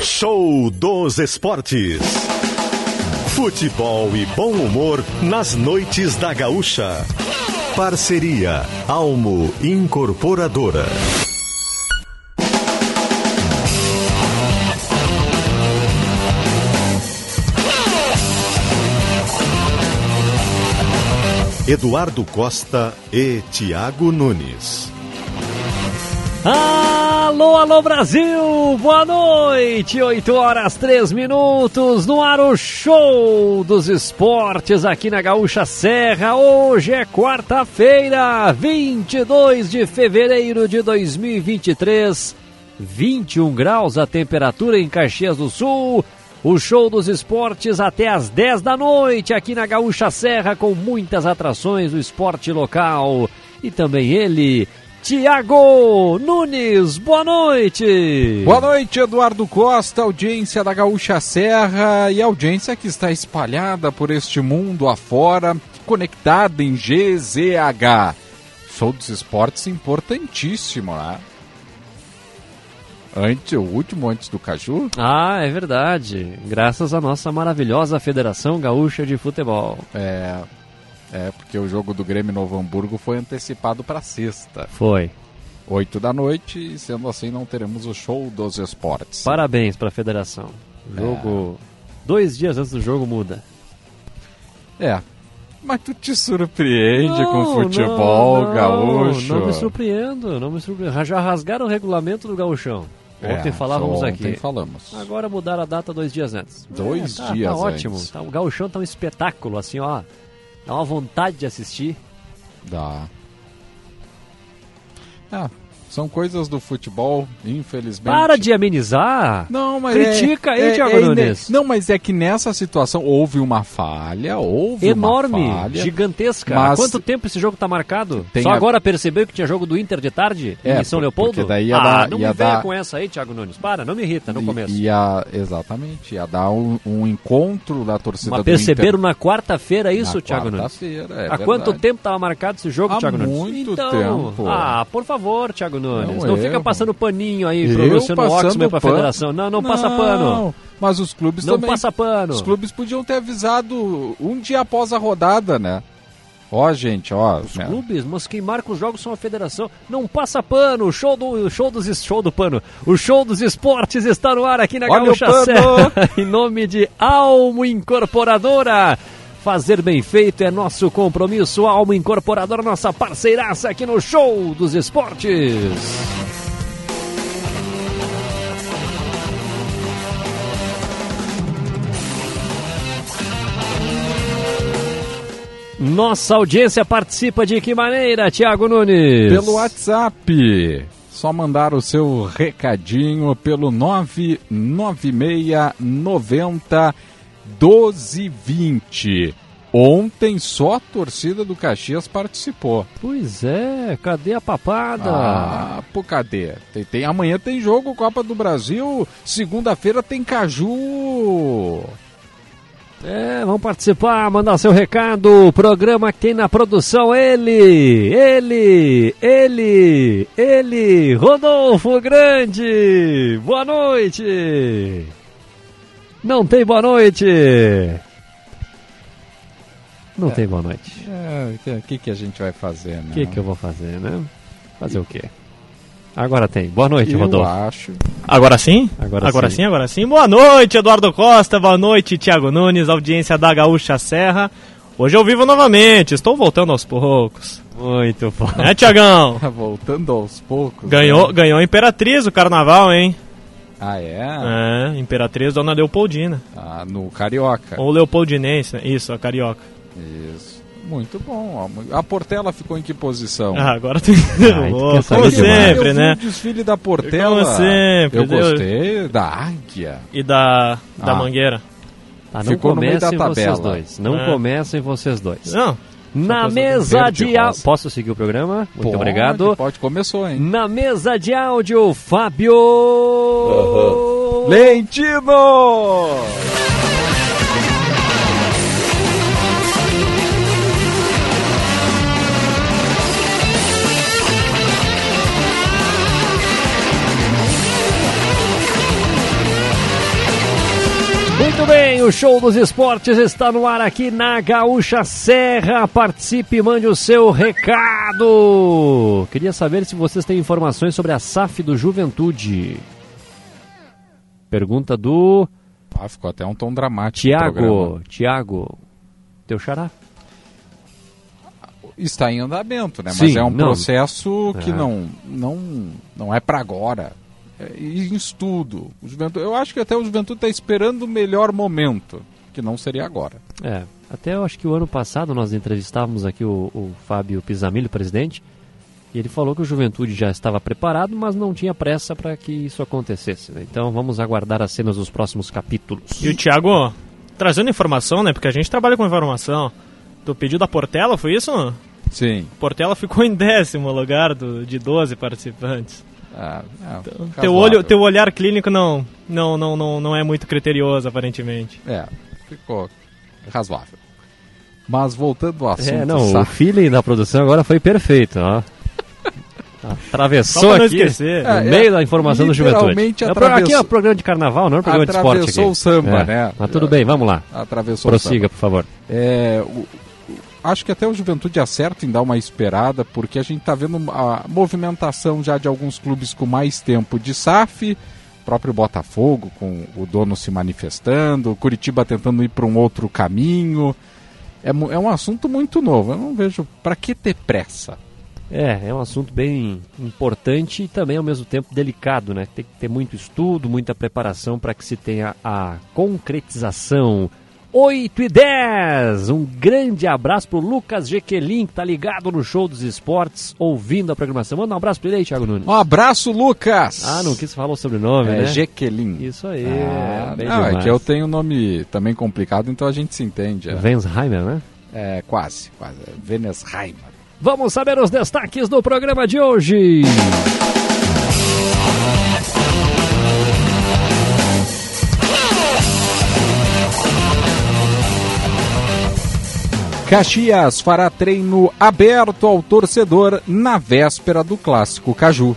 Show dos Esportes. Futebol e bom humor nas noites da Gaúcha. Parceria Almo Incorporadora. Eduardo Costa e Tiago Nunes. Alô, alô Brasil, boa noite, 8 horas 3 minutos, no ar o show dos esportes aqui na Gaúcha Serra. Hoje é quarta-feira, 22 de fevereiro de 2023, 21 graus a temperatura em Caxias do Sul. O show dos esportes até às 10 da noite aqui na Gaúcha Serra com muitas atrações do esporte local. E também ele, Tiago Nunes, boa noite. Boa noite, Eduardo Costa, audiência da Gaúcha Serra e audiência que está espalhada por este mundo afora, conectada em GZH. Show dos esportes importantíssimo, né? Antes, o último antes do Caju? Ah, é verdade. Graças à nossa maravilhosa Federação Gaúcha de Futebol. É, é porque o jogo do Grêmio Novo Hamburgo foi antecipado para sexta. Foi. Oito da noite, e sendo assim não teremos o show dos esportes. Parabéns para a Federação. O jogo. Dois dias antes do jogo muda. É. Mas tu te surpreende Não, com futebol não, não, gaúcho. Não me surpreendo, não me surpreendo. Já rasgaram o regulamento do gauchão. Ontem É, falávamos só aqui. Ontem falamos. Agora mudaram a data dois dias antes. Dois É, tá, dias Tá ótimo. antes. Tá, o gauchão tá um espetáculo, assim, ó. Dá uma vontade de assistir. Dá. Ah, são coisas do futebol, infelizmente. Para de amenizar. Não, mas Critica é, aí, é- Thiago é Nunes. Não, mas é que nessa situação houve uma falha, houve Enorme, uma falha. gigantesca. mas- Há quanto tempo esse jogo tá marcado? Tem Só a- agora percebeu que tinha jogo do Inter de tarde É, em São Leopoldo? daí ia ah, dar- não ia me venha dar- com essa aí, Thiago Nunes. Para, não me irrita no começo. Ia, exatamente, ia dar um, um encontro da torcida Mas do perceberam Inter. na quarta-feira isso, Na Thiago Nunes? quarta-feira, é Há quanto verdade. tempo estava marcado esse jogo, Há Thiago Nunes? muito então, tempo. Ah, por favor, Thiago Nunes. É Não, um fica erro. passando paninho aí pro Eu Luciano Oxman pra federação. Não, não, passa pano. Mas os clubes Não também. passa pano. Os clubes podiam ter avisado um dia após a rodada, né? Ó, gente, ó. Os né? clubes, mas quem marca os jogos são a federação. Não passa pano. O show do show dos show do pano. O show dos esportes está no ar aqui na Olha Gaúcha. Serra, em nome de Almo Incorporadora. Fazer bem feito é nosso compromisso. Almo Incorporadora, nossa parceiraça aqui no show dos esportes. Nossa audiência participa de que maneira, Tiago Nunes? Pelo WhatsApp. Só mandar o seu recadinho pelo 99690 1220. Ontem só a torcida do Caxias participou. Pois é, cadê a papada? Ah, pô, cadê? Tem, tem- amanhã tem jogo, Copa do Brasil. Segunda-feira tem Caju. É, vamos participar, mandar seu recado. O programa que tem na produção ele, ele, ele, ele, Rodolfo Grande. Boa noite. Não tem boa noite. Não tem boa noite. É, O que, que a gente vai fazer, né? O que, que eu vou fazer, né? Fazer o quê? Agora tem. Boa noite, Eu Rodolfo. acho. Agora sim? Agora sim. sim, agora sim. Boa noite, Eduardo Costa. Boa noite, Thiago Nunes, audiência da Gaúcha Serra. Hoje eu vivo novamente, estou voltando aos poucos. Muito bom. Né, Tiagão? Voltando aos poucos. Ganhou, né? ganhou a Imperatriz o carnaval, hein? Ah, é? É, Imperatriz Dona Leopoldina. Ah, no Carioca. Ou Leopoldinense, isso, a carioca. Isso. Muito bom. A Portela ficou em que posição? Ah, agora tem. Ai, saber como demais. sempre, né? o desfile da Portela. Como sempre, Eu gostei da águia. E da, da Ah. mangueira. Tá, não Ficou no meio da comecem vocês tabela. dois. Não É. comecem vocês dois. Não, Na mesa de áudio. Posso seguir o programa? Muito Pode, obrigado. Pode, começou, hein? Na mesa de áudio, Fábio. Lentino! Muito bem, o show dos esportes está no ar aqui na Gaúcha Serra. Participe e mande o seu recado. Queria saber se vocês têm informações sobre a SAF do Juventude. Pergunta do Ah, ficou até um tom dramático. Tiago. Tiago, teu xará. Está em andamento, né? Mas Sim, é um não. processo que É. não, não, não é para agora. É em estudo. O Juventude, eu acho que até o Juventude está esperando o melhor momento, que não seria agora. É, até eu acho que o ano passado nós entrevistávamos aqui o, o Fábio Pisamilho, presidente, e ele falou que o Juventude já estava preparado, mas não tinha pressa para que isso acontecesse. né? Então vamos aguardar as cenas dos próximos capítulos. E o Thiago, trazendo informação, né? Porque a gente trabalha com informação. Do pedido da Portela, foi isso? Sim. Portela ficou em décimo lugar do, de 12 participantes. Ah, é, Teu, razoável. olho, teu olhar clínico não, não, não, não, não é muito criterioso, aparentemente. É, ficou razoável. Mas voltando ao assunto, É, não, o feeling da produção agora foi perfeito, ó. Atravessou aqui esquecer. no É, meio é, da informação do Juventude. É, aqui é um programa de carnaval, não é um programa de esporte. Atravessou o samba, É, né? Mas tudo bem, vamos lá. atravessou o Prossiga, por favor. É, o- acho que até o Juventude acerta em dar uma esperada, porque a gente está vendo a movimentação já de alguns clubes com mais tempo de SAF, próprio Botafogo com o dono se manifestando, Curitiba tentando ir para um outro caminho. É, é um assunto muito novo. Eu não vejo para que ter pressa. É, é um assunto bem importante e também ao mesmo tempo delicado, né? Tem que ter muito estudo, muita preparação para que se tenha a concretização. 8 e 10! Um grande abraço pro Lucas Jequelin, que tá ligado no show dos esportes, ouvindo a programação. Manda um abraço pra ele aí, Thiago Nunes. Um abraço, Lucas! Ah, não quis falar o sobrenome, É né? Jequelin. Isso aí, Ah, bem não, é que eu tenho um nome também complicado, então a gente se entende. É, Wensheimer, né? é quase, quase. É Venesheimer. Vamos saber os destaques do programa de hoje. Caxias fará treino aberto ao torcedor na véspera do clássico Caju.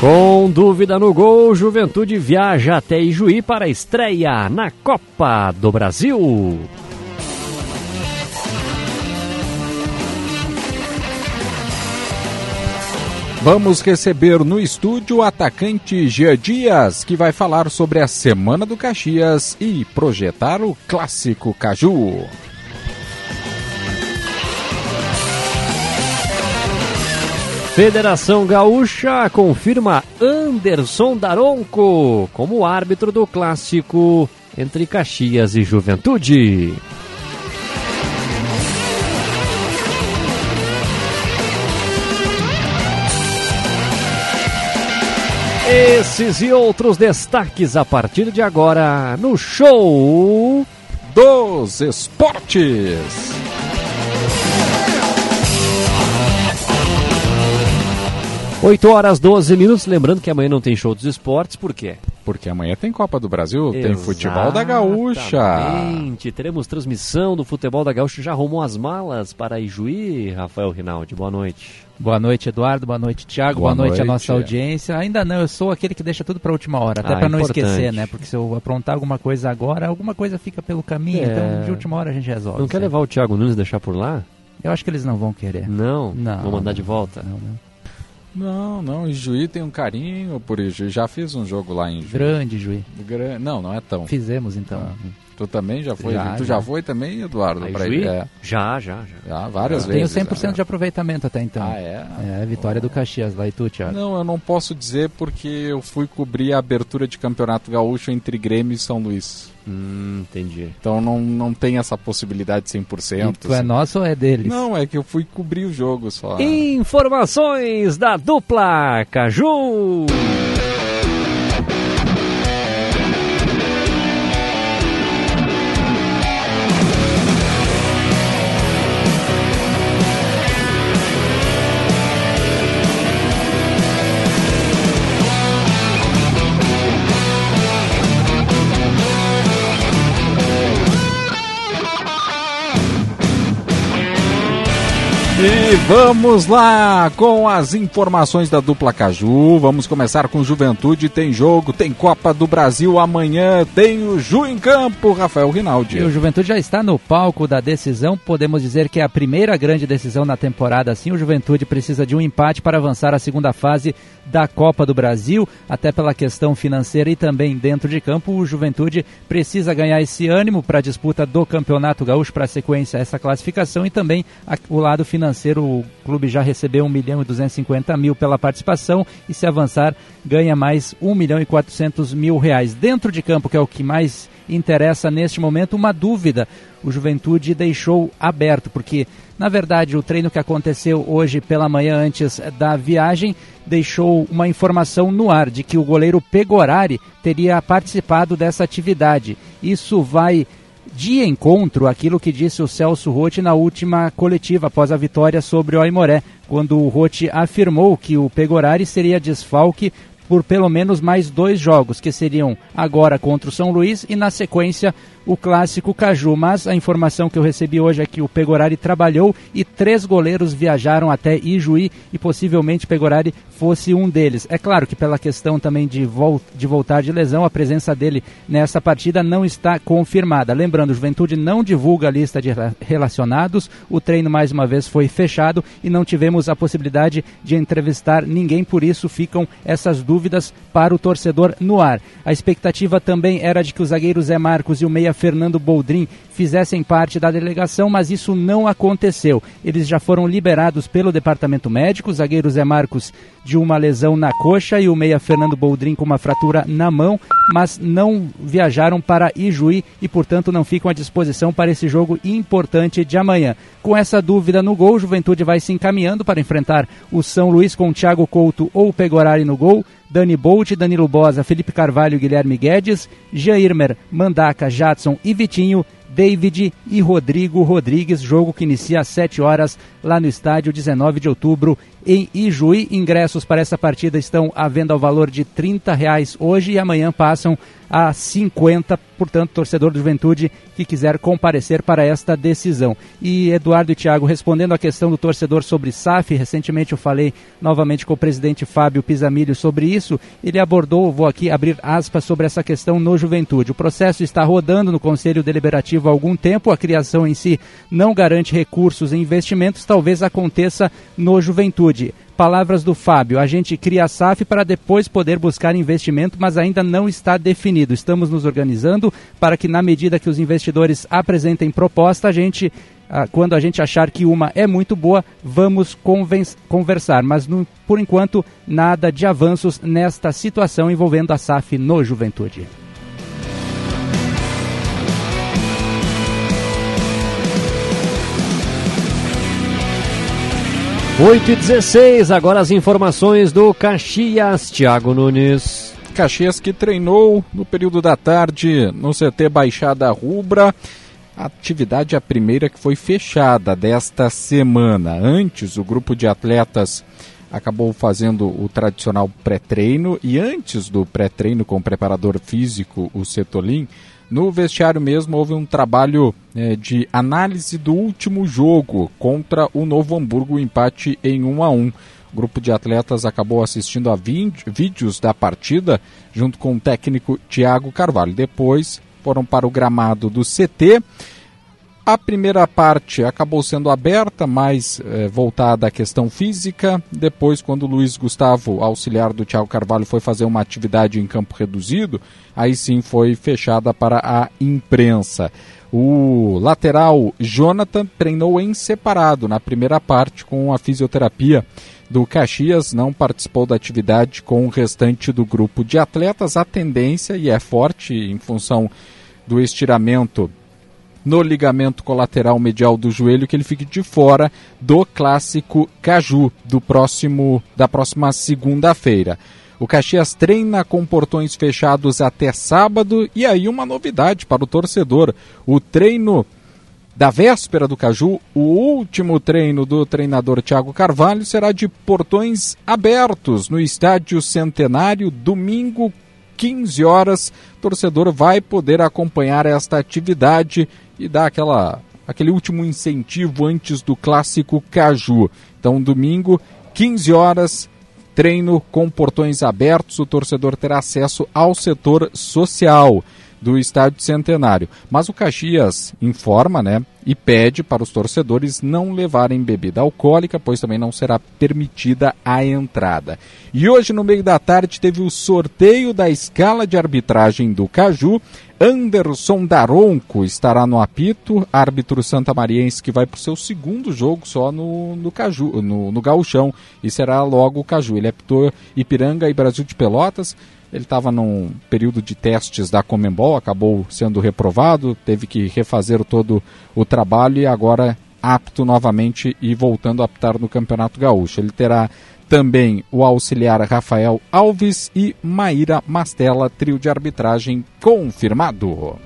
Com dúvida no gol, Juventude viaja até Ijuí para a estreia na Copa do Brasil. Vamos receber no estúdio o atacante Gia Dias, que vai falar sobre a Semana do Caxias e projetar o clássico Caju. Federação Gaúcha confirma Anderson Daronco como árbitro do clássico entre Caxias e Juventude. Esses e outros destaques a partir de agora no show Dos Esportes. Oito horas 12 minutos. Lembrando que amanhã não tem show dos esportes, por quê? Porque amanhã tem Copa do Brasil, tem futebol da Gaúcha. Exatamente. Teremos transmissão do futebol da Gaúcha. Já arrumou as malas para Ijuí, Rafael Rinaldi. Boa noite. Boa noite, Eduardo. Boa noite, Thiago. Boa Boa, noite, à nossa audiência. Ainda não, eu sou aquele que deixa tudo para última hora, até Ah, para não importante. esquecer, né? Porque se eu aprontar alguma coisa agora, alguma coisa fica pelo caminho, É. então de última hora a gente resolve. Não quer levar o Thiago Nunes e deixar por lá? Eu acho que eles não vão querer. Não. Não. Vou mandar de volta. Não, não. Não, não, Ijuí tem um carinho por Ijuí. Já fiz um jogo lá em Ijuí. Grande, Juiz. Gra- Não, não é tão. Fizemos então. Ah. Tu também já foi? Já, tu já, já. foi também, Eduardo? A pra ir? É, Já, já, já. já, várias Eu tenho vezes. 100% já. de aproveitamento até então. Ah, é? É, vitória do Caxias lá e tu, Thiago. Não, eu não posso dizer porque eu fui cobrir a abertura de campeonato gaúcho entre Grêmio e São Luís. Hum, entendi. Então não, não tem essa possibilidade 100%. E tu é assim. nosso ou é deles? Não, é que eu fui cobrir o jogo só. Informações da dupla Caju. Vamos lá com as informações da dupla Caju. Vamos começar com Juventude. Tem jogo, tem Copa do Brasil amanhã, tem o Ju em campo, Rafael Rinaldi. E o Juventude já está no palco da decisão. Podemos dizer que é a primeira grande decisão na temporada. Assim, o Juventude precisa de um empate para avançar à segunda fase da Copa do Brasil, até pela questão financeira e também dentro de campo. O Juventude precisa ganhar esse ânimo para a disputa do Campeonato Gaúcho, para a sequência essa classificação e também a, o lado financeiro. O clube já recebeu 1 milhão e 250 mil pela participação e se avançar ganha mais 1 milhão e 400 mil reais. Dentro de campo, que é o que mais interessa neste momento, uma dúvida o Juventude deixou aberto, porque na verdade o treino que aconteceu hoje pela manhã antes da viagem deixou uma informação no ar de que o goleiro Pegorari teria participado dessa atividade. Isso vai de encontro àquilo que disse o Celso Rotti na última coletiva após a vitória sobre o Aimoré, quando o Rotti afirmou que o Pegorari seria desfalque por pelo menos mais dois jogos, que seriam agora contra o São Luís e na sequência o clássico Caju. Mas a informação que eu recebi hoje é que o Pegorari trabalhou e três goleiros viajaram até Ijuí e possivelmente Pegorari fosse um deles. É claro que pela questão também de, vol de voltar de lesão, a presença dele nessa partida não está confirmada. Lembrando, o Juventude não divulga a lista de relacionados, o treino mais uma vez foi fechado e não tivemos a possibilidade de entrevistar ninguém, por isso ficam essas dúvidas para o torcedor no ar. A expectativa também era de que os zagueiros Zé Marcos e o meia Fernando Boldrin fizessem parte da delegação, mas isso não aconteceu. Eles já foram liberados pelo departamento médico, o zagueiro Zé Marcos de uma lesão na coxa e o meia Fernando Boldrin com uma fratura na mão, mas não viajaram para Ijuí e, portanto, não ficam à disposição para esse jogo importante de amanhã. Com essa dúvida no gol, Juventude vai se encaminhando para enfrentar o São Luís com Thiago Couto ou Pegorari no gol. Dani Bolt, Danilo Bosa, Felipe Carvalho Guilherme Guedes, Jairmer, Mandaca, Jadson e Vitinho, David e Rodrigo Rodrigues, jogo que inicia às 7 horas lá no estádio 19 de outubro em Ijuí. Ingressos para essa partida estão à venda ao valor de R$ reais hoje e amanhã passam a 50, portanto, torcedor do Juventude que quiser comparecer para esta decisão. E Eduardo e Thiago, respondendo à questão do torcedor sobre SAF, recentemente eu falei novamente com o presidente Fábio Pisamilho sobre isso, ele abordou, vou aqui abrir aspas sobre essa questão no Juventude. O processo está rodando no Conselho Deliberativo há algum tempo, a criação em si não garante recursos e investimentos, talvez aconteça no Juventude. Palavras do Fábio: a gente cria a SAF para depois poder buscar investimento, mas ainda não está definido. Estamos nos organizando para que, na medida que os investidores apresentem proposta, a gente ah, quando a gente achar que uma é muito boa, vamos conversar. Mas no, por enquanto, nada de avanços nesta situação envolvendo a SAF no Juventude. 8 e 16, agora as informações do Caxias, Thiago Nunes. Caxias que treinou no período da tarde no CT Baixada Rubra. A atividade é a primeira que foi fechada desta semana. Antes, o grupo de atletas acabou fazendo o tradicional pré-treino e antes do pré-treino com o preparador físico, o Cetolin, no vestiário mesmo houve um trabalho é, de análise do último jogo contra o Novo Hamburgo, empate em 1 a 1. O grupo de atletas acabou assistindo a vídeos da partida junto com o técnico Tiago Carvalho. Depois foram para o gramado do CT. A primeira parte acabou sendo aberta, mais eh, voltada à questão física. Depois, quando o Luiz Gustavo, auxiliar do Thiago Carvalho, foi fazer uma atividade em campo reduzido, aí sim foi fechada para a imprensa. O lateral Jonathan treinou em separado na primeira parte com a fisioterapia do Caxias, não participou da atividade com o restante do grupo de atletas. A tendência, e é forte em função do estiramento no ligamento colateral medial do joelho que ele fique de fora do clássico Caju do próximo da próxima segunda-feira. O Caxias treina com portões fechados até sábado e aí uma novidade para o torcedor, o treino da véspera do Caju, o último treino do treinador Thiago Carvalho será de portões abertos no Estádio Centenário, domingo 15 horas. O torcedor vai poder acompanhar esta atividade e dar aquela aquele último incentivo antes do clássico Caju. Então, domingo, 15 horas, treino com portões abertos, o torcedor terá acesso ao setor social do Estádio Centenário. Mas o Caxias informa, né, e pede para os torcedores não levarem bebida alcoólica, pois também não será permitida a entrada. E hoje, no meio da tarde, teve o sorteio da escala de arbitragem do Caju. Anderson Daronco estará no apito, árbitro santamariense que vai para o seu segundo jogo só no, no Caju, no, no Gauchão, e será logo o Caju. Ele apitou Ipiranga e Brasil de Pelotas, ele estava num período de testes da Comembol, acabou sendo reprovado, teve que refazer todo o trabalho e agora apto novamente e voltando a apitar no Campeonato Gaúcho. Ele terá também o auxiliar Rafael Alves e Maíra Mastella, trio de arbitragem confirmado.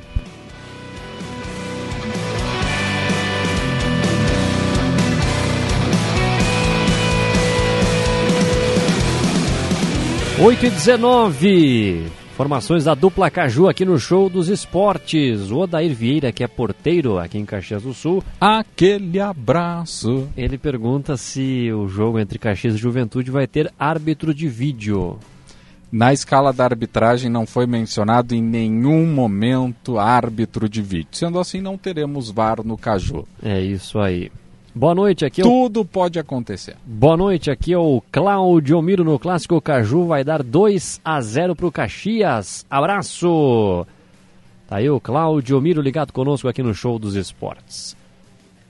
8 e 19. Informações da dupla Caju aqui no Show dos Esportes. O Odair Vieira, que é porteiro aqui em Caxias do Sul. Aquele abraço. Ele pergunta se o jogo entre Caxias e Juventude vai ter árbitro de vídeo. Na escala da arbitragem não foi mencionado em nenhum momento árbitro de vídeo. Sendo assim, não teremos VAR no Caju. É isso aí. Boa noite, aqui é o... Tudo pode acontecer. Boa noite, aqui é o Cláudio Miro no Clássico Caju, vai dar 2 a 0 pro Caxias. Abraço! Tá aí o Cláudio Miro ligado conosco aqui no Show dos Esportes.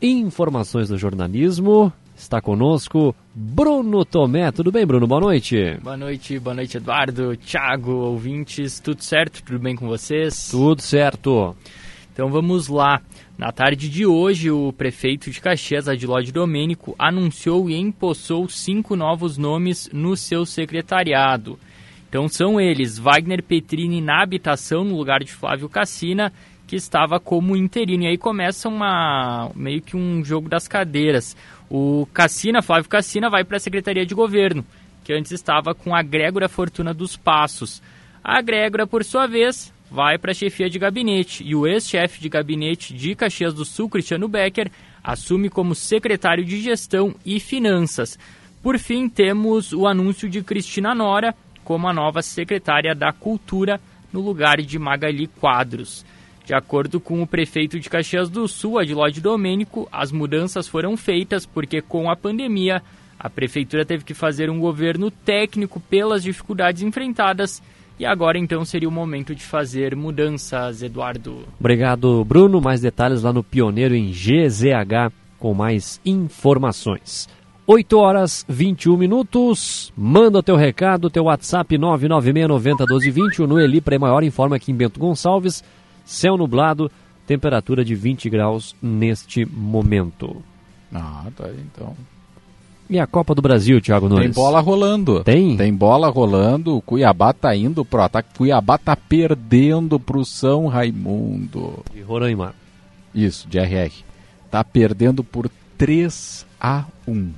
Informações do jornalismo, está conosco Bruno Tomé. Tudo bem, Bruno? Boa noite. Boa noite, boa noite, Eduardo, Thiago, ouvintes. Tudo certo? Tudo bem com vocês? Tudo certo. Então vamos lá. Na tarde de hoje, o prefeito de Caxias, Adilóide Domênico, anunciou e empossou cinco novos nomes no seu secretariado. Então são eles: Wagner Petrini na habitação, no lugar de Flávio Cassina, que estava como interino. E aí começa uma meio que um jogo das cadeiras. O Cassina, Flávio Cassina, vai para a Secretaria de Governo, que antes estava com a Grégora Fortuna dos Passos. A Grégora, por sua vez, vai para a chefia de gabinete e o ex-chefe de gabinete de Caxias do Sul, Cristiano Becker, assume como secretário de Gestão e Finanças. Por fim, temos o anúncio de Cristina Nora como a nova secretária da Cultura no lugar de Magali Quadros. De acordo com o prefeito de Caxias do Sul, Adilóide Domênico, as mudanças foram feitas porque com a pandemia a prefeitura teve que fazer um governo técnico pelas dificuldades enfrentadas e agora então seria o momento de fazer mudanças, Eduardo. Obrigado, Bruno. Mais detalhes lá no Pioneiro em GZH com mais informações. 8 horas 21 minutos. Manda o teu recado, teu WhatsApp 996901220. O Noeli para maior informa aqui em Bento Gonçalves. Céu nublado, temperatura de 20 graus neste momento. Ah, tá aí então. E a Copa do Brasil, Thiago Nunes? Tem bola rolando. Tem? Tem bola rolando. O Cuiabá tá indo pro ataque. Cuiabá tá perdendo pro São Raimundo. De Roraima. Isso, de RR. Tá perdendo por 3 a 1.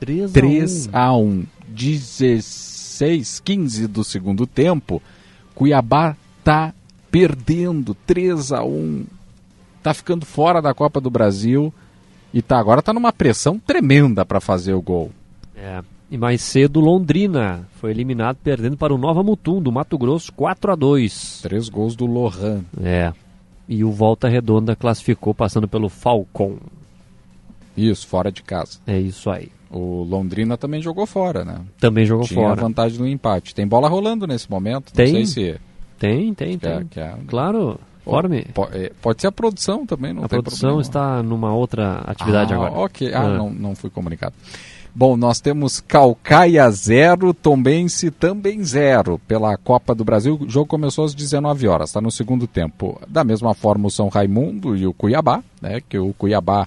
3 a 3 1. a 1. 16, 15 do segundo tempo. Cuiabá tá perdendo 3 a 1. Tá ficando fora da Copa do Brasil. E tá, agora tá numa pressão tremenda para fazer o gol. É. E mais cedo, Londrina foi eliminado perdendo para o Nova Mutum, do Mato Grosso, 4 a 2 Três gols do Lohan. É. E o Volta Redonda classificou passando pelo Falcon. Isso, fora de casa. É isso aí. O Londrina também jogou fora, né? Também jogou Tinha fora. vantagem no empate. Tem bola rolando nesse momento. Tem? Não sei se. Tem, tem, é- tem. é- Claro, forme. Po- é, Pode ser a produção também, não A tem produção problema. está numa outra atividade ah, agora. Ok, ah, Ah. Não, não fui comunicado. Bom, nós temos Calcaia 0, Tombense também 0 pela Copa do Brasil. O jogo começou às 19 horas, está no segundo tempo. Da mesma forma o São Raimundo e o Cuiabá, né, que o Cuiabá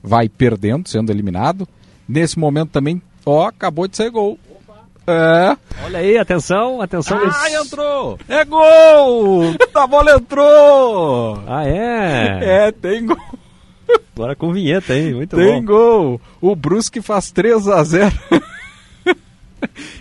vai perdendo, sendo eliminado. Nesse momento também, ó, acabou de sair gol. É. Olha aí, atenção, atenção. Ah, entrou! É gol! A bola entrou! Ah, é? É, tem gol. Agora com vinheta, hein? Muito Tem bom. gol. O Brusque faz 3 a 0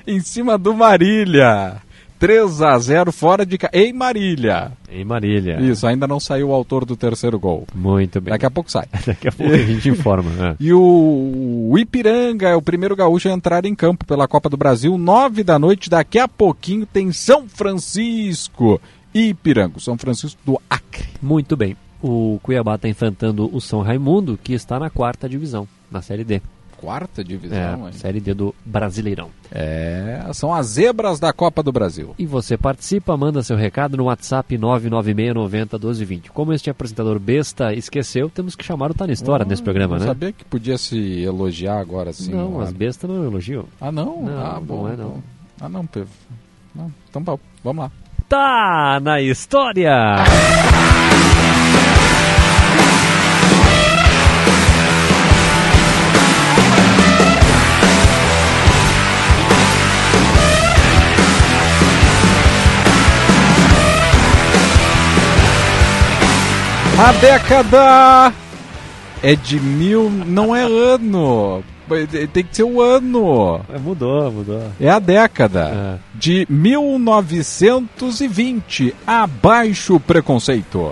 em cima do Marília. 3 a 0 fora de. Em Marília. Em Marília. Isso, ainda não saiu o autor do terceiro gol. Muito bem. Daqui a pouco sai. Daqui a pouco a gente informa. É. E o, o Ipiranga é o primeiro gaúcho a entrar em campo pela Copa do Brasil. Nove da noite, daqui a pouquinho tem São Francisco. Ipiranga, São Francisco do Acre. Muito bem. O Cuiabá está enfrentando o São Raimundo, que está na quarta divisão, na Série D. Quarta É, divisão, hein? Série D do Brasileirão. É, são as zebras da Copa do Brasil. E você participa, manda seu recado no WhatsApp 996901220. Como este apresentador besta esqueceu, temos que chamar o Tá na História nesse programa, não né? sabia que podia se elogiar agora assim. não, as bestas não elogiam. Ah, não? Não, ah, não bom, é, não. bom. Ah, não, Pedro. Não, então vamos lá. Tá na História! A década é de mil. Não é ano. Tem que ser o ano. É, Mudou, mudou. É a década É. de 1920. Abaixo o preconceito.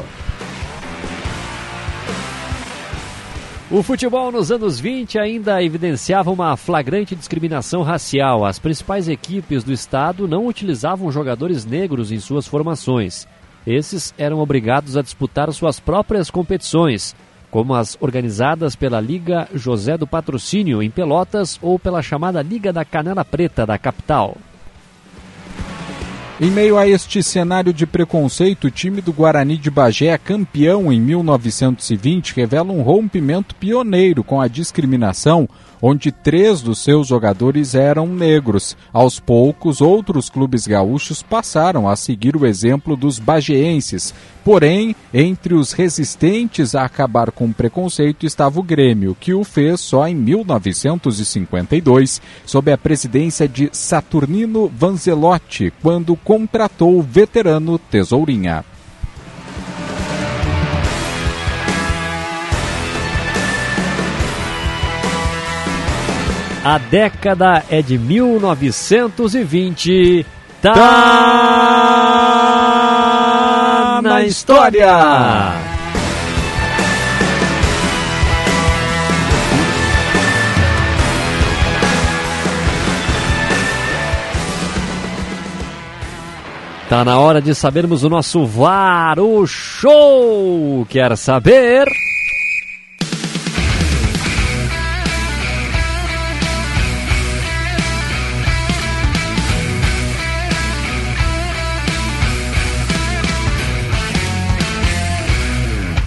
O futebol nos anos 20 ainda evidenciava uma flagrante discriminação racial. As principais equipes do estado não utilizavam jogadores negros em suas formações. Esses eram obrigados a disputar suas próprias competições, como as organizadas pela Liga José do Patrocínio em Pelotas ou pela chamada Liga da Canela Preta da capital. Em meio a este cenário de preconceito, o time do Guarani de Bagé, campeão em 1920, revela um rompimento pioneiro com a discriminação, onde três dos seus jogadores eram negros. Aos poucos, outros clubes gaúchos passaram a seguir o exemplo dos bageenses. Porém, entre os resistentes a acabar com o preconceito estava o Grêmio, que o fez só em 1952, sob a presidência de Saturnino Vanzelotti, quando contratou o veterano Tesourinha. A década é de 1920. Tá, Tá na história! Tá na hora de sabermos o nosso VAR, o show! Quer saber?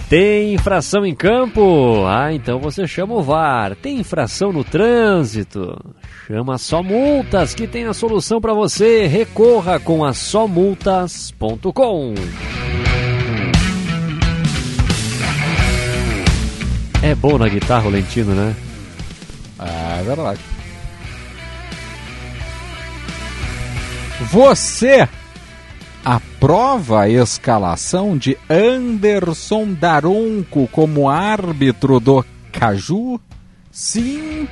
Tem infração em campo? Ah, então você chama o VAR. Tem infração no trânsito? Chama Só Multas, que tem a solução para você. Recorra com a somultas.com. É bom na guitarra o Lentino, né? Ah, é verdade. Você aprova a escalação de Anderson Daronco como árbitro do Caju? Sim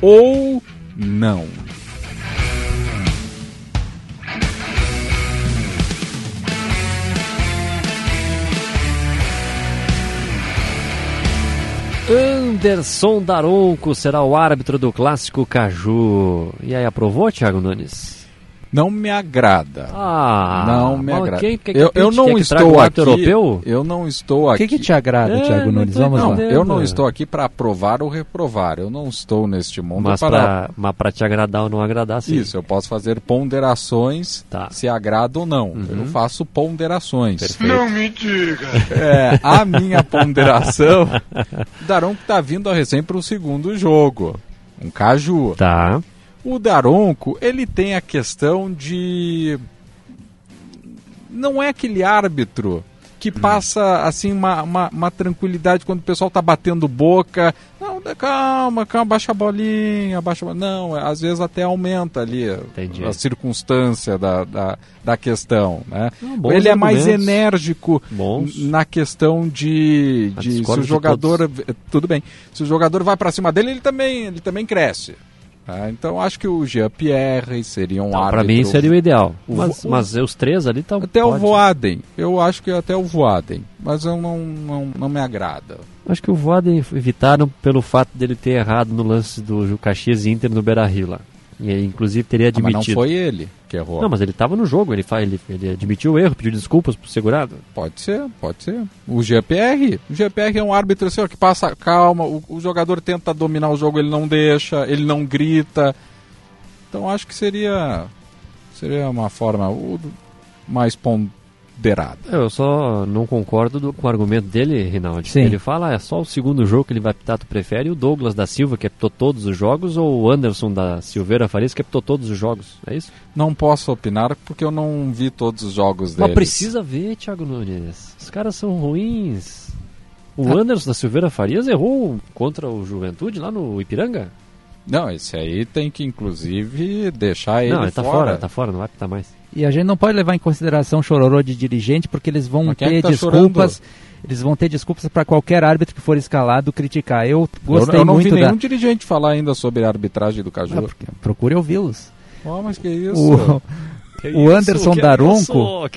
ou não? Anderson Daronco será o árbitro do clássico Caju. E aí, aprovou, Thiago Nunes? Não me agrada. Ah, não me agrada. quem que- eu, eu que não que estou o aqui. europeu? Eu não estou O aqui. que, que te agrada, É, Thiago não Nunes? Vamos lá. Não, eu não estou aqui para aprovar ou reprovar. Eu não estou neste mundo Mas para pra, mas pra te agradar ou não agradar, sim. Isso, eu posso fazer ponderações Tá. se agrada ou não. Eu faço ponderações. Perfeito. É, a minha ponderação, Daronco está vindo recém para o segundo jogo. Um caju. Tá. O Daronco, ele tem a questão de. Não é aquele árbitro que passa assim uma, uma, uma tranquilidade quando o pessoal tá batendo boca. Não, calma, calma, baixa a bolinha, baixa a bolinha. Não, às vezes até aumenta ali Entendi. a circunstância da, da, da questão. Né? Não, bons ele é mais argumentos. enérgico Bons. na questão de, de se o jogador tudo bem se o jogador vai para cima dele ele também ele também cresce Ah, então acho que o Jean-Pierre seria um árbitro. Pra mim seria o ideal. O Mas, vo- mas os três ali estão. Até o Voaden. Eu acho que até o Voaden. Mas eu não, não, não me agrada. Acho que o Voaden evitaram pelo fato dele ter errado no lance do Caxias Inter no Beira Rio lá. E inclusive teria Ah, mas admitido. não foi ele que errou. Não, mas ele estava no jogo, ele, fa- ele, ele admitiu o erro, pediu desculpas pro segurado. Pode ser, pode ser. O GPR, o GPR é um árbitro assim, ó, que passa calma, o, o jogador tenta dominar o jogo, ele não deixa, ele não grita. Então acho que seria seria uma forma mais ponderada. Eu só não concordo do- com o argumento dele, Rinaldi. Sim. Ele fala, é só o segundo jogo que ele vai apitar, tu prefere o Douglas da Silva, que apitou todos os jogos, ou o Anderson da Silveira Farias, que apitou todos os jogos? É isso? Não posso opinar porque eu não vi todos os jogos Mas deles. precisa ver, Thiago Nunes. Os caras são ruins. O Ah. Anderson da Silveira Farias errou contra o Juventude lá no Ipiranga? Não, esse aí tem que inclusive deixar ele não, ele tá fora. fora, tá fora, não vai apitar mais. E a gente não pode levar em consideração chororô de dirigente, porque eles vão Mas é ter que tá desculpas. Eles vão ter desculpas para qualquer árbitro que for escalado criticar. Eu Eu, gostei eu não muito vi nenhum da. dirigente falar ainda sobre a arbitragem do Ah, Caju. porque- procure ouvi-los. Oh, mas que isso? O, o Anderson Daronco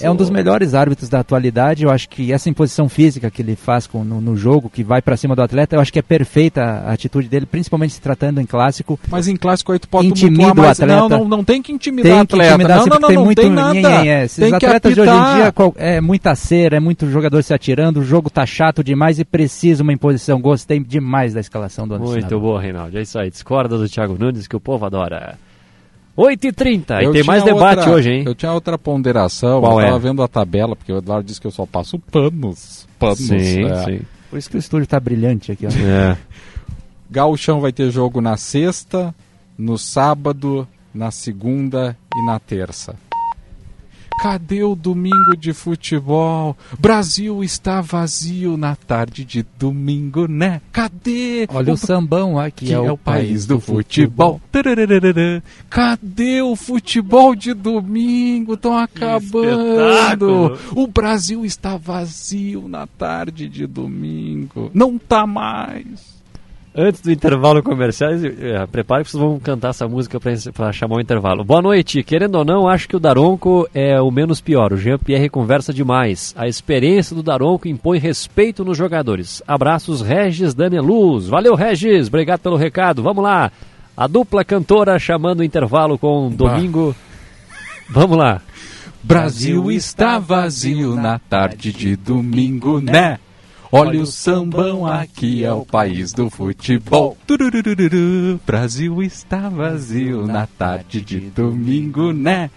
é um dos melhores árbitros da atualidade. Eu acho que essa imposição física que ele faz com- no, no jogo, que vai para cima do atleta, eu acho que é perfeita a atitude dele, principalmente se tratando em clássico. Mas em clássico aí tu pode Intimida tumultuar o atleta. Não, não, não tem que intimidar Tem que atleta. intimidar, não, sim, não, não, tem não muito tem nada. nhenhenhé. Esses Tem que atletas de hoje em dia qual- é muita cera, é muito jogador se atirando, o jogo tá chato demais e precisa uma imposição. Gostei demais da escalação do Anderson. Muito boa, Reinaldo. É isso aí. Discorda do Thiago Nunes que o povo adora. 8h30 e Eu tem mais debate outra- hoje, hein? Eu tinha outra ponderação, Qual eu é? tava vendo a tabela, porque o Eduardo disse que eu só passo panos. Panos. Sim, é. sim. Por isso que o estúdio tá brilhante aqui. Ó. É. Gauchão vai ter jogo na sexta, no sábado, na segunda e na terça. Cadê o domingo de futebol? Brasil está vazio na tarde de domingo, né? Cadê? Olha o sambão aqui, que é, o país do futebol. Tarararara. Cadê o futebol de domingo? Estão acabando. espetáculo. O Brasil está vazio na tarde de domingo. Não tá mais. Antes do intervalo comercial, é, prepare que vocês vão cantar essa música para chamar o intervalo. Boa noite. Querendo ou não, acho que o Daronco é o menos pior. O Jean-Pierre conversa demais. A experiência do Daronco impõe respeito nos jogadores. Abraços, Regis Daneluz. Valeu, Regis. Obrigado pelo recado. Vamos lá. A dupla cantora chamando o intervalo com Domingo. Vamos lá. Brasil está vazio na tarde de domingo, né? Olha o sambão, aqui é o país do futebol. Tururururu. Brasil está vazio na tarde de domingo, né?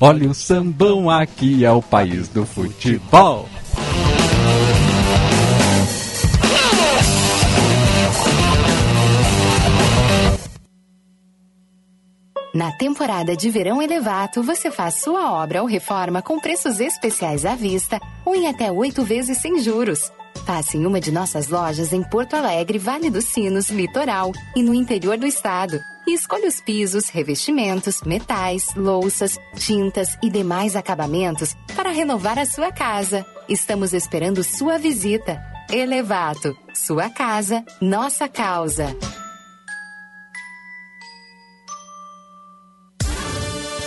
Olha o sambão, aqui é o país do futebol. Na temporada de verão Elevato, você faz sua obra ou reforma com preços especiais à vista ou em até oito vezes sem juros. Passe em uma de nossas lojas em Porto Alegre, Vale dos Sinos, Litoral e no interior do estado. E escolha os pisos, revestimentos, metais, louças, tintas e demais acabamentos para renovar a sua casa. Estamos esperando sua visita. Elevato, sua casa, nossa causa.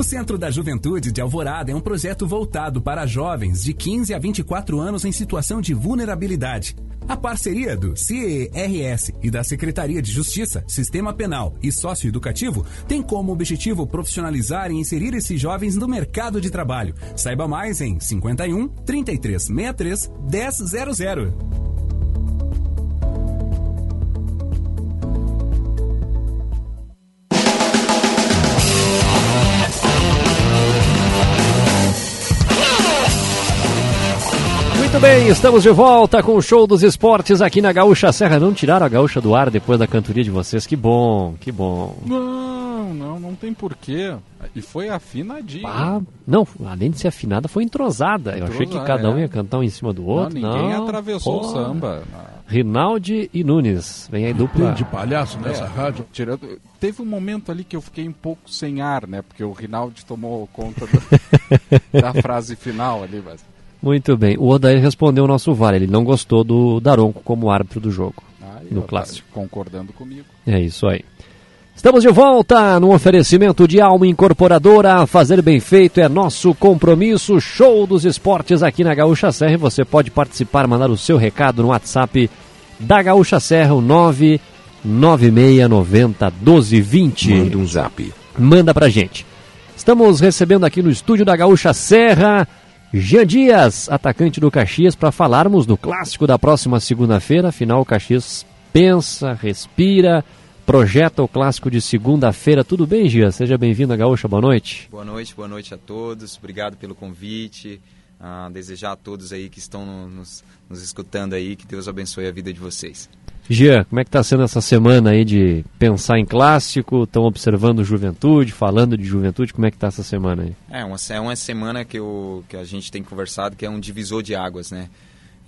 O Centro da Juventude de Alvorada é um projeto voltado para jovens de 15 a 24 anos em situação de vulnerabilidade. A parceria do CERS e da Secretaria de Justiça, Sistema Penal e Socioeducativo tem como objetivo profissionalizar e inserir esses jovens no mercado de trabalho. Saiba mais em 51 3363 1000. Muito bem, estamos de volta com o show dos esportes aqui na Gaúcha Serra. Não tiraram a gaúcha do ar depois da cantoria de vocês. Que bom, que bom. Não, não, não tem porquê. E foi afinadinho. Ah, não, além de ser afinada, foi entrosada. Eu achei que cada um é. ia cantar um em cima do outro. não, ninguém Não, atravessou pô. o samba. Rinaldi e Nunes. Vem aí dupla. Tem de palhaço nessa É, rádio. Tirando, teve um momento ali que eu fiquei um pouco sem ar, né? Porque o Rinaldi tomou conta do- da frase final ali, mas Muito bem. O Odair respondeu o nosso VAR. Ele não gostou do Daronco como árbitro do jogo. aí No clássico. concordando comigo. É isso aí. Estamos de volta no oferecimento de Alma Incorporadora. Fazer bem feito é nosso compromisso. Show dos esportes aqui na Gaúcha Serra. E você pode participar, mandar o seu recado no WhatsApp da Gaúcha Serra, o 99690 1220. Manda um zap. Manda pra gente. Estamos recebendo aqui no estúdio da Gaúcha Serra Jean Dias, atacante do Caxias, para falarmos do clássico da próxima segunda-feira. Afinal, o Caxias pensa, respira, projeta o clássico de segunda-feira. Tudo bem, Gia? Seja bem-vindo à Gaúcha, boa noite. Boa noite, boa noite a todos. Obrigado pelo convite. Ah, desejar a todos aí que estão no- nos, nos escutando aí que Deus abençoe a vida de vocês. Jean, como é que tá sendo essa semana aí de pensar em clássico? Estão observando juventude, falando de juventude? Como é que tá essa semana aí? É uma, é uma semana que, eu, que a gente tem conversado que é um divisor de águas, né?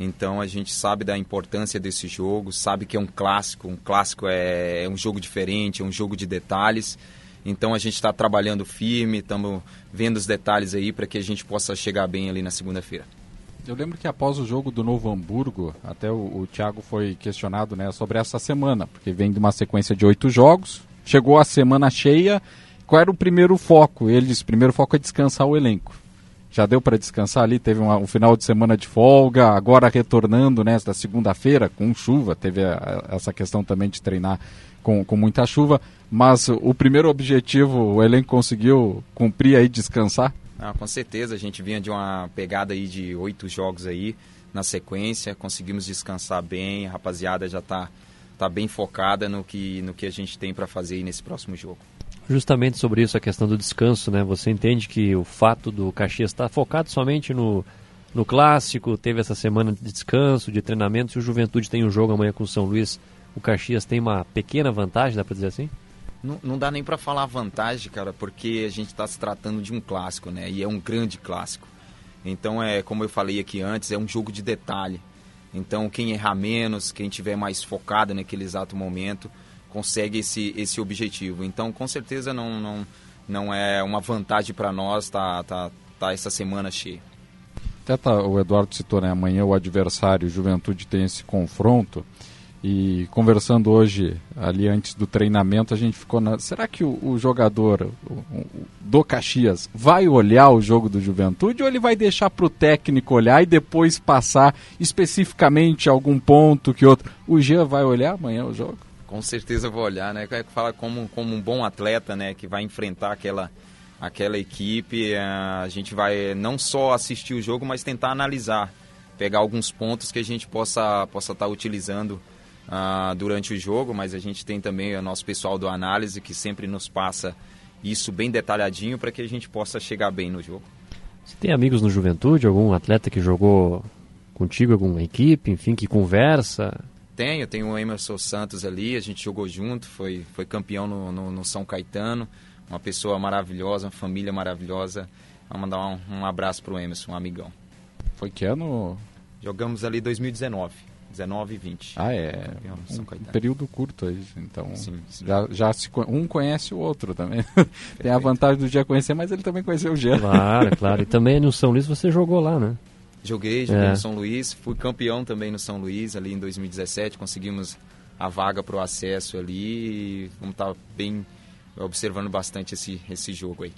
Então a gente sabe da importância desse jogo, sabe que é um clássico. Um clássico é, é um jogo diferente, é um jogo de detalhes. Então a gente está trabalhando firme, estamos vendo os detalhes aí para que a gente possa chegar bem ali na segunda-feira. Eu lembro que após o jogo do Novo Hamburgo, até o, o Thiago foi questionado né, sobre essa semana, porque vem de uma sequência de oito jogos, chegou a semana cheia. Qual era o primeiro foco? Ele disse: o primeiro foco é descansar o elenco. Já deu para descansar ali, teve uma- um final de semana de folga, agora retornando nesta segunda-feira com chuva, teve a- a- essa questão também de treinar com, com muita chuva, mas o primeiro objetivo o elenco conseguiu cumprir aí, descansar? Ah, com certeza, a gente vinha de uma pegada aí de oito jogos aí na sequência, conseguimos descansar bem, a rapaziada já está tá bem focada no que, no que a gente tem para fazer aí nesse próximo jogo. Justamente sobre isso, a questão do descanso, né? Você entende que o fato do Caxias estar focado somente no, no clássico, teve essa semana de descanso, de treinamento, se o Juventude tem um jogo amanhã com o São Luís, o Caxias tem uma pequena vantagem, dá para dizer assim? Não, não dá nem para falar vantagem, cara, porque a gente está se tratando de um clássico, né? E é um grande clássico. Então é, como eu falei aqui antes, é um jogo de detalhe. Então quem errar menos, quem tiver mais focado naquele exato momento, consegue esse, esse objetivo. Então com certeza não, não, não é uma vantagem para nós tá, tá, tá essa semana cheia. Até tá, o Eduardo citou, né? Amanhã o adversário, Juventude, tem esse confronto. E conversando hoje, ali antes do treinamento, a gente ficou na. Será que o, o jogador o- o- do Caxias vai olhar o jogo do Juventude ou ele vai deixar para o técnico olhar e depois passar especificamente algum ponto que outro? O Jean vai olhar amanhã o jogo? Com certeza vou olhar, né? Fala como, como um bom atleta, né? Que vai enfrentar aquela, aquela equipe. eh, A gente vai não só assistir o jogo, mas tentar analisar. Pegar alguns pontos que a gente possa possa estar utilizando ah, durante o jogo, mas a gente tem também o nosso pessoal do análise que sempre nos passa isso bem detalhadinho para que a gente possa chegar bem no jogo. Você tem amigos no Juventude, algum atleta que jogou contigo, alguma equipe, enfim, que conversa? Tenho, tenho o Emerson Santos ali, a gente jogou junto, foi, foi campeão no, no, no São Caetano, uma pessoa maravilhosa, uma família maravilhosa. Vamos mandar um, um abraço pro Emerson, um amigão. Foi que ano? Jogamos ali 2019, 19 e 20. Ah, é. Um período curto aí, então Sim, sim. já, já se, um conhece o outro também. Tem a vantagem do dia conhecer, mas ele também conheceu o Jean. Claro, claro. E também no São Luís você jogou lá, né? Joguei, joguei É. no São Luís, fui campeão também no São Luís ali em 2017, conseguimos a vaga pro acesso ali e vamos estar bem observando bastante esse, esse jogo aí.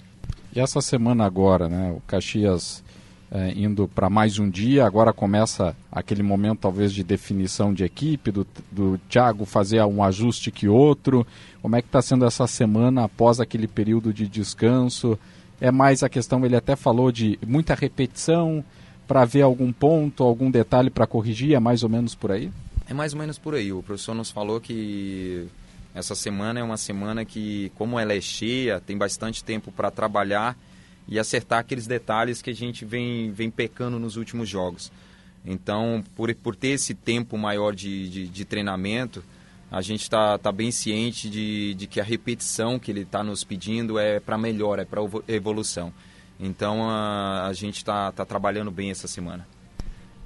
E essa semana agora, né? O Caxias é, indo para mais um dia, agora começa aquele momento talvez de definição de equipe, do, do Thiago fazer um ajuste que outro. Como é que está sendo essa semana após aquele período de descanso? É mais a questão, ele até falou de muita repetição para ver algum ponto, algum detalhe para corrigir, é mais ou menos por aí? É mais ou menos por aí. O professor nos falou que essa semana é uma semana que, como ela é cheia, tem bastante tempo para trabalhar e acertar aqueles detalhes que a gente vem, vem pecando nos últimos jogos. Então, por, por ter esse tempo maior de, de, de treinamento, a gente está tá bem ciente de, de que a repetição que ele está nos pedindo é para melhor, é para evolução. Então, a, a gente está tá trabalhando bem essa semana.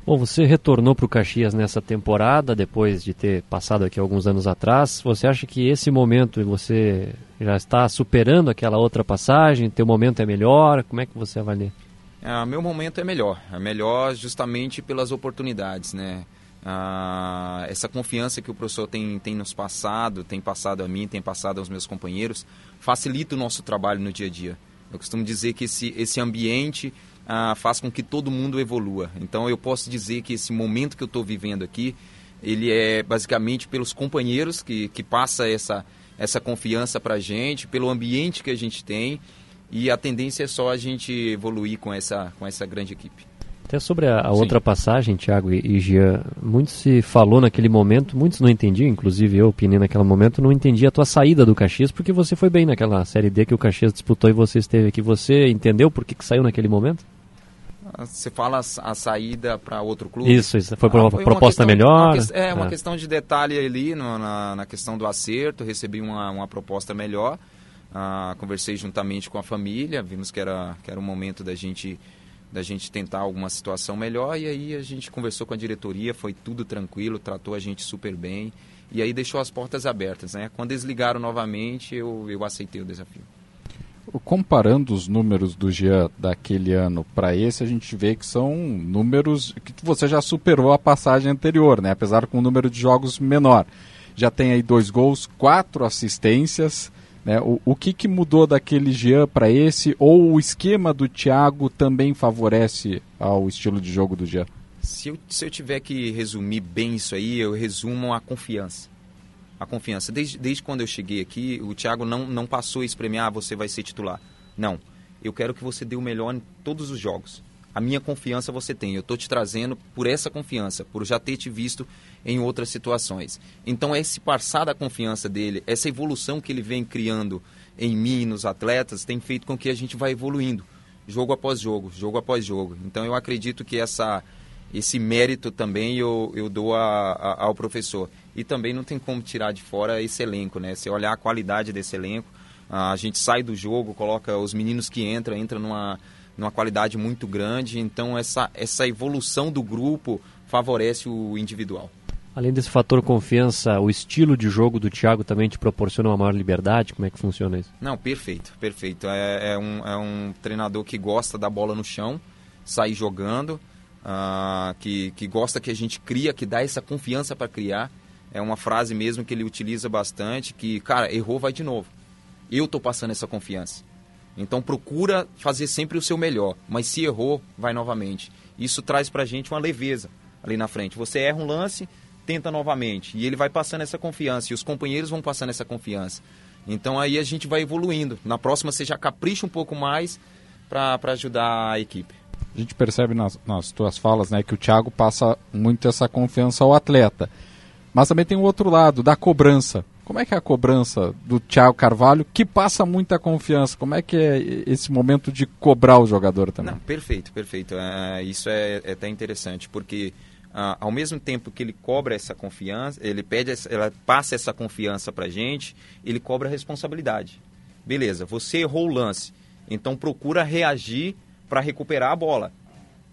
Bom, você retornou para o Caxias nessa temporada, depois de ter passado aqui alguns anos atrás. Você acha que esse momento você já está superando aquela outra passagem? Teu momento é melhor? Como é que você avalia? Ah, meu momento é melhor. É melhor justamente pelas oportunidades, né? Ah, essa confiança que o professor tem, tem nos passado, tem passado a mim, tem passado aos meus companheiros, facilita o nosso trabalho no dia a dia. Eu costumo dizer que esse, esse ambiente ah, faz com que todo mundo evolua. Então eu posso dizer que esse momento que eu estou vivendo aqui, ele é basicamente pelos companheiros que, que passa essa, essa confiança para a gente, pelo ambiente que a gente tem e a tendência é só a gente evoluir com essa, com essa grande equipe. Até sobre a, a outra passagem, Thiago e, e Gia, muito se falou naquele momento, muitos não entendiam, inclusive eu, opinei naquele momento, não entendi a tua saída do Caxias, porque você foi bem naquela Série D que o Caxias disputou e você esteve aqui. Você entendeu por que, que saiu naquele momento? Você fala a, a saída para outro clube? Isso, isso. Foi ah, uma proposta uma melhor? Uma, é, uma ah. questão de detalhe ali no, na, na questão do acerto, recebi uma, uma proposta melhor. Ah, conversei juntamente com a família, vimos que era, que era o momento da gente da gente tentar alguma situação melhor e aí a gente conversou com a diretoria, foi tudo tranquilo, tratou a gente super bem e aí deixou as portas abertas, né? Quando eles ligaram novamente, eu, eu aceitei o desafio. Comparando os números do Jean daquele ano para esse, a gente vê que são números que você já superou a passagem anterior, né? Apesar com um número de jogos menor. Já tem aí dois gols, quatro assistências, né? O, o que, que mudou daquele Jean para esse? Ou o esquema do Thiago também favorece ao estilo de jogo do Jean? Se eu, se eu tiver que resumir bem isso aí, eu resumo a confiança. A confiança. Desde, desde quando eu cheguei aqui, o Thiago não, não passou a espremer, ah, você vai ser titular. Não. Eu quero que você dê o melhor em todos os jogos a minha confiança você tem. Eu estou te trazendo por essa confiança, por já ter te visto em outras situações. Então, esse passar da confiança dele, essa evolução que ele vem criando em mim, nos atletas, tem feito com que a gente vá evoluindo, jogo após jogo, jogo após jogo. Então, eu acredito que essa, esse mérito também eu, eu dou a, a, ao professor. E também não tem como tirar de fora esse elenco, né? Se olhar a qualidade desse elenco, a gente sai do jogo, coloca os meninos que entram, entra numa numa qualidade muito grande. Então, essa, essa evolução do grupo favorece o individual. Além desse fator confiança, o estilo de jogo do Thiago também te proporciona uma maior liberdade? Como é que funciona isso? Não, perfeito, perfeito. É, é um, é um treinador que gosta da bola no chão, sair jogando, uh, que, que gosta que a gente cria, que dá essa confiança para criar. É uma frase mesmo que ele utiliza bastante, que, cara, errou, vai de novo. Eu tô passando essa confiança. Então procura fazer sempre o seu melhor, mas se errou, vai novamente. Isso traz pra gente uma leveza ali na frente. Você erra um lance, tenta novamente, e ele vai passando essa confiança, e os companheiros vão passando essa confiança. Então aí a gente vai evoluindo. Na próxima você já capricha um pouco mais para ajudar a equipe. A gente percebe nas, nas tuas falas né, que o Thiago passa muito essa confiança ao atleta. Mas também tem o outro lado, da cobrança. Como é que é a cobrança do Thiago Carvalho, que passa muita confiança? Como é que é esse momento de cobrar o jogador também? Não, perfeito, perfeito. É, isso é, é, até interessante, porque ah, ao mesmo tempo que ele cobra essa confiança, ele pede, ela passa essa confiança para gente, ele cobra a responsabilidade. Beleza, você errou o lance, então procura reagir para recuperar a bola.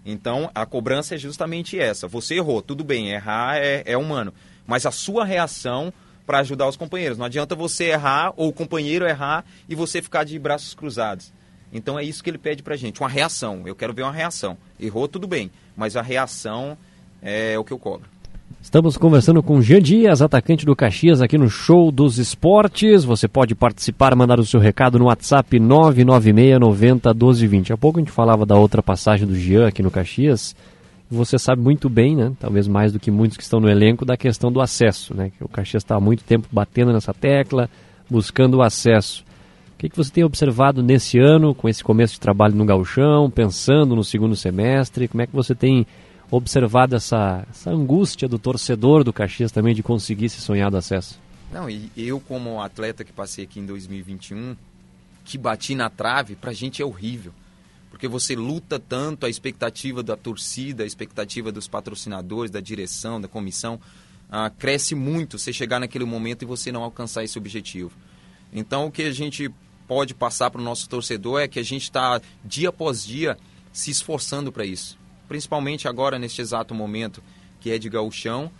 Então a cobrança é justamente essa. Você errou, tudo bem, errar é, é humano, mas a sua reação para ajudar os companheiros. Não adianta você errar ou o companheiro errar e você ficar de braços cruzados. Então é isso que ele pede para gente, uma reação. Eu quero ver uma reação. Errou, tudo bem, mas a reação é o que eu cobro. Estamos conversando com Jean Dias, atacante do Caxias, aqui no Show dos Esportes. Você pode participar, mandar o seu recado no WhatsApp 996 90 1220. Há pouco a gente falava da outra passagem do Jean aqui no Caxias você sabe muito bem, né, talvez mais do que muitos que estão no elenco, da questão do acesso. Né, que o Caxias está há muito tempo batendo nessa tecla, buscando o acesso. O que, que você tem observado nesse ano, com esse começo de trabalho no gauchão, pensando no segundo semestre? Como é que você tem observado essa, essa angústia do torcedor do Caxias também de conseguir esse sonhado acesso? Não, e eu como atleta que passei aqui em 2021, que bati na trave, pra gente é horrível porque você luta tanto a expectativa da torcida, a expectativa dos patrocinadores, da direção, da comissão, ah, cresce muito você chegar naquele momento e você não alcançar esse objetivo. Então, o que a gente pode passar para o nosso torcedor é que a gente está, dia após dia, se esforçando para isso. Principalmente agora, neste exato momento, que é de gauchão.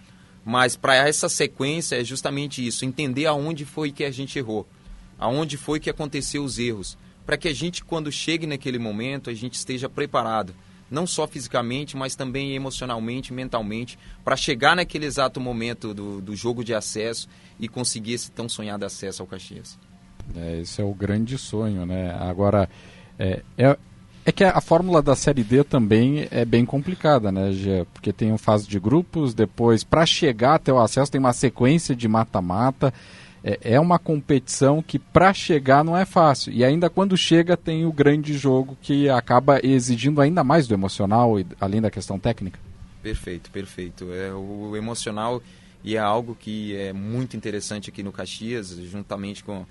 Mas para essa sequência é justamente isso, entender aonde foi que a gente errou, aonde foi que aconteceu os erros, para que a gente, quando chegue naquele momento, a gente esteja preparado, não só fisicamente, mas também emocionalmente, mentalmente, para chegar naquele exato momento do, do jogo de acesso e conseguir esse tão sonhado acesso ao Caxias. É, esse é o grande sonho, né? Agora, é, é, é, que a fórmula da Série D também é bem complicada, né, Gê? Porque tem um fase de grupos, depois, para chegar até o acesso, tem uma sequência de mata-mata. É, é uma competição que, para chegar, não é fácil. E ainda quando chega, tem o grande jogo que acaba exigindo ainda mais do emocional, além da questão técnica. Perfeito, perfeito. É o emocional e é algo que é muito interessante aqui no Caxias, juntamente com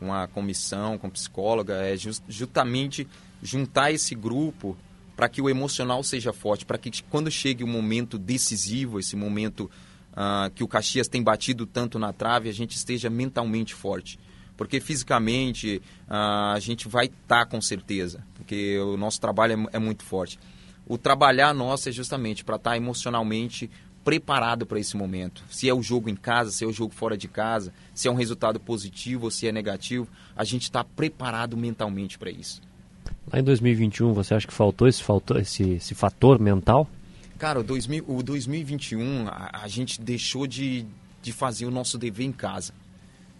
com a comissão, com a psicóloga, é just, justamente juntar esse grupo para que o emocional seja forte, para que quando chegue o momento decisivo, esse momento uh, que o Caxias tem batido tanto na trave, a gente esteja mentalmente forte. Porque fisicamente uh, a gente vai estar tá, com certeza, porque o nosso trabalho é, é muito forte. O trabalhar nosso é justamente para estar tá emocionalmente preparado para esse momento. Se é o jogo em casa, se é o jogo fora de casa, se é um resultado positivo ou se é negativo, a gente está preparado mentalmente para isso. Lá em 2021, você acha que faltou esse, faltou esse, esse fator mental? Cara, o, 2000, o 2021, a, a gente deixou de, de fazer o nosso dever em casa.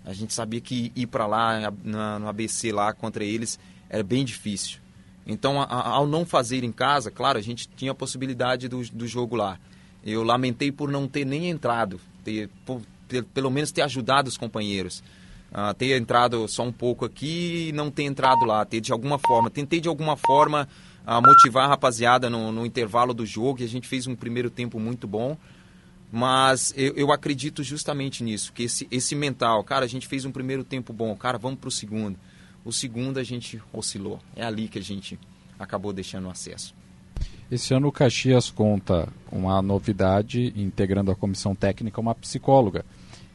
A gente sabia que ir para lá, na, no ABC lá contra eles, era bem difícil. Então, a, a, ao não fazer em casa, claro, a gente tinha a possibilidade do, do jogo lá. Eu lamentei por não ter nem entrado, ter, por, ter, pelo menos ter ajudado os companheiros. Uh, ter entrado só um pouco aqui e não ter entrado lá, ter de alguma forma. Tentei de alguma forma uh, motivar a rapaziada no, no, intervalo do jogo e a gente fez um primeiro tempo muito bom. Mas eu, eu acredito justamente nisso, que esse, esse mental, cara, a gente fez um primeiro tempo bom, cara, vamos para o segundo. O segundo a gente oscilou. É ali que a gente acabou deixando o acesso. Esse ano o Caxias conta com a novidade, integrando a comissão técnica, uma psicóloga.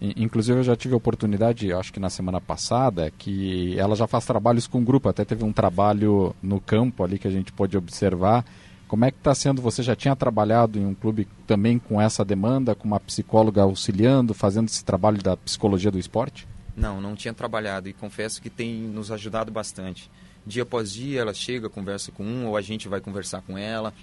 Inclusive eu já tive a oportunidade, acho que na semana passada, que ela já faz trabalhos com grupo, até teve um trabalho no campo ali que a gente pôde observar. Como é que está sendo? Você já tinha trabalhado em um clube também com essa demanda, com uma psicóloga auxiliando, fazendo esse trabalho da psicologia do esporte? Não, não tinha trabalhado e confesso que tem nos ajudado bastante dia após dia ela chega, conversa com um, ou a gente vai conversar com ela.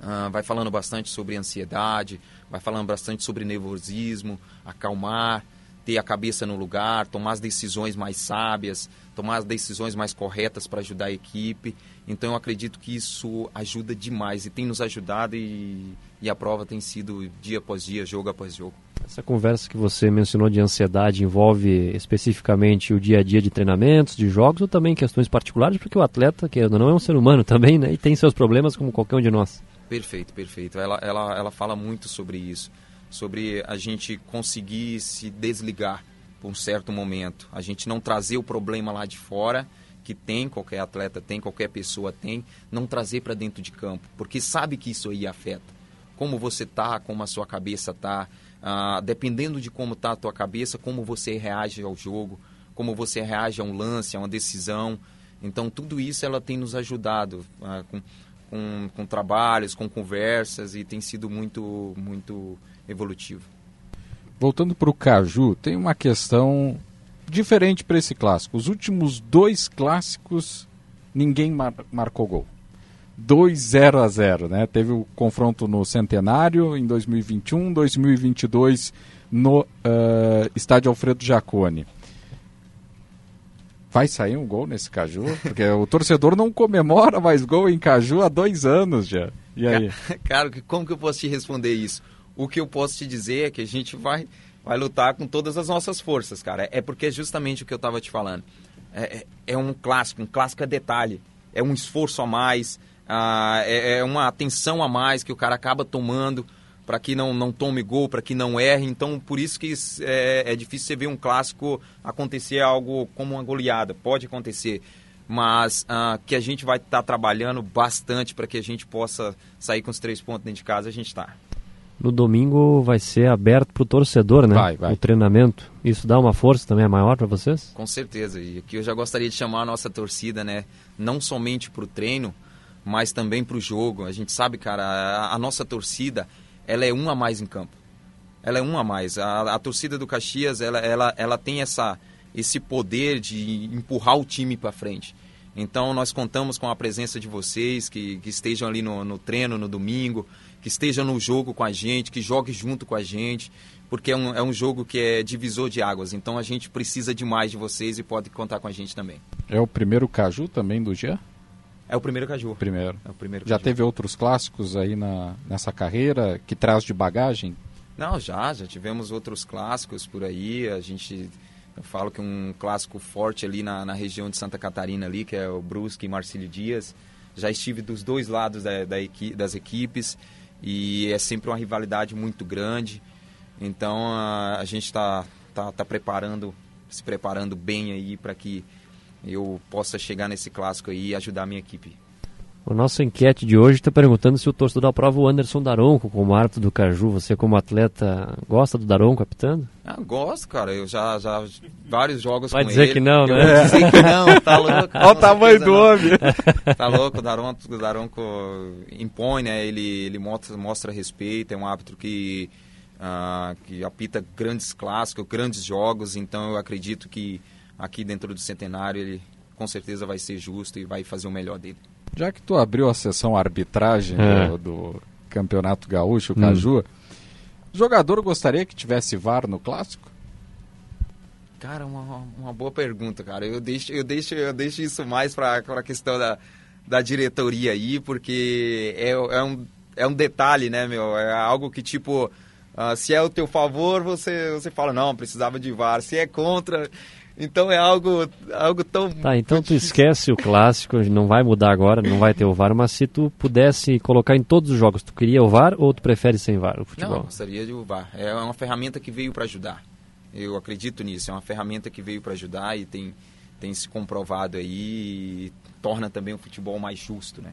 Uh, vai falando bastante sobre ansiedade, vai falando bastante sobre nervosismo, acalmar, ter a cabeça no lugar, tomar as decisões mais sábias, tomar as decisões mais corretas para ajudar a equipe. Então eu acredito que isso ajuda demais e tem nos ajudado e, e a prova tem sido dia após dia, jogo após jogo. Essa conversa que você mencionou de ansiedade envolve especificamente o dia a dia de treinamentos, de jogos ou também questões particulares, porque o atleta, que não é um ser humano também, né, e tem seus problemas como qualquer um de nós. Perfeito, perfeito. Ela, ela, ela fala muito sobre isso, sobre a gente conseguir se desligar por um certo momento, a gente não trazer o problema lá de fora que tem, qualquer atleta tem, qualquer pessoa tem, não trazer para dentro de campo, porque sabe que isso aí afeta. Como você tá, como a sua cabeça tá, ah, dependendo de como está a tua cabeça, como você reage ao jogo, como você reage a um lance, a uma decisão. Então, tudo isso ela tem nos ajudado ah, com, com, com, trabalhos, com conversas e tem sido muito, muito evolutivo. Voltando para o Caju, tem uma questão diferente para esse clássico. Os últimos dois clássicos, ninguém mar marcou gol. 2-0 a 0, né? Teve o confronto no Centenário em 2021, 2022 no uh, Estádio Alfredo Jacone. Vai sair um gol nesse Caju? Porque o torcedor não comemora mais gol em Caju há dois anos já. E aí? Cara, como que eu posso te responder isso? O que eu posso te dizer é que a gente vai, vai lutar com todas as nossas forças, cara. É porque é justamente o que eu estava te falando. É, é, é um clássico, um clássico é detalhe. É um esforço a mais, ah, é, é, uma atenção a mais que o cara acaba tomando para que não, não tome gol, para que não erre. Então, por isso que é, é, difícil você ver um clássico acontecer algo como uma goleada. Pode acontecer. mas ah, que a gente vai estar trabalhando bastante para que a gente possa sair com os três pontos dentro de casa, a gente está. No domingo vai ser aberto para o torcedor, né? Vai, vai. O treinamento. Isso dá uma força também maior para vocês? Com certeza. E aqui eu já gostaria de chamar a nossa torcida, né? Não somente para o treino, mas também para o jogo. A gente sabe, cara, a, a, nossa torcida, ela é uma a mais em campo. Ela é uma a mais. A, a torcida do Caxias, ela, ela, ela tem essa, esse poder de empurrar o time para frente. Então nós contamos com a presença de vocês, que, que estejam ali no, no treino no domingo, que esteja no jogo com a gente, que jogue junto com a gente, porque é um, é um jogo que é divisor de águas. Então a gente precisa demais de vocês e pode contar com a gente também. É o primeiro caju também do Jean? É o primeiro caju. Primeiro. É o primeiro já caju. teve outros clássicos aí na, nessa carreira que traz de bagagem? Não, já, já tivemos outros clássicos por aí. A gente eu falo que um clássico forte ali na, na região de Santa Catarina ali, que é o Brusque e Marcílio Dias. Já estive dos dois lados da, da equi das equipes e é sempre uma rivalidade muito grande. Então a, a gente está tá, tá preparando, se preparando bem aí para que eu possa chegar nesse clássico aí e ajudar a minha equipe. O nosso enquete de hoje está perguntando se o torcedor aprova o Anderson Daronco como árbitro do Caju. Você, como atleta, gosta do Daronco apitando? Ah, gosto, cara. Eu já, já vários jogos Vai com dizer ele. que não, né? vou dizer que não, tá louco. Olha o tamanho do homem. Tá louco, o Daronco, o Daronco impõe, né? Ele, ele mostra, mostra respeito, é um árbitro que, ah, que apita grandes clássicos, grandes jogos, então eu acredito que aqui dentro do Centenário ele com certeza vai ser justo e vai fazer o melhor dele. Já que tu abriu a sessão arbitragem É. do, do Campeonato Gaúcho, o Hum. Caju, jogador gostaria que tivesse VAR no clássico? Cara, uma, uma boa pergunta, cara. Eu deixo, eu deixo, eu deixo isso mais para a questão da, da diretoria aí, porque é, é, um, é um detalhe, né, meu? É algo que, tipo, ah, se é o teu favor, você, você fala, não, precisava de VAR. Se é contra, então é algo, algo tão... Tá, então tu esquece o clássico, não vai mudar agora, não vai ter o VAR, mas se tu pudesse colocar em todos os jogos, tu queria o VAR ou tu prefere sem VAR o futebol? Não, gostaria de VAR. É uma ferramenta que veio para ajudar. Eu acredito nisso. É uma ferramenta que veio para ajudar e tem, tem se comprovado aí e torna também o futebol mais justo, né?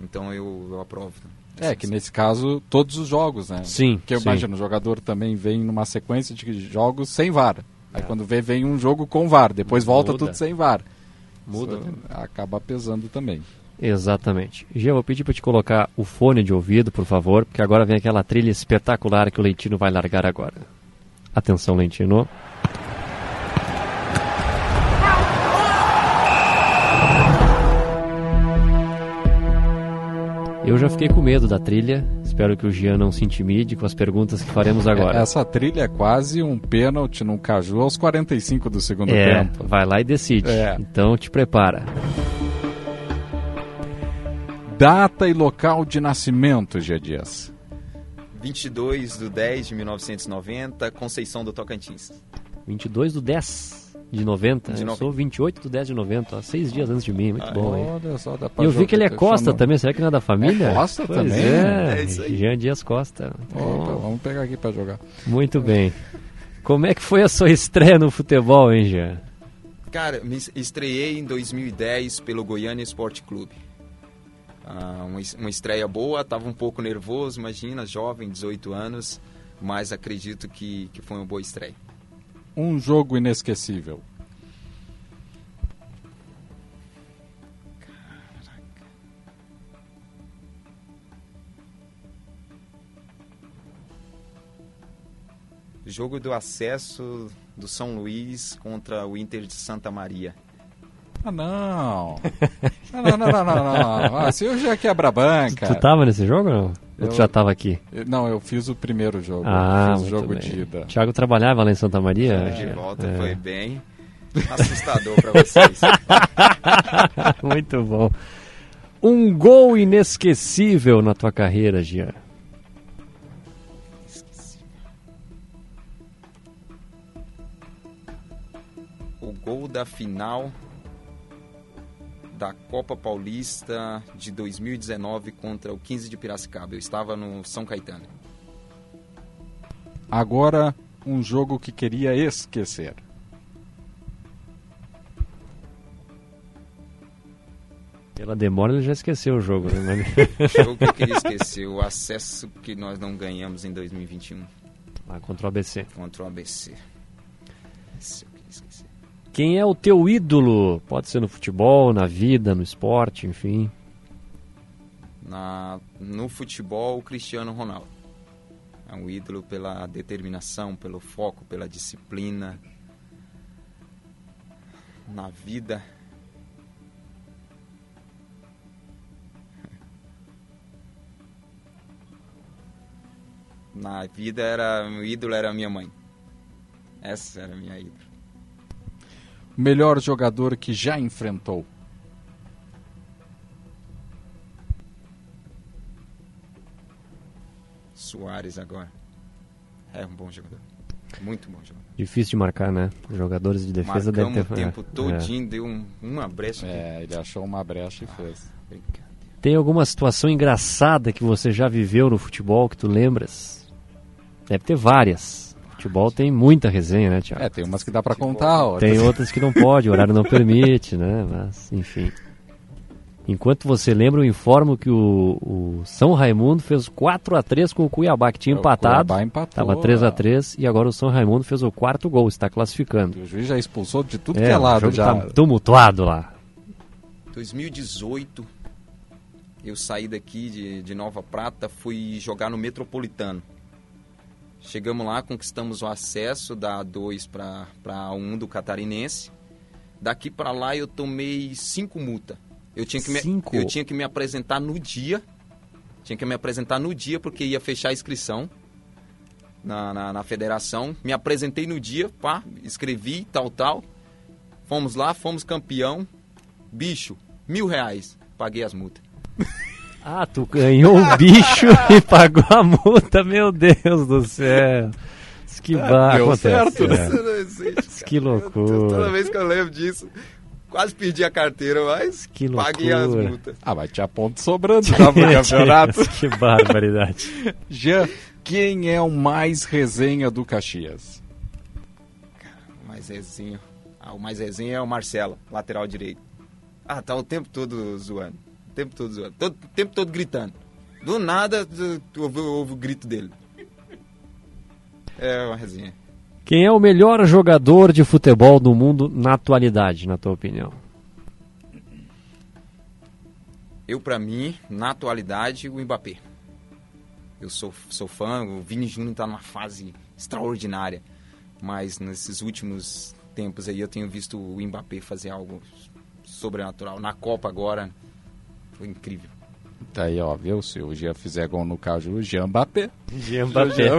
Então eu, eu aprovo. É, que nesse caso, todos os jogos, né? Sim, Porque eu sim. imagino, o jogador também vem numa sequência de jogos sem VAR. Aí quando vê, vem um jogo com VAR, depois volta Muda. tudo sem VAR. Muda. Isso acaba pesando também. Exatamente. Gia, vou pedir para te colocar o fone de ouvido, por favor, porque agora vem aquela trilha espetacular que o Leitino vai largar agora. Atenção, Leitino. Eu já fiquei com medo da trilha. Espero que o Gian não se intimide com as perguntas que faremos agora. É, Essa trilha é quase um pênalti no Caju aos 45 do segundo É, tempo. vai lá e decide. É. Então te prepara. Data e local de nascimento, Gia Dias. 22 de 10 de 1990, Conceição do Tocantins. 22 do 10 de 90. De eu 90. sou 28 do 10 de 90, ó, seis dias antes de mim. Muito bom, hein? Olha só, dá E pra eu vi que ele é Costa chamando. também, será que não é da família? É Costa Pois também? É, É isso aí. Jean Dias Costa. Opa, vamos pegar aqui pra jogar. muito bem. Como é que foi a sua estreia no futebol, hein, Jean? Cara, me estreiei em 2010 pelo Goiânia Esporte Clube. Ah, uma, uma estreia boa, estava um pouco nervoso, imagina, jovem, 18 anos, mas acredito que, que foi uma boa estreia. Um jogo inesquecível. Jogo do acesso do São Luís contra o Inter de Santa Maria. Ah, não. Não, não, não, não, não. não. Ah, se eu já quebra a banca. Tu tava nesse jogo ou não? Eu- já tava aqui? Eu- Não, eu fiz o primeiro jogo. Ah, fiz o jogo bem. de ida. Thiago trabalhava lá em Santa Maria? De volta É. foi bem assustador para vocês. Muito bom. Um gol inesquecível na tua carreira, Jean. o gol da final da Copa Paulista de 2019 contra o 15 de Piracicaba. Eu estava no São Caetano. Agora, um jogo que queria esquecer. Pela demora ele já esqueceu o jogo, né? O jogo que eu queria esquecer, o acesso que nós não ganhamos em 2021 Lá contra o ABC. contra o ABC. Quem é o teu ídolo? Pode ser no futebol, na vida, no esporte, enfim. Na, no futebol, o Cristiano Ronaldo. É um ídolo pela determinação, pelo foco, pela disciplina. Na vida. Na vida era meu ídolo era minha mãe. Essa era minha ídolo. Melhor jogador que já enfrentou. Soares agora. É um bom jogador. Muito bom jogador. Difícil de marcar, né? Os jogadores de defesa devem Marcamos ter. o tempo é, todinho, deu um- uma brecha. É, ele achou uma brecha e fez. Brincadeira. Tem alguma situação engraçada que você já viveu no futebol que tu lembras? Deve ter várias. Futebol tem muita resenha, né, Thiago? É, tem umas que dá pra contar. ó. Tem outras que não pode, o horário não permite, né? Mas, enfim. Enquanto você lembra, eu informo que o, o São Raimundo fez 4 a 3 com o Cuiabá, que tinha O empatado. Cuiabá empatou, Tava 3 a é. 3 e agora o São Raimundo fez o quarto gol, está classificando. O juiz já expulsou de tudo É, que é o lado jogo já. tá tumultuado lá. 2018, eu saí daqui de, de Nova Prata, fui jogar no Metropolitano. Chegamos lá, conquistamos o acesso da A2 para A1 do Catarinense. Daqui para lá eu tomei cinco multas. Eu tinha, que me, Cinco? eu tinha que me apresentar no dia. Tinha que me apresentar no dia porque ia fechar a inscrição na, na, na federação. Me apresentei no dia, pá, escrevi, tal, tal. Fomos lá, fomos campeão. Bicho, mil reais. Paguei as multas. Ah, tu ganhou o bicho e pagou a multa, meu Deus do céu. Que deu acontece, certo, é. Não existe, Que cara. loucura. Eu- Toda vez que eu lembro disso, quase perdi a carteira, mas Que paguei as multas. Ah, mas tinha ponto sobrando já pro campeonato. que barbaridade. Jean, quem é o mais resenha do Caxias? O mais resenha. Ah, o mais resenha é o Marcelo, lateral direito. Ah, tá o tempo todo zoando. Tempo todo zoando. Todo, o tempo todo gritando. Do nada, ouve o grito dele. É uma resenha. Quem é o melhor jogador de futebol do mundo na atualidade, na tua opinião? Eu, pra mim, na atualidade, o Mbappé. Eu sou, sou fã, o Vini Júnior tá numa fase extraordinária. Mas nesses últimos tempos aí eu tenho visto o Mbappé fazer algo sobrenatural. Na Copa agora, foi incrível. Tá aí, ó, viu? Se o Jean fizer gol no caso, o Jean Mbappé. Jean Mbappé.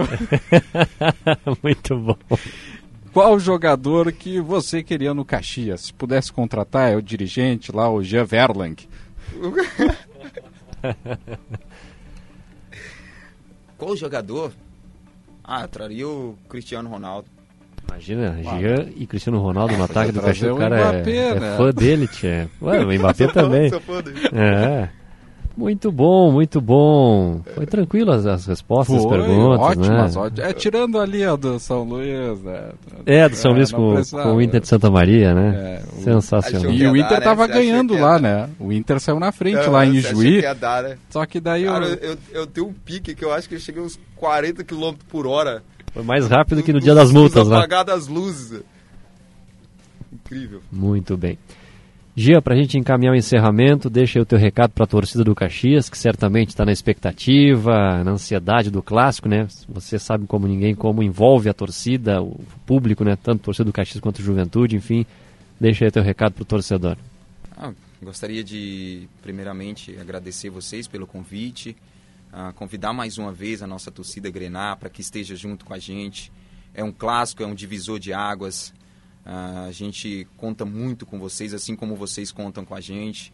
Muito bom. Qual jogador que você queria no Caxias? Se pudesse contratar, é o dirigente lá, o Jean Verlang. Qual jogador? Ah, eu traria o Cristiano Ronaldo. Imagina, Jean e Cristiano Ronaldo no ataque do Caxias. O cara é, Mbappé, é né? fã dele, tchê. Ué, o Mbappé também. Sou fã dele. É. Muito bom, muito bom. Foi tranquilo as, as respostas, as Foi, perguntas, ótimas, né? ótimas. É, tirando ali a do São Luís, né? É, do São Luís não com, com o Inter de Santa Maria, né? É, o- Sensacional. E o Inter né? tava achou ganhando lá, dar. né? O Inter saiu na frente Não, lá em dar, né? Só que daí Cara, o... eu, eu tenho um pique que eu acho que eu cheguei uns 40 km por hora. Foi mais rápido que no dia das multas, nos né? apagar das luzes. Incrível. Muito bem. Gia, para a gente encaminhar o encerramento, deixa aí o teu recado para a torcida do Caxias, que certamente está na expectativa, na ansiedade do clássico, né? Você sabe como ninguém como envolve a torcida, o público, né? Tanto a torcida do Caxias quanto a juventude, enfim. Deixa aí o teu recado para o torcedor. Ah, gostaria de, primeiramente, agradecer vocês pelo convite, convidar mais uma vez a nossa torcida Grenar para que esteja junto com a gente. É um clássico, é um divisor de águas. Ah, a gente conta muito com vocês, assim como vocês contam com a gente.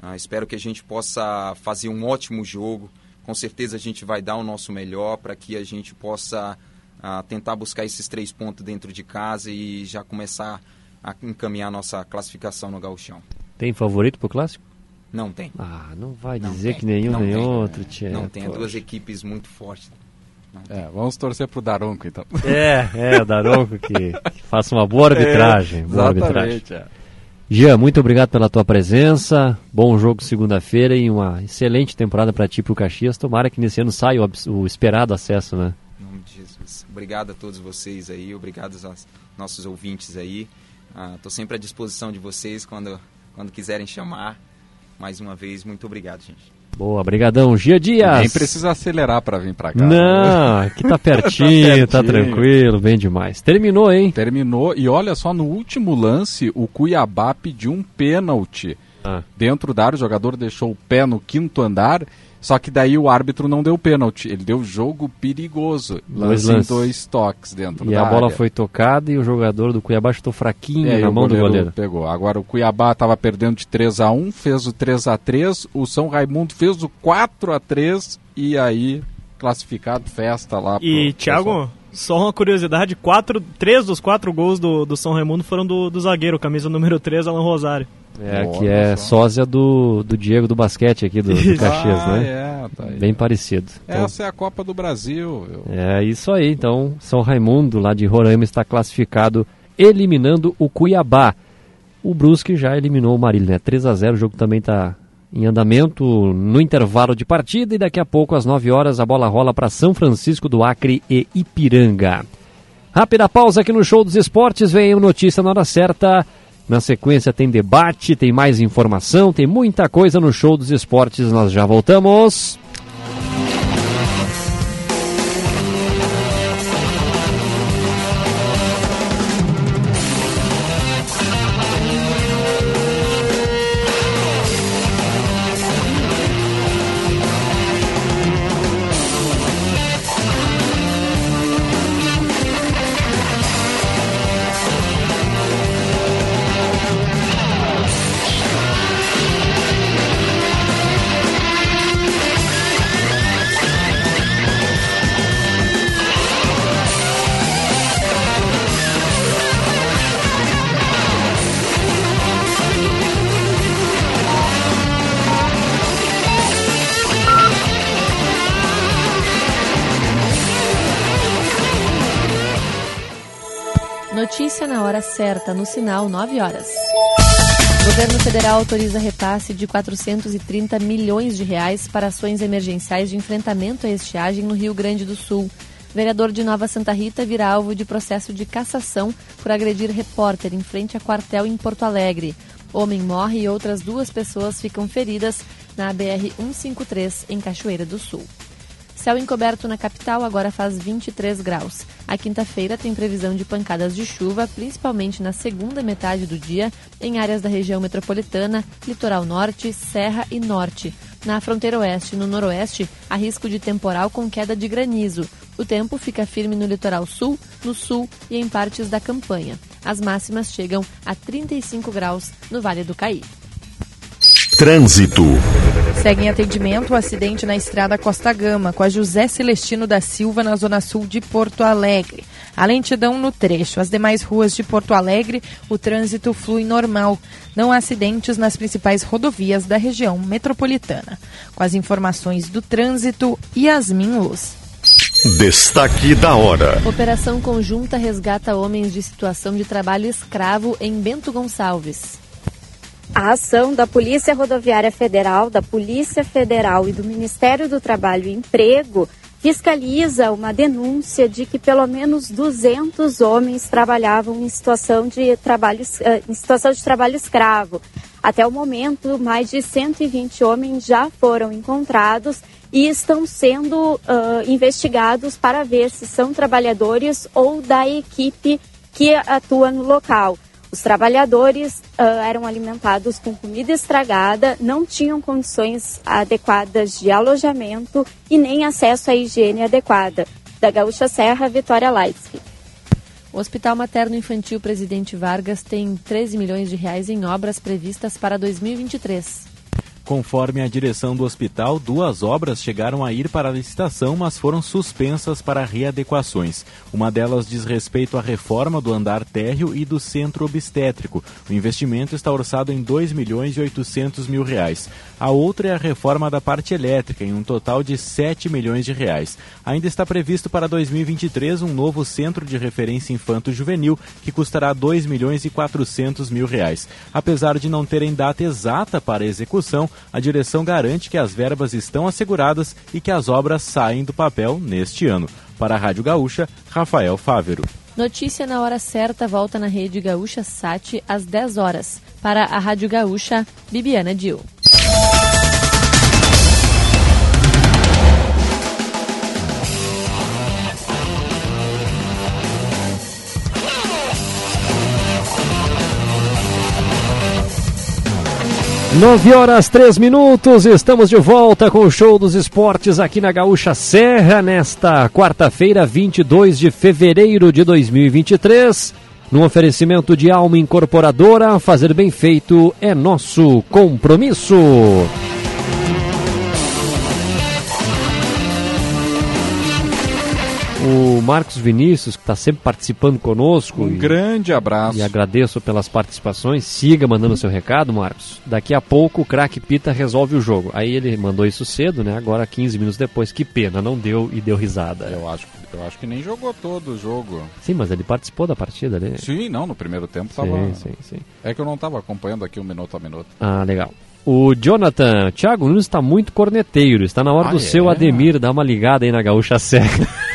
Ah, espero que a gente possa fazer um ótimo jogo. Com certeza a gente vai dar o nosso melhor para que a gente possa ah, tentar buscar esses três pontos dentro de casa e já começar a encaminhar a nossa classificação no gauchão. Tem favorito pro clássico? Não tem. Ah, não vai Não dizer tem, que nenhum não nem tem. outro, tia. Não tem, é duas equipes muito fortes. É, vamos torcer pro Daronco, então. É, é, o Daronco que, que faça uma boa arbitragem. É, boa arbitragem. é. Jean, muito obrigado pela tua presença. Bom jogo segunda-feira e uma excelente temporada para ti e para o Caxias. Tomara que nesse ano saia o, o esperado acesso, né? Em nome de Jesus. Obrigado a todos vocês aí, obrigado aos nossos ouvintes aí. Estou sempre à disposição de vocês quando, quando quiserem chamar. Mais uma vez, muito obrigado, gente. Boa, brigadão. Gia Dias. Nem precisa acelerar para vir para cá. Não, aqui tá pertinho, tá, pertinho, tá tranquilo, bem demais. Terminou, hein? Terminou. E olha só, no último lance, o Cuiabá pediu um pênalti. Ah. Dentro da área, o jogador deixou o pé no quinto andar só que daí o árbitro não deu pênalti, ele deu jogo perigoso. Lance em dois toques dentro e da a bola área. foi tocada e o jogador do Cuiabá estou fraquinho é, na mão goleiro do goleiro. Pegou. Agora o Cuiabá estava perdendo de 3 a 1 fez o 3 a 3 o São Raimundo fez o 4 a 3 e aí classificado festa lá. E Thiago, só uma curiosidade, quatro, três dos quatro gols do, do São Raimundo foram do, do zagueiro, camisa número 3, Alan Rosário. É, que é sósia do, do Diego do basquete aqui do, do Caxias, ah, né? É, tá Bem parecido. Então, Essa é a Copa do Brasil. É isso aí. Então, São Raimundo, lá de Roraima, está classificado, eliminando o Cuiabá. O Brusque já eliminou o Marília, né? 3 a 0 o jogo também está em andamento no intervalo de partida e daqui a pouco, às 9 horas, a bola rola para São Francisco do Acre e Ipiranga. Rápida pausa aqui no Show dos Esportes, vem o notícia na hora certa. Na sequência tem debate, tem mais informação, tem muita coisa no show dos esportes. Nós já voltamos. Certa, no sinal 9 horas. O governo federal autoriza repasse de 430 milhões de reais para ações emergenciais de enfrentamento à estiagem no Rio Grande do Sul. Vereador de Nova Santa Rita vira alvo de processo de cassação por agredir repórter em frente a quartel em Porto Alegre. Homem morre e outras duas pessoas ficam feridas na BR-153 em Cachoeira do Sul. Céu encoberto na capital agora faz 23 graus. A quinta-feira tem previsão de pancadas de chuva, principalmente na segunda metade do dia, em áreas da região metropolitana, litoral norte, serra e norte. Na fronteira oeste e no noroeste, há risco de temporal com queda de granizo. O tempo fica firme no litoral sul, no sul e em partes da campanha. As máximas chegam a 35 graus no Vale do Caí. Trânsito. Segue em atendimento o acidente na estrada Costa Gama, com a José Celestino da Silva, na zona sul de Porto Alegre. A lentidão no trecho. As demais ruas de Porto Alegre, o trânsito flui normal. Não há acidentes nas principais rodovias da região metropolitana. Com as informações do trânsito, Yasmin Luz. Destaque da hora. Operação conjunta resgata homens de situação de trabalho escravo em Bento Gonçalves. A ação da Polícia Rodoviária Federal, da Polícia Federal e do Ministério do Trabalho e Emprego fiscaliza uma denúncia de que pelo menos 200 homens trabalhavam em situação de trabalho, eh, em situação de trabalho escravo. Até o momento, mais de 120 homens já foram encontrados e estão sendo uh, investigados para ver se são trabalhadores ou da equipe que atua no local. Os trabalhadores uh, eram alimentados com comida estragada, não tinham condições adequadas de alojamento e nem acesso à higiene adequada. Da Gaúcha Serra, Vitória Leitsky. O Hospital Materno Infantil Presidente Vargas tem 13 milhões de reais em obras previstas para 2023. Conforme a direção do hospital, duas obras chegaram a ir para a licitação, mas foram suspensas para readequações. Uma delas diz respeito à reforma do andar térreo e do centro obstétrico. O investimento está orçado em 2 milhões e 800 mil reais. A outra é a reforma da parte elétrica, em um total de 7 milhões de reais. Ainda está previsto para 2023 um novo centro de referência infanto-juvenil, que custará 2 milhões e 400 mil reais. Apesar de não terem data exata para execução, a direção garante que as verbas estão asseguradas e que as obras saem do papel neste ano. Para a Rádio Gaúcha, Rafael Fávero. Notícia na hora certa volta na rede Gaúcha Sat às 10 horas. Para a Rádio Gaúcha, Bibiana Dil. 9 horas 3 minutos, estamos de volta com o show dos esportes aqui na Gaúcha Serra nesta quarta-feira, 22 de fevereiro de 2023. No oferecimento de Alma Incorporadora, fazer bem feito é nosso compromisso. O Marcos Vinícius, que está sempre participando conosco. Um e, grande abraço. E agradeço pelas participações. Siga mandando seu recado, Marcos. Daqui a pouco o craque Pita resolve o jogo. Aí ele mandou isso cedo, né? Agora 15 minutos depois. Que pena, não deu e deu risada. Eu acho, eu acho que nem jogou todo o jogo. Sim, mas ele participou da partida ali. Sim, não, no primeiro tempo sim, tava. Sim, sim. É que eu não estava acompanhando aqui um minuto a minuto. Ah, legal. O Jonathan, Thiago Nunes está muito corneteiro. Está na hora Ah, do é? seu Ademir dar uma ligada aí na Gaúcha Serra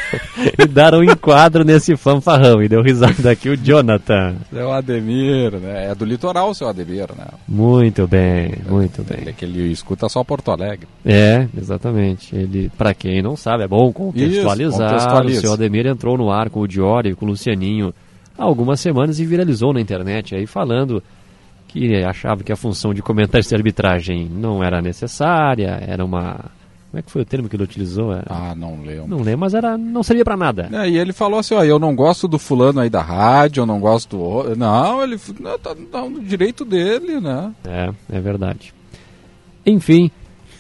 e dar um enquadro nesse fanfarrão. E deu risada aqui o Jonathan. Seu Ademir, né? É do litoral, seu Ademir, né? Muito bem, muito bem. É que ele escuta só Porto Alegre. É, exatamente. Ele, para quem não sabe, é bom contextualizar. Isso, contextualiza. O seu Ademir entrou no ar com o Diori, com o Lucianinho, há algumas semanas e viralizou na internet aí falando que achava que a função de comentarista de arbitragem não era necessária, era uma. Como é que foi o termo que ele utilizou? Era... Ah, não lembro. Não lembro, mas era, não servia para nada. É, e ele falou assim, ó, eu não gosto do fulano aí da rádio, eu não gosto do. Não, ele não, tá, tá no direito dele, né? É, é verdade. Enfim,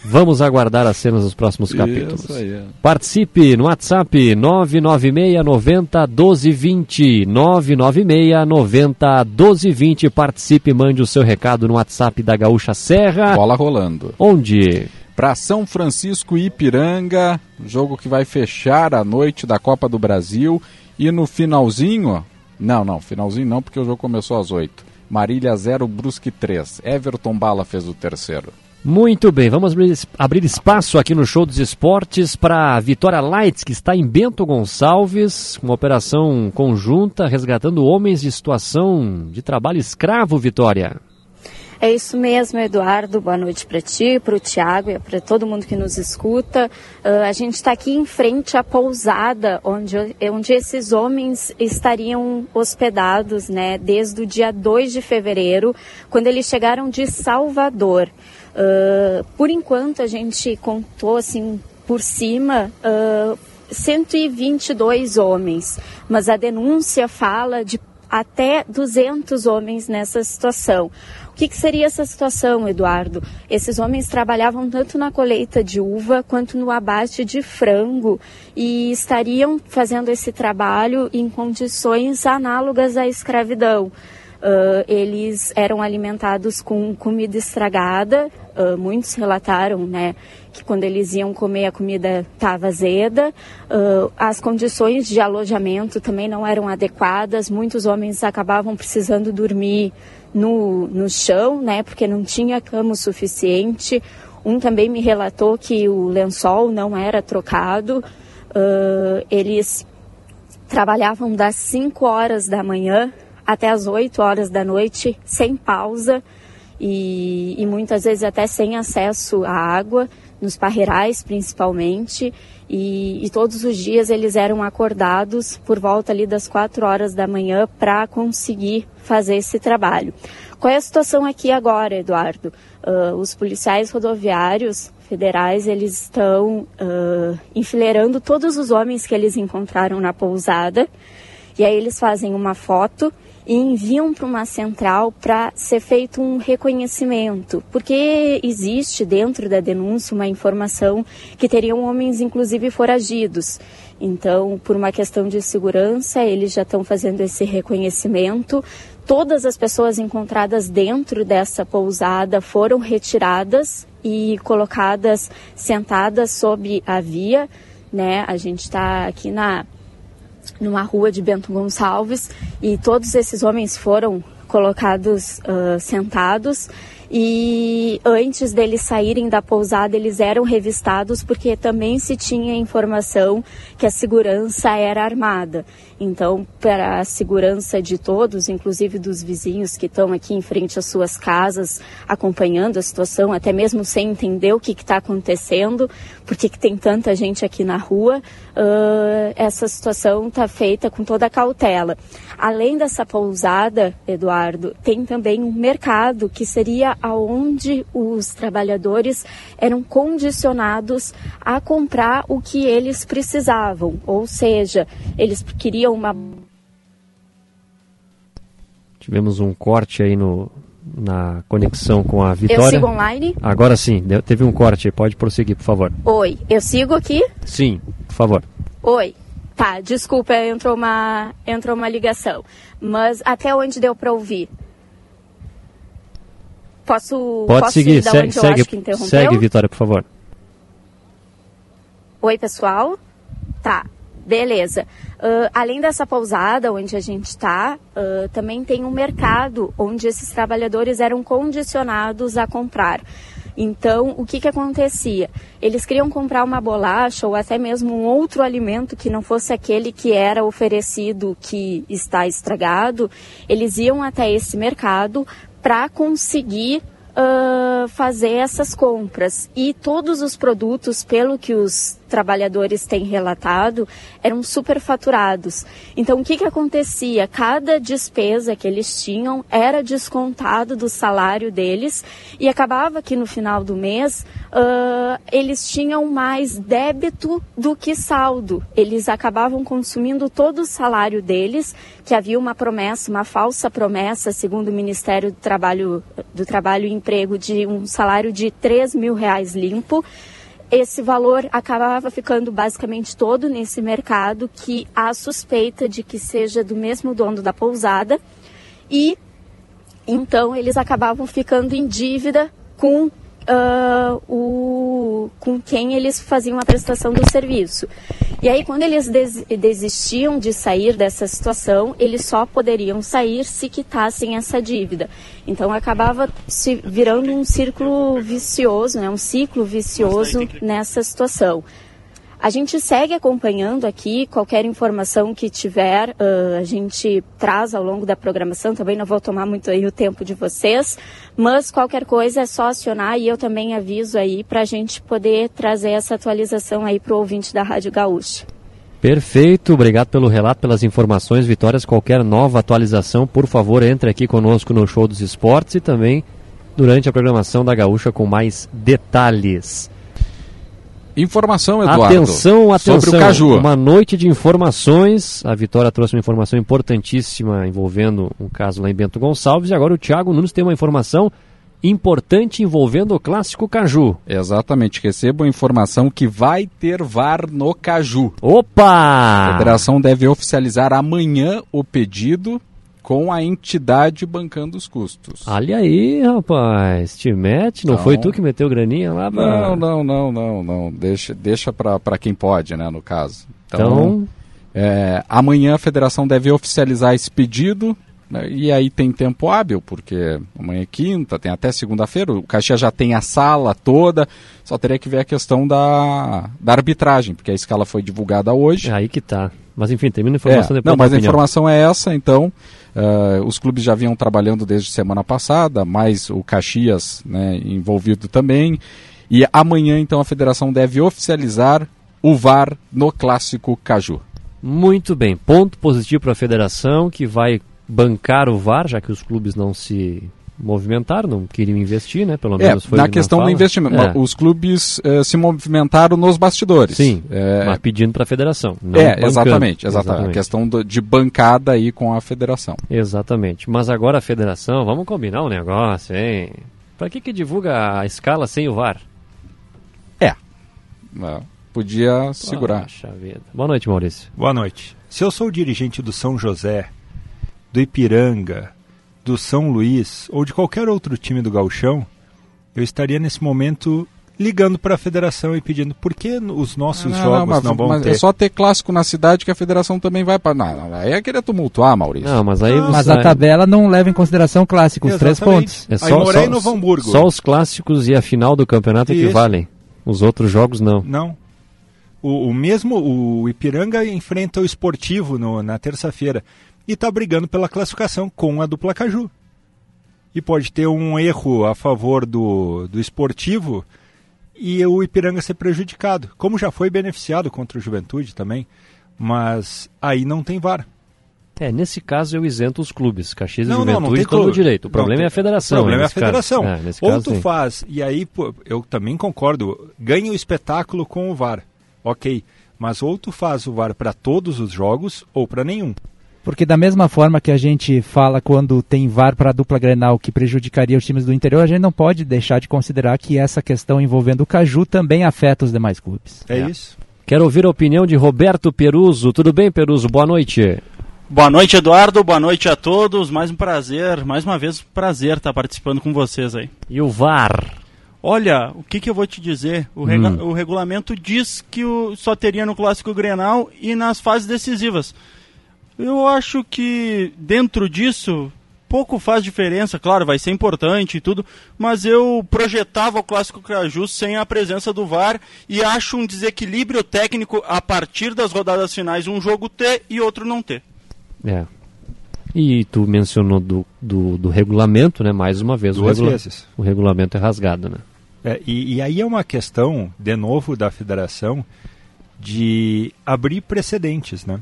vamos aguardar as cenas dos próximos capítulos. Isso aí. Participe no WhatsApp 996 90 1220. 996 90 1220. Participe, mande o seu recado no WhatsApp da Gaúcha Serra. Bola rolando. Onde? Para São Francisco e Ipiranga, jogo que vai fechar a noite da Copa do Brasil. E no finalzinho, não, não, finalzinho não, porque o jogo começou às 8. Marília 0, Brusque 3. Everton Bala fez o terceiro. Muito bem, vamos abrir, espaço aqui no Show dos Esportes para a Vitória Lights, que está em Bento Gonçalves, uma operação conjunta resgatando homens de situação de trabalho escravo, Vitória. É isso mesmo, Eduardo. Boa noite para ti, para o Tiago e para todo mundo que nos escuta. Uh, a gente está aqui em frente à pousada onde, onde esses homens estariam hospedados, né, desde o dia 2 de fevereiro, quando eles chegaram de Salvador. Uh, por enquanto, a gente contou assim por cima. Uh, 122 homens, mas a denúncia fala de até 200 homens nessa situação. O que, que, seria essa situação, Eduardo? Esses homens trabalhavam tanto na colheita de uva quanto no abate de frango e estariam fazendo esse trabalho em condições análogas à escravidão. Uh, eles eram alimentados com comida estragada. Uh, muitos relataram, né, que quando eles iam comer a comida estava azeda. Uh, as condições de alojamento também não eram adequadas. Muitos homens acabavam precisando dormir no, no chão, né, porque não tinha cama o suficiente. Um também me relatou que o lençol não era trocado. eles trabalhavam das 5 horas da manhã até as 8 horas da noite, sem pausa e, e, muitas vezes até sem acesso à água, nos parreirais principalmente. E, e, todos os dias eles eram acordados por volta ali das 4 horas da manhã para conseguir fazer esse trabalho. Qual é a situação aqui agora, Eduardo? Uh, os policiais rodoviários federais eles estão uh, enfileirando todos os homens que eles encontraram na pousada e aí eles fazem uma foto e enviam para uma central para ser feito um reconhecimento, porque existe dentro da denúncia uma informação que teriam homens, inclusive, foragidos. Então, por uma questão de segurança, eles já estão fazendo esse reconhecimento. Todas as pessoas encontradas dentro dessa pousada foram retiradas e colocadas sentadas sob a via, né? A gente está aqui na numa rua de Bento Gonçalves e todos esses homens foram colocados uh, sentados e antes deles saírem da pousada eles eram revistados porque também se tinha informação que a segurança era armada. Então, para a segurança de todos, inclusive dos vizinhos que estão aqui em frente às suas casas, acompanhando a situação, até mesmo sem entender o que está acontecendo, porque que tem tanta gente aqui na rua, uh, essa situação está feita com toda a cautela. Além dessa pousada, Eduardo, tem também um mercado que seria aonde os trabalhadores eram condicionados a comprar o que eles precisavam, ou seja, eles queriam uma. Tivemos um corte aí no, na conexão com a Vitória. Eu sigo online? Agora sim, teve um corte, pode prosseguir, por favor. Oi, eu sigo aqui? Sim, por favor. Oi. Tá, desculpa, entrou uma, entrou uma ligação. Mas até onde deu para ouvir? Posso, Pode posso seguir, segue, onde eu segue, acho que interrompeu? segue, Vitória, por favor. Oi, pessoal. Tá, beleza. Uh, além dessa pousada onde a gente está, uh, também tem um mercado onde esses trabalhadores eram condicionados a comprar. Então, o que, que acontecia? Eles queriam comprar uma bolacha ou até mesmo um outro alimento que não fosse aquele que era oferecido que está estragado. Eles iam até esse mercado para conseguir uh, fazer essas compras. E todos os produtos, pelo que os trabalhadores têm relatado, eram superfaturados. Então, o que, que acontecia? Cada despesa que eles tinham era descontado do salário deles e acabava que no final do mês uh, eles tinham mais débito do que saldo. Eles acabavam consumindo todo o salário deles, que havia uma promessa, uma falsa promessa, segundo o Ministério do Trabalho, do Trabalho e Emprego, de um salário de 3 mil reais limpo esse valor acabava ficando basicamente todo nesse mercado que há suspeita de que seja do mesmo dono da pousada. E então eles acabavam ficando em dívida com uh, o, com quem eles faziam a prestação do serviço. E aí, quando eles des desistiam de sair dessa situação, eles só poderiam sair se quitassem essa dívida. Então, acabava se virando um círculo vicioso, né, um ciclo vicioso nessa situação. A gente segue acompanhando aqui qualquer informação que tiver, uh, a gente traz ao longo da programação. Também não vou tomar muito aí o tempo de vocês, mas qualquer coisa é só acionar e eu também aviso aí para a gente poder trazer essa atualização aí para o ouvinte da Rádio Gaúcha. Perfeito, obrigado pelo relato, pelas informações, Vitórias. Qualquer nova atualização, por favor, entre aqui conosco no Show dos Esportes e também durante a programação da Gaúcha com mais detalhes. Informação, Eduardo. Atenção, atenção. Sobre o Caju. Uma noite de informações. A Vitória trouxe uma informação importantíssima envolvendo um caso lá em Bento Gonçalves. E agora o Thiago Nunes tem uma informação importante envolvendo o clássico Caju. Exatamente. Recebo a informação que vai ter VAR no Caju. Opa! A federação deve oficializar amanhã o pedido com a entidade bancando os custos. Olha aí, rapaz, te mete, não, Não. foi tu que meteu graninha lá? pra- Não, não, não, não, não. Deixa, deixa para quem pode, né, no caso. Então- é, amanhã a federação deve oficializar esse pedido. né, E aí tem tempo hábil, porque amanhã é quinta, tem até segunda-feira. O Caxias já tem a sala toda, só teria que ver a questão da, da arbitragem, porque a escala foi divulgada hoje. Aí que tá. Mas enfim, termina a informação É, depois Não, mas a opinião. informação é essa, então. eh, os clubes já vinham trabalhando desde semana passada, mais o Caxias né, envolvido também. E amanhã, então, a federação deve oficializar o VAR no clássico Caju. Muito bem, ponto positivo para a federação que vai bancar o VAR, já que os clubes não se movimentaram, não queriam investir, né? Pelo É, menos foi na questão do investimento. É. Os clubes eh, se movimentaram nos bastidores. Sim, É, mas pedindo para a federação. não é bancando. exatamente, exatamente. A questão do- de bancada aí com a federação. Exatamente. Mas agora a federação, vamos combinar um negócio, hein? Pra que que divulga a escala sem o VAR? É, podia segurar. Poxa vida. Boa noite, Maurício. Boa noite. Se eu sou o dirigente do São José, do Ipiranga, do São Luís ou de qualquer outro time do Gauchão, eu estaria nesse momento ligando para a federação e pedindo por que os nossos jogos não, mas, vão mas ter. é só ter clássico na cidade que a federação também vai para. Não, não, aí é querer tumultuar, Maurício. Não, mas aí Mas você- a tabela não leva em consideração clássico, os três pontos. É Aí só, Moré só, Novo Hamburgo. só os clássicos e a final do campeonato é que valem. Os outros jogos não. Não. O, o mesmo, o Ipiranga enfrenta o Esportivo no- na terça-feira e está brigando pela classificação com a dupla Caju. E pode ter um erro a favor do, do Esportivo e o Ipiranga ser prejudicado, como já foi beneficiado contra o Juventude também, mas aí não tem VAR. É, nesse caso eu isento os clubes. Caxias Não, e não, Juventude não tem todo clube. direito. O Não problema tem- é a federação. O problema é a federação. É, Ou caso, tu sim. faz, e aí pô, eu também concordo, ganha o espetáculo com o VAR. Ok, mas ou tu faz o VAR para todos os jogos ou para nenhum. Porque da mesma forma que a gente fala quando tem VAR para a dupla Grenal que prejudicaria os times do interior, a gente não pode deixar de considerar que essa questão envolvendo o Caju também afeta os demais clubes. É, isso. Quero ouvir a opinião de Roberto Peruso. Tudo bem, Peruso? Boa noite. Boa noite, Eduardo. Boa noite a todos. Mais um prazer, mais uma vez, um prazer estar participando com vocês aí. E o VAR? Olha, o que, que eu vou te dizer? O, rega- Hum. o regulamento diz que o, só teria no Clássico Grenal e nas fases decisivas. Eu acho que dentro disso pouco faz diferença, claro, vai ser importante e tudo, mas eu projetava o Clássico Caju sem a presença do VAR e acho um desequilíbrio técnico a partir das rodadas finais, um jogo ter e outro não ter. É. E tu mencionou do, do, do regulamento, né? Mais uma vez. Duas o regula- vezes. O regulamento é rasgado, né? É, e, e aí é uma questão, de novo, da federação de abrir precedentes, né?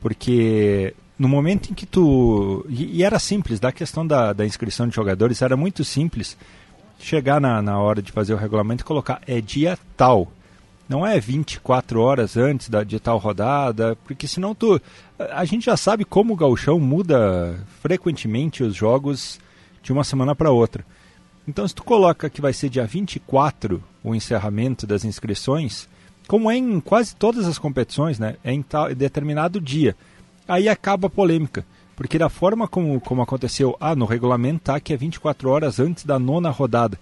Porque no momento em que tu. E, e era simples, da questão da, da inscrição de jogadores, era muito simples chegar na, na hora de fazer o regulamento e colocar é dia tal. Não é 24 horas antes da, de tal rodada, porque senão tu. A gente já sabe como o gauchão muda frequentemente os jogos de uma semana para outra. Então, se tu coloca que vai ser dia 24 o encerramento das inscrições, como é em quase todas as competições, né? É em tal, determinado dia. Aí acaba a polêmica. Porque da forma como, como aconteceu, ah, no regulamento tá que é 24 horas antes da nona rodada.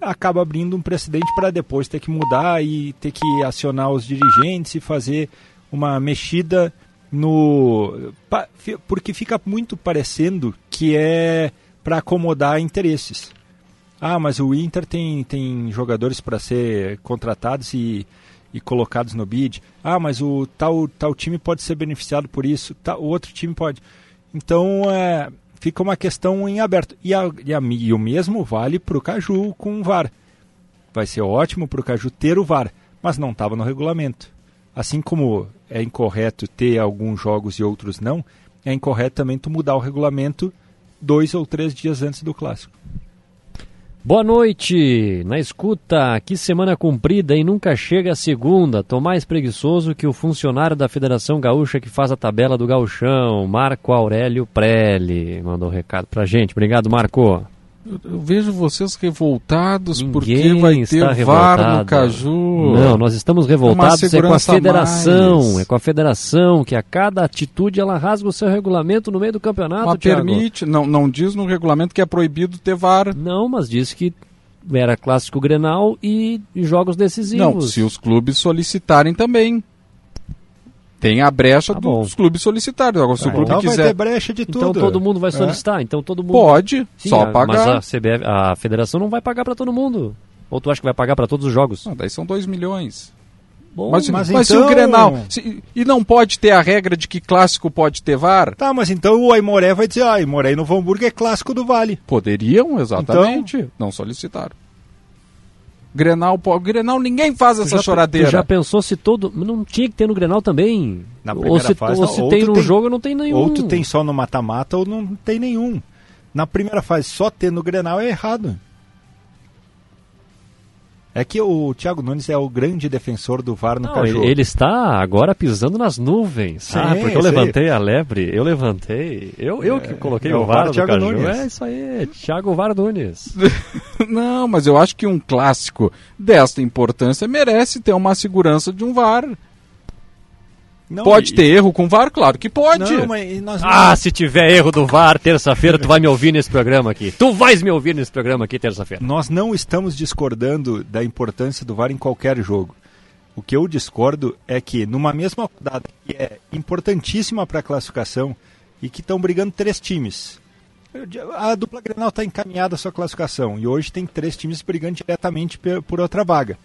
Acaba abrindo um precedente para depois ter que mudar e ter que acionar os dirigentes e fazer uma mexida no. Porque fica muito parecendo que é para acomodar interesses. Ah, mas o Inter tem, tem jogadores para ser contratados e, e colocados no bid. Ah, mas o tal, tal time pode ser beneficiado por isso, tal, o outro time pode. Então, é, fica uma questão em aberto. E, a- e a- e o mesmo vale para o Caju com o VAR. Vai ser ótimo para o Caju ter o VAR, mas não estava no regulamento. Assim como é incorreto ter alguns jogos e outros não, é incorreto também tu mudar o regulamento dois ou três dias antes do clássico. Boa noite, na escuta, que semana comprida e nunca chega a segunda. Tô mais preguiçoso que o funcionário da Federação Gaúcha que faz a tabela do gauchão, Marco Aurélio Prelli. Mandou um recado pra gente. Obrigado, Marco. Eu, vejo vocês revoltados porque Ninguém vai ter está VAR revoltado. no Caju. Não, nós estamos revoltados é com a federação. mais. É com a federação que a cada atitude ela rasga o seu regulamento no meio do campeonato, Mas Thiago. permite, não, não diz no regulamento que é proibido ter VAR. Não, mas disse que era clássico Grenal e jogos decisivos. Não, se os clubes solicitarem também. Tem a brecha Tá dos clubes solicitarem. Agora, se o Ah, clube então vai quiser. ter brecha de Então tudo. todo mundo vai solicitar, então todo mundo- Pode, Sim, só a- pagar. Mas a, CBF, a federação não vai pagar pra todo mundo. Ou tu acha que vai pagar pra todos os jogos? Não, daí são 2 milhões. Bom, mas, mas mas se então- o Grenal. se- e não pode ter a regra de que clássico pode ter VAR? Tá, mas então o Aimoré vai dizer, ah, Aimoré e Novo Hamburgo é clássico do Vale. Poderiam, exatamente. Então- Não solicitaram. Grenal, po- Grenal ninguém faz Tu essa já, choradeira. tu já pensou se todo. Não tinha que ter no Grenal também? Na ou primeira se, fase, ou não. se Ou tem no jogo, não tem nenhum. Ou tu tem só no mata-mata ou não tem nenhum. Na primeira fase, só ter no Grenal é errado. É que o Thiago Nunes é o grande defensor do VAR no Não, Caju. ele, está agora pisando nas nuvens. Sim, ah, porque eu levantei a lebre, eu levantei. Eu, eu que coloquei é o o VAR VAR no Thiago Caju. Nunes. É isso aí, Thiago VAR Nunes. Não, mas eu acho que um clássico desta importância merece ter uma segurança de um VAR. Não, pode e- ter erro com VAR? Claro que pode. Não, mas nós Ah, se tiver erro do VAR, terça-feira tu vai me ouvir nesse programa aqui. Tu vais me ouvir nesse programa aqui terça-feira. Nós não estamos discordando da importância do VAR em qualquer jogo. O que eu discordo é que numa mesma rodada que é importantíssima para a classificação e que estão brigando três times. A dupla Grenal está encaminhada a sua classificação e hoje tem três times brigando diretamente por outra vaga,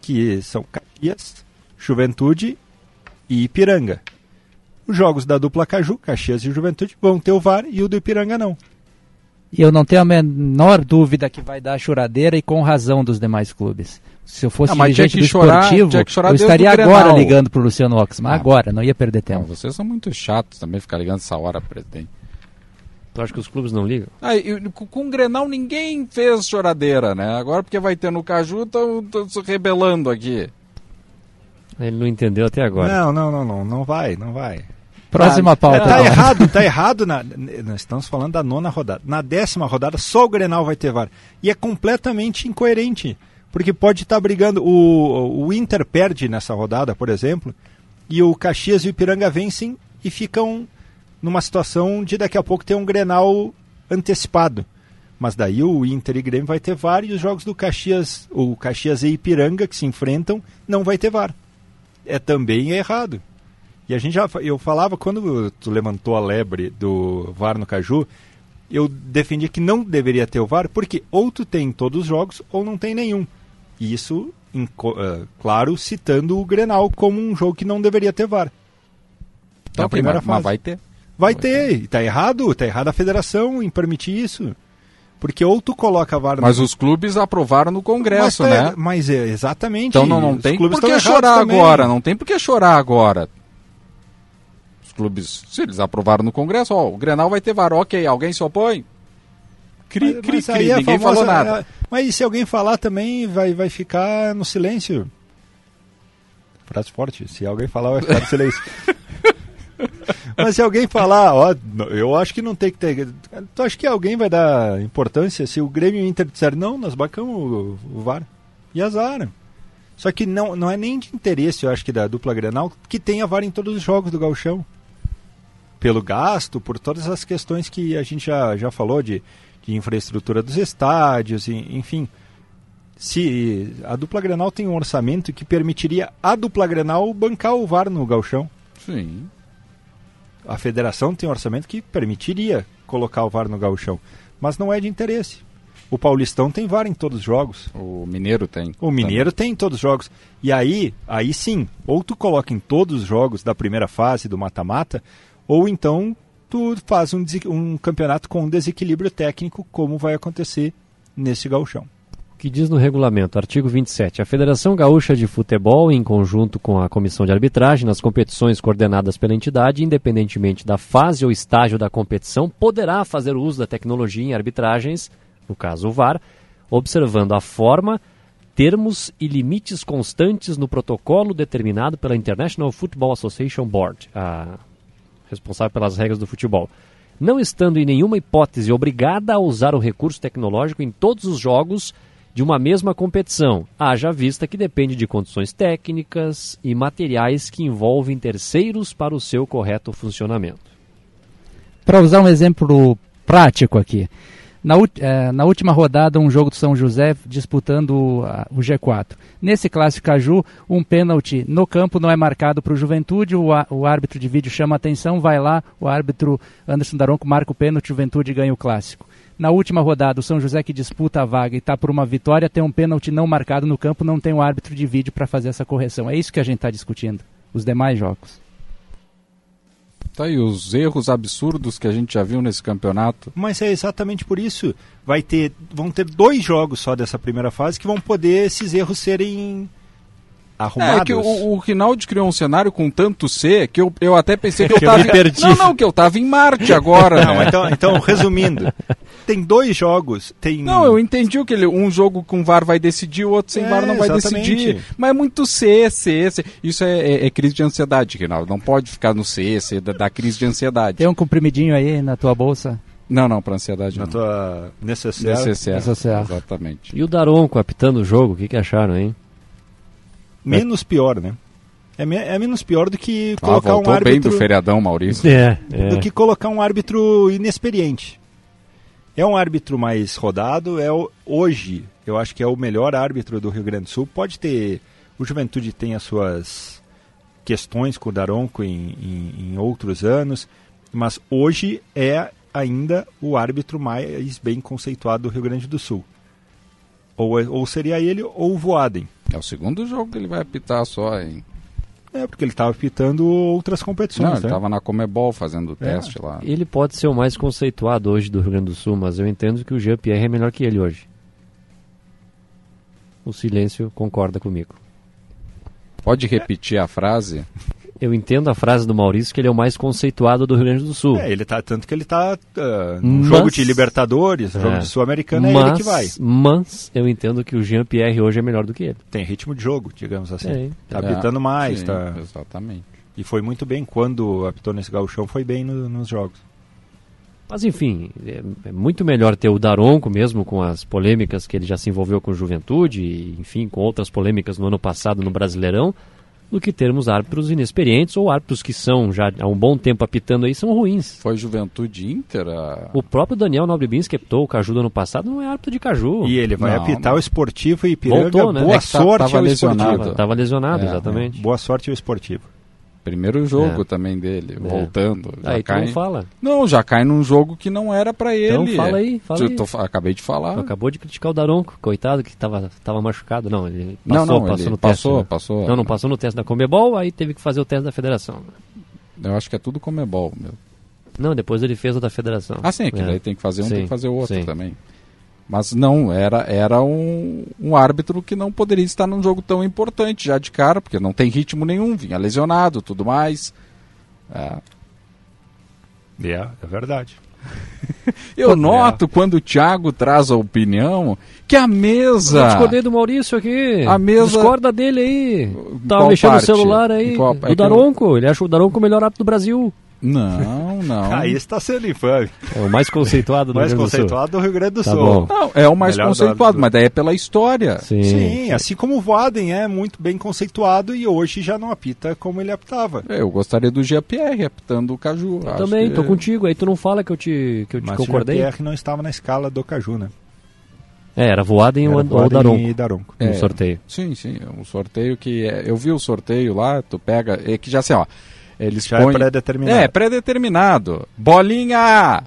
que são Caxias, Juventude e Ipiranga. Os jogos da dupla Caju, Caxias e Juventude, vão ter o VAR e o do Ipiranga não. E eu não tenho a menor dúvida que vai dar choradeira e com razão dos demais clubes. Se eu fosse Ah, mas dirigente do chorar- esportivo, eu estaria o agora ligando pro Luciano Oxman. Ah. Agora, não ia perder Não, tempo. vocês são muito chatos também ficar ligando essa hora, presidente. Tu acha que os clubes não ligam? Ah, e com, com o Grenal ninguém fez choradeira, né? Agora porque vai ter no Caju, estão se rebelando aqui. Ele não entendeu até agora. Não, não, não, não, não vai, não vai. Próxima pauta. Tá Eduardo. errado, tá errado. Na, nós estamos falando da nona rodada. Na décima rodada, só o Grenal vai ter VAR. E é completamente incoerente. Porque pode estar brigando. O, o Inter perde nessa rodada, por exemplo, e o Caxias e o Ipiranga vencem e ficam numa situação de daqui a pouco ter um Grenal antecipado. Mas daí o Inter e Grêmio vai ter VAR e os jogos do Caxias, o Caxias e Ipiranga que se enfrentam, não vai ter VAR. É também errado. E a gente já, eu falava quando tu levantou a lebre do VAR no Caju, eu defendia que não deveria ter o VAR, porque ou tu tem em todos os jogos ou não tem nenhum. E isso, em co- eh, claro, citando o Grenal como um jogo que não deveria ter VAR. Então, Na primeira mas, fase. mas vai ter. Vai ter, e tá errado, tá errado a federação em permitir isso. Porque ou tu coloca VAR no Mas os clubes aprovaram no Congresso, mas, né? Mas é exatamente. Então não, não tem por que chorar também. agora, não tem por que chorar agora. Os clubes, se eles aprovaram no Congresso, ó, o Grenal vai ter VAR, ok, alguém se opõe? Cri, Mas- cri, mas cri, a ninguém famosa- falou nada. é, Mas e se alguém falar também, vai, vai ficar no silêncio. Frase forte. Se alguém falar, vai ficar no silêncio. Mas se alguém falar, ó, eu acho que não tem que ter. Tu acha que alguém vai dar importância se o Grêmio e o Inter disser não, nós bacamos o, o VAR? E azar. Só que não, não é nem de interesse, eu acho que da dupla Grenal, que tenha VAR em todos os jogos do Gauchão. Pelo gasto, por todas as questões que a gente já, já falou de, de infraestrutura dos estádios, e, enfim. Se a dupla Grenal tem um orçamento que permitiria a dupla Grenal bancar o VAR no Gauchão. Sim. A federação tem um orçamento que permitiria colocar o VAR no gauchão, mas não é de interesse. O Paulistão tem VAR em todos os jogos. O Mineiro tem. O Mineiro tem em todos os jogos. E aí, aí sim, ou tu coloca em todos os jogos da primeira fase do mata-mata, ou então tu faz um, um campeonato com um desequilíbrio técnico, como vai acontecer nesse gauchão. Que diz no regulamento, artigo 27. A Federação Gaúcha de Futebol, em conjunto com a Comissão de Arbitragem, nas competições coordenadas pela entidade, independentemente da fase ou estágio da competição, poderá fazer uso da tecnologia em arbitragens, no caso o VAR, observando a forma, termos e limites constantes no protocolo determinado pela International Football Association Board, a responsável pelas regras do futebol. Não estando em nenhuma hipótese obrigada a usar o recurso tecnológico em todos os jogos de uma mesma competição, haja vista que depende de condições técnicas e materiais que envolvem terceiros para o seu correto funcionamento. Para usar um exemplo prático aqui. Na, eh, na última rodada, um jogo do São José disputando ah, o G4. Nesse clássico Caju, um pênalti no campo não é marcado para o Juventude, o, o árbitro de vídeo chama a atenção, vai lá, o árbitro Anderson Daronco marca o pênalti, Juventude ganha o clássico. Na última rodada, o São José que disputa a vaga e está por uma vitória, tem um pênalti não marcado no campo, não tem o árbitro de vídeo para fazer essa correção. É isso que a gente está discutindo. Os demais jogos. Tá aí os erros absurdos que a gente já viu nesse campeonato. Mas é exatamente por isso. Vai ter, vão ter dois jogos só dessa primeira fase que vão poder esses erros serem arrumados. É que o, o Rinaldi criou um cenário com tanto C que eu, eu até pensei que eu Que eu tava. me perdi. Não, não, que eu tava em Marte agora. Não, né? então, então, resumindo, tem dois jogos, tem... Não, eu entendi o que ele. Um jogo com VAR vai decidir, o outro sem É, VAR não vai exatamente. decidir. Mas é muito C, C, C. Isso é, é- é crise de ansiedade, Rinaldo. Não pode ficar no C, C da, da crise de ansiedade. Tem um comprimidinho aí na tua bolsa? Não, não, pra ansiedade Na não. tua. Necessaire. Necessaire. Exatamente. E o Daronco apitando o jogo, o que, que acharam, hein? Menos pior, né? É, me- é menos pior do que Ah, colocar um voltou bem árbitro... do feriadão, Maurício. É, é. do que colocar um árbitro inexperiente. É um árbitro mais rodado, é o- hoje, eu acho que é o melhor árbitro do Rio Grande do Sul. Pode ter, o Juventude tem as suas questões com o Daronco em, em, em outros anos, mas hoje é ainda o árbitro mais bem conceituado do Rio Grande do Sul. Ou, é- ou seria ele ou o Voaden. É o segundo jogo que ele vai apitar só, hein? É, porque ele estava pitando outras competições. Não, ele né? tava na Comebol fazendo o É. teste lá. Ele pode ser o mais conceituado hoje do Rio Grande do Sul, mas eu entendo que o Jean-Pierre é melhor que ele hoje. O silêncio concorda comigo. Pode repetir a frase? Eu entendo a frase do Maurício que ele é o mais conceituado do Rio Grande do Sul. É, ele tá tanto que ele tá ah, no Mas- jogo de Libertadores, jogo É. de Sul-Americana, é ele que vai. Mas eu entendo que o Jean-Pierre hoje é melhor do que ele. Tem ritmo de jogo, digamos assim. É, tá é. mais, Sim, tá. Exatamente. E foi muito bem quando apitou nesse gauchão, foi bem no- nos jogos. Mas enfim, é, é muito melhor ter o Daronco mesmo com as polêmicas que ele já se envolveu com Juventude e, enfim, com outras polêmicas no ano passado no Brasileirão, do que termos árbitros inexperientes ou árbitros que são já há um bom tempo apitando aí são ruins. Foi Juventude Inter? A... O próprio Daniel Nobre que apitou o Caju do ano passado não é árbitro de Caju. E ele vai Não, apitar não. o esportivo e Ipiranga. Voltou, né? Boa É tá- sorte tava ao lesionado. esportivo. Estava lesionado, É, exatamente. Boa sorte ao esportivo. Primeiro jogo É. também dele, É. voltando. Já Aí tu cai... não fala. Não, já cai num jogo que não era pra ele. Então fala aí, fala aí. tô acabei de falar. Tu acabou de criticar o Daronco, coitado que estava tava machucado. Não, ele Não, passou, não, passou ele no passou, teste. né? passou. Não, não passou no teste da Comebol, aí teve que fazer o teste da federação. Eu acho que é tudo comebol, meu. Não, depois ele fez o da federação. Ah, sim, é que É. daí tem que fazer um, Sim, tem que fazer o outro sim. também. Mas não, era, era um, um árbitro que não poderia estar num jogo tão importante já de cara, porque não tem ritmo nenhum, vinha lesionado, tudo mais. É. É, é verdade. Eu noto quando o Thiago traz a opinião que a Eu mesa. discordei do Maurício aqui. A mesa- Discorda dele aí. Tava qual mexendo parte? no celular aí. Qual- é Do eu- Daronco. Ele acha o Daronco o melhor árbitro do Brasil. Não, não. Aí está sendo infame. É o mais conceituado do Mais Rio Grande do Sul. conceituado do Rio Grande do Tá Sul. bom. Não, é o mais Melhor conceituado, árbitro. mas daí é pela história. Sim. Sim, assim como o Voaden é muito bem conceituado e hoje já não apita como ele apitava. É, Eu gostaria do GPR apitando o Caju. Eu acho também, que- tô contigo. Aí tu não fala que eu te, que eu te Mas o concordei. Jean-Pierre não estava na escala do Caju, né? É, era Voaden ou ou Daronco. e Daronco. No É. sorteio. Sim, sim, um sorteio que é, eu vi o sorteio lá, tu pega, é que já assim, ó, eles Já é põem pré-determinado. É, pré-determinado. Bolinha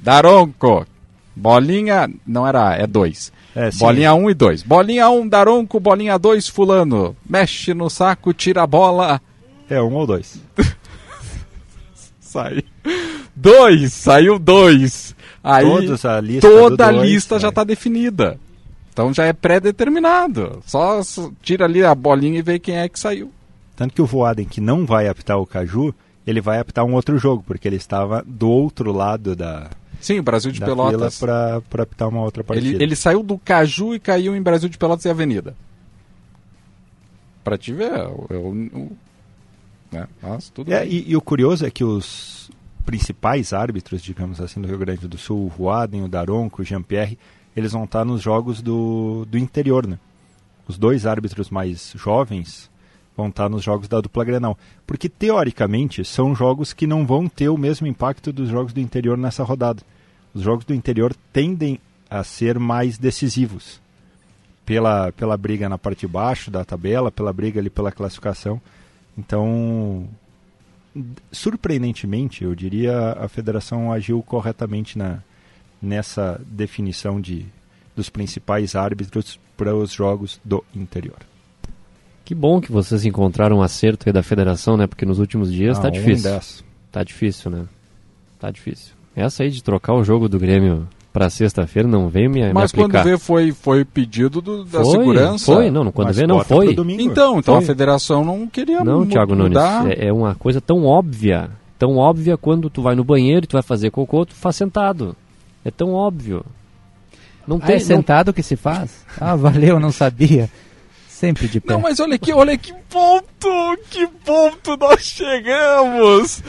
Daronco. Bolinha, não era, A, é dois. É. Bolinha 1 um e 2. Bolinha 1, um, Daronco, bolinha 2, fulano. Mexe no saco, tira a bola. É um ou dois. Sai. Dois, saiu dois. Aí Todos a lista toda a dois, lista já é. está definida. Então já é pré-determinado. Só tira ali a bolinha e vê quem é que saiu. Tanto que o Voaden, que não vai apitar o Caju, ele vai apitar um outro jogo, porque ele estava do outro lado da, Sim, Brasil de Pelotas. para apitar uma outra partida. Ele, ele saiu do Caju e caiu em Brasil de Pelotas e Avenida. Pra te ver, eu, eu- eu- né? Tudo É, e, e o curioso é que os principais árbitros, digamos assim, do Rio Grande do Sul, o Voaden, o Daronco, o Jean-Pierre, eles vão estar nos jogos do, do interior, né? Os dois árbitros mais jovens vão estar nos jogos da dupla Grenal. Porque, teoricamente, são jogos que não vão ter o mesmo impacto dos jogos do interior nessa rodada. Os jogos do interior tendem a ser mais decisivos. Pela, pela briga na parte de baixo da tabela, pela briga ali pela classificação. Então, surpreendentemente, eu diria, a federação agiu corretamente na, nessa definição de, dos principais árbitros para os jogos do interior. Que bom que vocês encontraram um acerto aí da federação, né? Porque nos últimos dias Ah, tá um em difícil. dez. Tá difícil, né? Tá difícil. Essa aí de trocar o jogo do Grêmio Pra sexta-feira não vem me, me Mas quando vê foi, foi pedido do- da Foi, segurança. foi, não, quando Mas vê não foi. Então, então Foi. a federação não queria Não, Thiago Nunes, mudar. é, é uma coisa tão óbvia, tão óbvia quando tu vai no banheiro e tu vai fazer cocô, tu faz sentado. É tão óbvio. Não Ah, tem é não- sentado que se faz? Ah, valeu, não sabia. Sempre de pé. Não, mas olha aqui, olha que ponto, que ponto nós chegamos.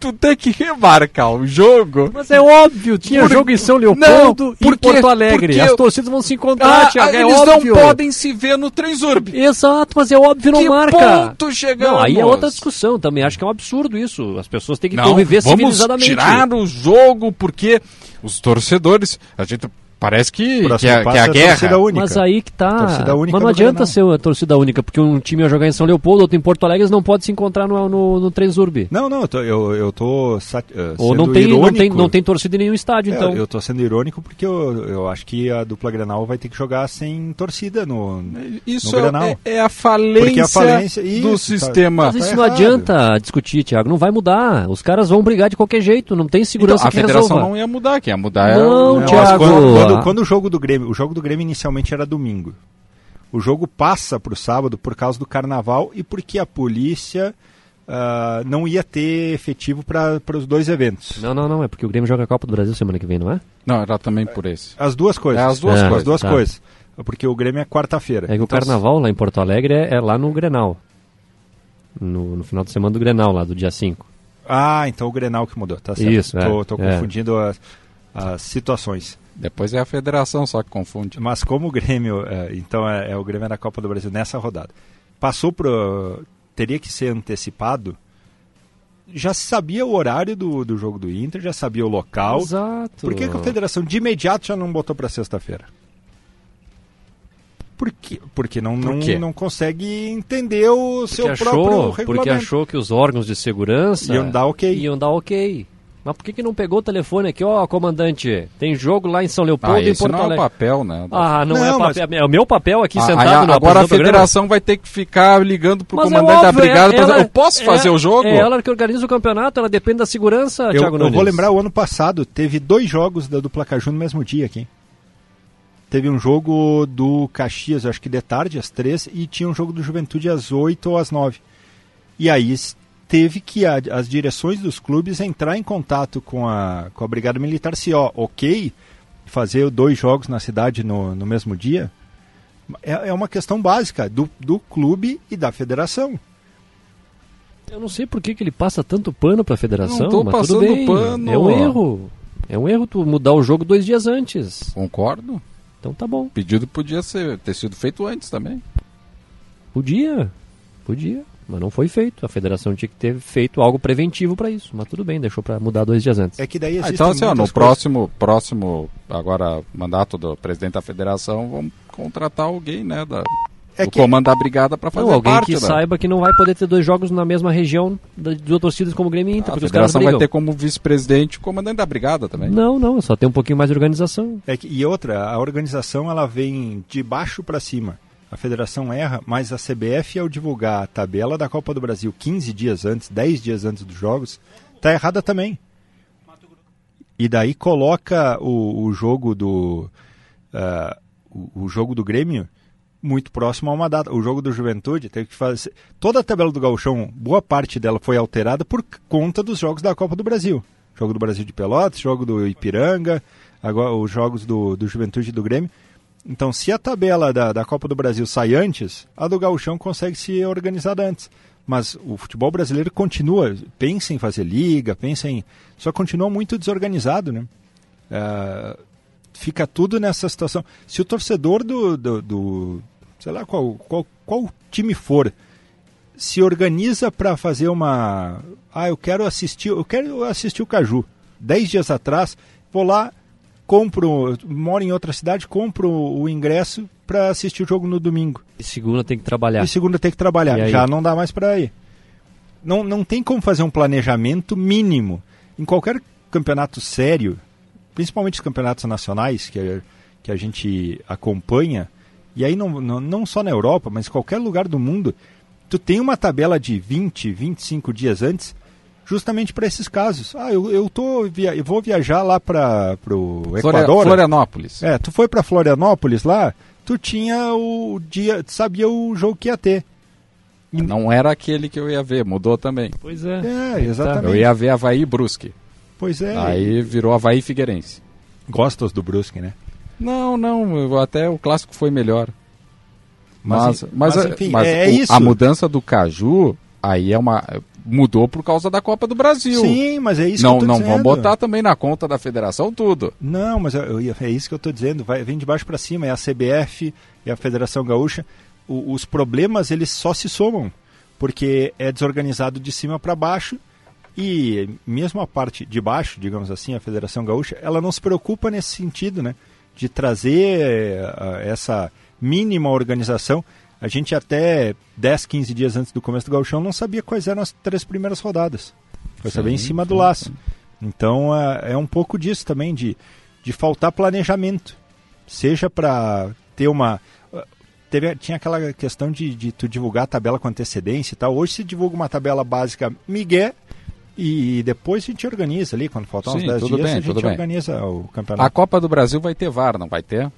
Tu tem que remarcar o jogo. Mas é óbvio, tinha Por- jogo em São Não, Leopoldo e em porque- Porto Alegre. porque- As torcidas vão se encontrar, Ah, Thiago, é eles óbvio. não podem se ver no Transurb. Exato, mas é óbvio, não Que marca. ponto chegamos? Não, aí é outra discussão também. Acho que é um absurdo isso. As pessoas têm que Não, conviver vamos civilizadamente. tirar o jogo porque os torcedores, a gente parece que, que, é, que é a é guerra. torcida única. Mas aí que tá. Mas não adianta ser a torcida única, porque um time ia jogar em São Leopoldo, outro em Porto Alegre, eles não podem se encontrar no, no, no Transurb. Não, não, eu tô, eu, eu tô sat- eh, Ou sendo não tem, não, irônico. tem, não tem torcida em nenhum estádio, É, então. eu tô sendo irônico porque eu, eu acho que a dupla Grenal vai ter que jogar sem torcida no, Isso no é- é, é a falência, a falência do isso, tá- sistema. Mas isso tá não errado. adianta discutir, Thiago. Não vai mudar. Os caras vão brigar de qualquer jeito. Não tem segurança Então, a que federação resolva. não ia mudar, quem ia mudar era Não, o... Não, Thiago. Quando, quando, Ah. quando o jogo do Grêmio, o jogo do Grêmio inicialmente era domingo. O jogo passa para o sábado por causa do carnaval e porque a polícia ah, não ia ter efetivo para os dois eventos. Não, não, não. É porque o Grêmio joga a Copa do Brasil semana que vem, não é? Não, era também por esse. As duas coisas. É, as duas É, coisas. As duas tá. coisas. Porque o Grêmio é quarta-feira. É que o Então, carnaval lá em Porto Alegre é, é lá no Grenal. No, no final de semana do Grenal, lá do dia 5. Ah, então o Grenal que mudou, tá certo. Isso, é, Tô, tô é. confundindo as, as situações. Depois é a federação só que confunde. Mas como o Grêmio, é, então é, é o Grêmio da Copa do Brasil nessa rodada, passou pro teria que ser antecipado. Já se sabia o horário do, do jogo do Inter, já sabia o local. Exato. Por que, que a federação de imediato já não botou para sexta-feira? Por quê? Porque não, Por não, quê? não consegue entender o Porque seu achou, próprio porque regulamento. achou que os órgãos de segurança Iam dar ok. Iam dar ok. Mas por que, que não pegou o telefone aqui? Ó, comandante, tem jogo lá em São Leopoldo Ah, e Porto não é o Alegre. papel, né? Ah, não, Não, é mas- papel. É o meu papel aqui Ah, sentado aí, no agora a programa. federação vai ter que ficar ligando pro Mas é comandante da óbvio, brigada é- ela- eu posso é- fazer o jogo? É ela que organiza o campeonato, ela depende da segurança, Eu, Thiago eu Nunes. vou lembrar o ano passado, teve dois jogos da dupla Caju no mesmo dia aqui. Teve um jogo do Caxias, eu acho que de tarde, às três, e tinha um jogo do Juventude às oito ou às nove. E aí teve que a- as direções dos clubes entrar em contato com a, com a Brigada Militar, se ó, ok, fazer dois jogos na cidade no, no mesmo dia. É, é uma questão básica do, do clube e da federação. Eu não sei por que, que ele passa tanto pano pra federação, Não tô mas tudo passando bem. pano. É um erro. É um erro tu mudar o jogo dois dias antes. Concordo. Então tá bom. O pedido podia ser, ter sido feito antes também. Podia. Podia. Mas não foi feito. A federação tinha que ter feito algo preventivo pra isso. Mas tudo bem, deixou pra mudar dois dias antes. É que daí Ah, então, assim, ó, no coisas. próximo, próximo, agora, mandato do presidente da federação, vamos contratar alguém, né, da, É do que- comando da brigada para fazer Não, alguém parte que da... saiba que não vai poder ter dois jogos na mesma região de duas torcidas como o Grêmio e Inter, A porque os caras federação vai ter como vice-presidente o comandante da brigada também. Não, não, só tem um pouquinho mais de organização. É que- e outra, a organização ela vem de baixo para cima. A federação erra, mas a CBF, ao divulgar a tabela da Copa do Brasil 15 dias antes, 10 dias antes dos jogos, tá errada também. E daí coloca o, o jogo do ah, o, o jogo do Grêmio muito próximo a uma data. O jogo do Juventude teve que fazer toda a tabela do Gauchão, boa parte dela foi alterada por conta dos jogos da Copa do Brasil. Jogo do Brasil de Pelotas, jogo do Ipiranga, agora os jogos do, do Juventude e do Grêmio. Então, se a tabela da, da Copa do Brasil sai antes, a do Gauchão consegue se organizar antes. Mas o futebol brasileiro continua, pensa em fazer liga, pensa em. Só continua muito desorganizado, né? Ah, fica tudo nessa situação. Se o torcedor do. do, do- sei lá qual, qual, qual time for, se organiza para fazer uma. Ah, eu quero assistir, eu quero assistir o Caju. Dez dias atrás, vou lá, compro, moro em outra cidade, compro o ingresso para assistir o jogo no domingo. E segunda tem que trabalhar. E segunda tem que trabalhar. Já não dá mais para ir. Não, não tem como fazer um planejamento mínimo. Em qualquer campeonato sério, principalmente os campeonatos nacionais que, a- que a gente acompanha, e aí não, não, não só na Europa, mas em qualquer lugar do mundo, tu tem uma tabela de 20, 25 dias antes justamente para esses casos. Ah, eu, eu, tô via, eu vou viajar lá para o Equador. Florianópolis. É, tu foi para Florianópolis lá, tu tinha o dia, tu sabia o jogo que ia ter. Não era aquele que eu ia ver, mudou também. Pois é. É, exatamente. Eu ia ver Havaí e Brusque. Pois é. Aí virou Havaí e Figueirense. Gostas do Brusque, né? Não, não, eu- até o clássico foi melhor. Mas, Mas, mas, mas, enfim, mas é o- isso. a mudança do Caju, aí é uma. Mudou por causa da Copa do Brasil. Sim, mas é isso não, que eu tô Não dizendo. vão botar também na conta da federação tudo. Não, mas eu, eu é isso que eu estou dizendo. Vai, vem de baixo para cima. É a CBF, é a Federação Gaúcha. O- os problemas eles só se somam porque é desorganizado de cima para baixo e mesmo a parte de baixo, digamos assim, a Federação Gaúcha, ela não se preocupa nesse sentido, né? De trazer eh, essa mínima organização. A gente até 10, 15 dias antes do começo do Gauchão não sabia quais eram as três primeiras rodadas. Foi saber em cima do laço. Então é, é um pouco disso também, de, de faltar planejamento. Seja para ter uma. Teve, tinha aquela questão de, de tu divulgar a tabela com antecedência e tal. Hoje se divulga uma tabela básica migué e depois a gente organiza ali, quando faltar uns Sim, 10 tudo dias, bem, a gente tudo bem. organiza o A campeonato. Copa do Brasil vai ter VAR, não vai ter?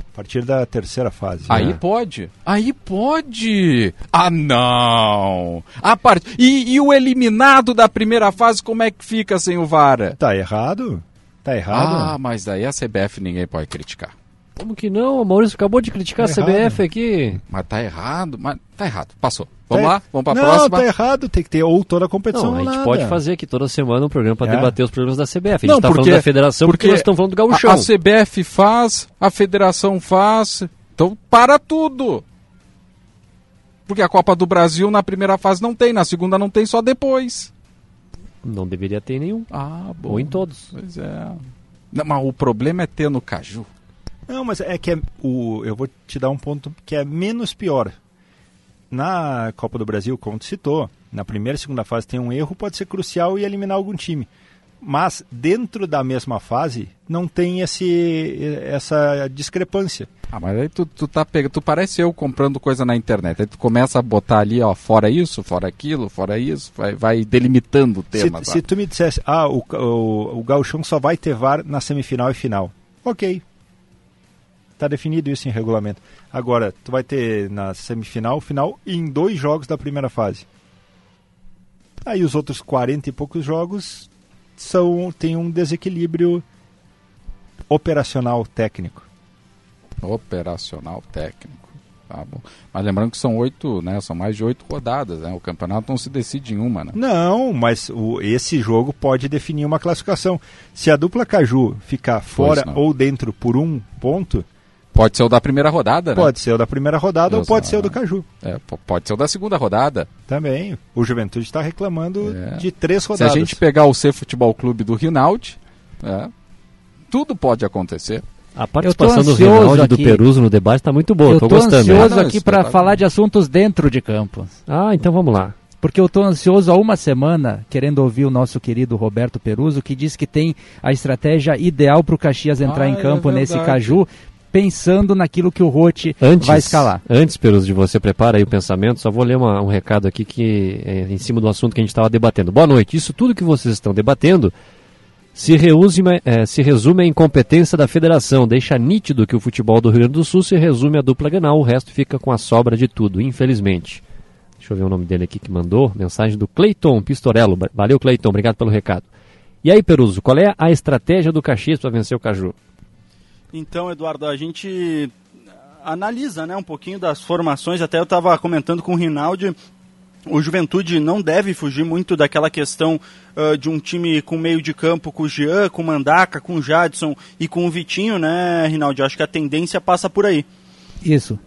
A partir da terceira fase. Aí né? pode. Aí pode. Ah, não. A parte e, e o eliminado da primeira fase, como é que fica sem o VAR? Tá errado? Tá errado? Ah, mas daí a CBF ninguém pode criticar. Como que não? O Maurício acabou de criticar Tá a CBF aqui. Mas tá errado, mas tá errado. Passou. Vamos Tá- lá, vamos pra não, próxima. tá errado. Tem que ter ou toda a competição Não, a gente nada. pode fazer aqui toda semana um programa para É. debater os problemas da CBF. A gente Não, está porque- falando da federação porque, porque nós estamos falando do A, gauchão. a CBF faz, a federação faz. Então para tudo. Porque a Copa do Brasil na primeira fase não tem, na segunda não tem, só depois. Não deveria ter nenhum. Ah, bom. Ou em todos. Pois é. Não, mas o problema é ter no Caju. Não, mas é que é o, eu vou te dar um ponto que é menos pior. Na Copa do Brasil, como tu citou, na primeira e segunda fase tem um erro, pode ser crucial e eliminar algum time. Mas dentro da mesma fase não tem esse, essa discrepância. Ah, mas aí tu, tu tá pegando, tu parece eu comprando coisa na internet. Aí tu começa a botar ali, ó, fora isso, fora aquilo, fora isso, vai, vai delimitando o tema. se, se tu me dissesse, ah, o, o, o Gauchão só vai ter VAR na semifinal e final. Ok. Está definido isso em regulamento. Agora, tu vai ter na semifinal, final e em dois jogos da primeira fase. Aí os outros 40 e poucos jogos são tem um desequilíbrio operacional técnico. Operacional técnico. Tá bom. Mas lembrando que são oito, né? São mais de oito rodadas, né? O campeonato não se decide em uma, né? Não, mas o, esse jogo pode definir uma classificação. Se a dupla Caju ficar fora ou dentro por um ponto, Pode ser o da primeira rodada, né? pode ser o da primeira rodada ou pode ser o do Caju. É, pode ser o da segunda rodada. Também. O Juventude está reclamando É. de três Se rodadas. a gente pegar o C Futebol Clube do Rinaldi, é, tudo pode acontecer. A participação do ansioso Rinaldi e do aqui. Peruso no debate está muito boa. eu tô tô gostando. ansioso Ah, não, aqui para falar de assuntos dentro de campo. Ah, então vamos lá. Porque eu estou ansioso há uma semana, querendo ouvir o nosso querido Roberto Peruso, que diz que tem a estratégia ideal para o Caxias entrar Ah, em é campo nesse verdade. Caju, pensando naquilo que o Rote vai escalar. Antes, Peruso, de você prepara aí o pensamento, só vou ler uma- um recado aqui que é em cima do assunto que a gente estava debatendo. Boa noite. Isso tudo que vocês estão debatendo se, resume, eh, se resume à incompetência da federação. Deixa nítido que o futebol do Rio Grande do Sul se resume à dupla Grenal, o resto fica com a sobra de tudo, infelizmente. Deixa eu ver o nome dele aqui que mandou. Mensagem do Cleiton Pistorello. Valeu, Cleiton. Obrigado pelo recado. E aí, Peruso, qual é a estratégia do Caxias para vencer o Caju? Então, Eduardo, a gente analisa né, um pouquinho das formações. Até eu estava comentando com o Rinaldi. O Juventude não deve fugir muito daquela questão ah, de um time com meio de campo com o Jean, com o Mandaca, com o Jadson e com o Vitinho, né, Rinaldi? Acho que a tendência passa por aí. Isso.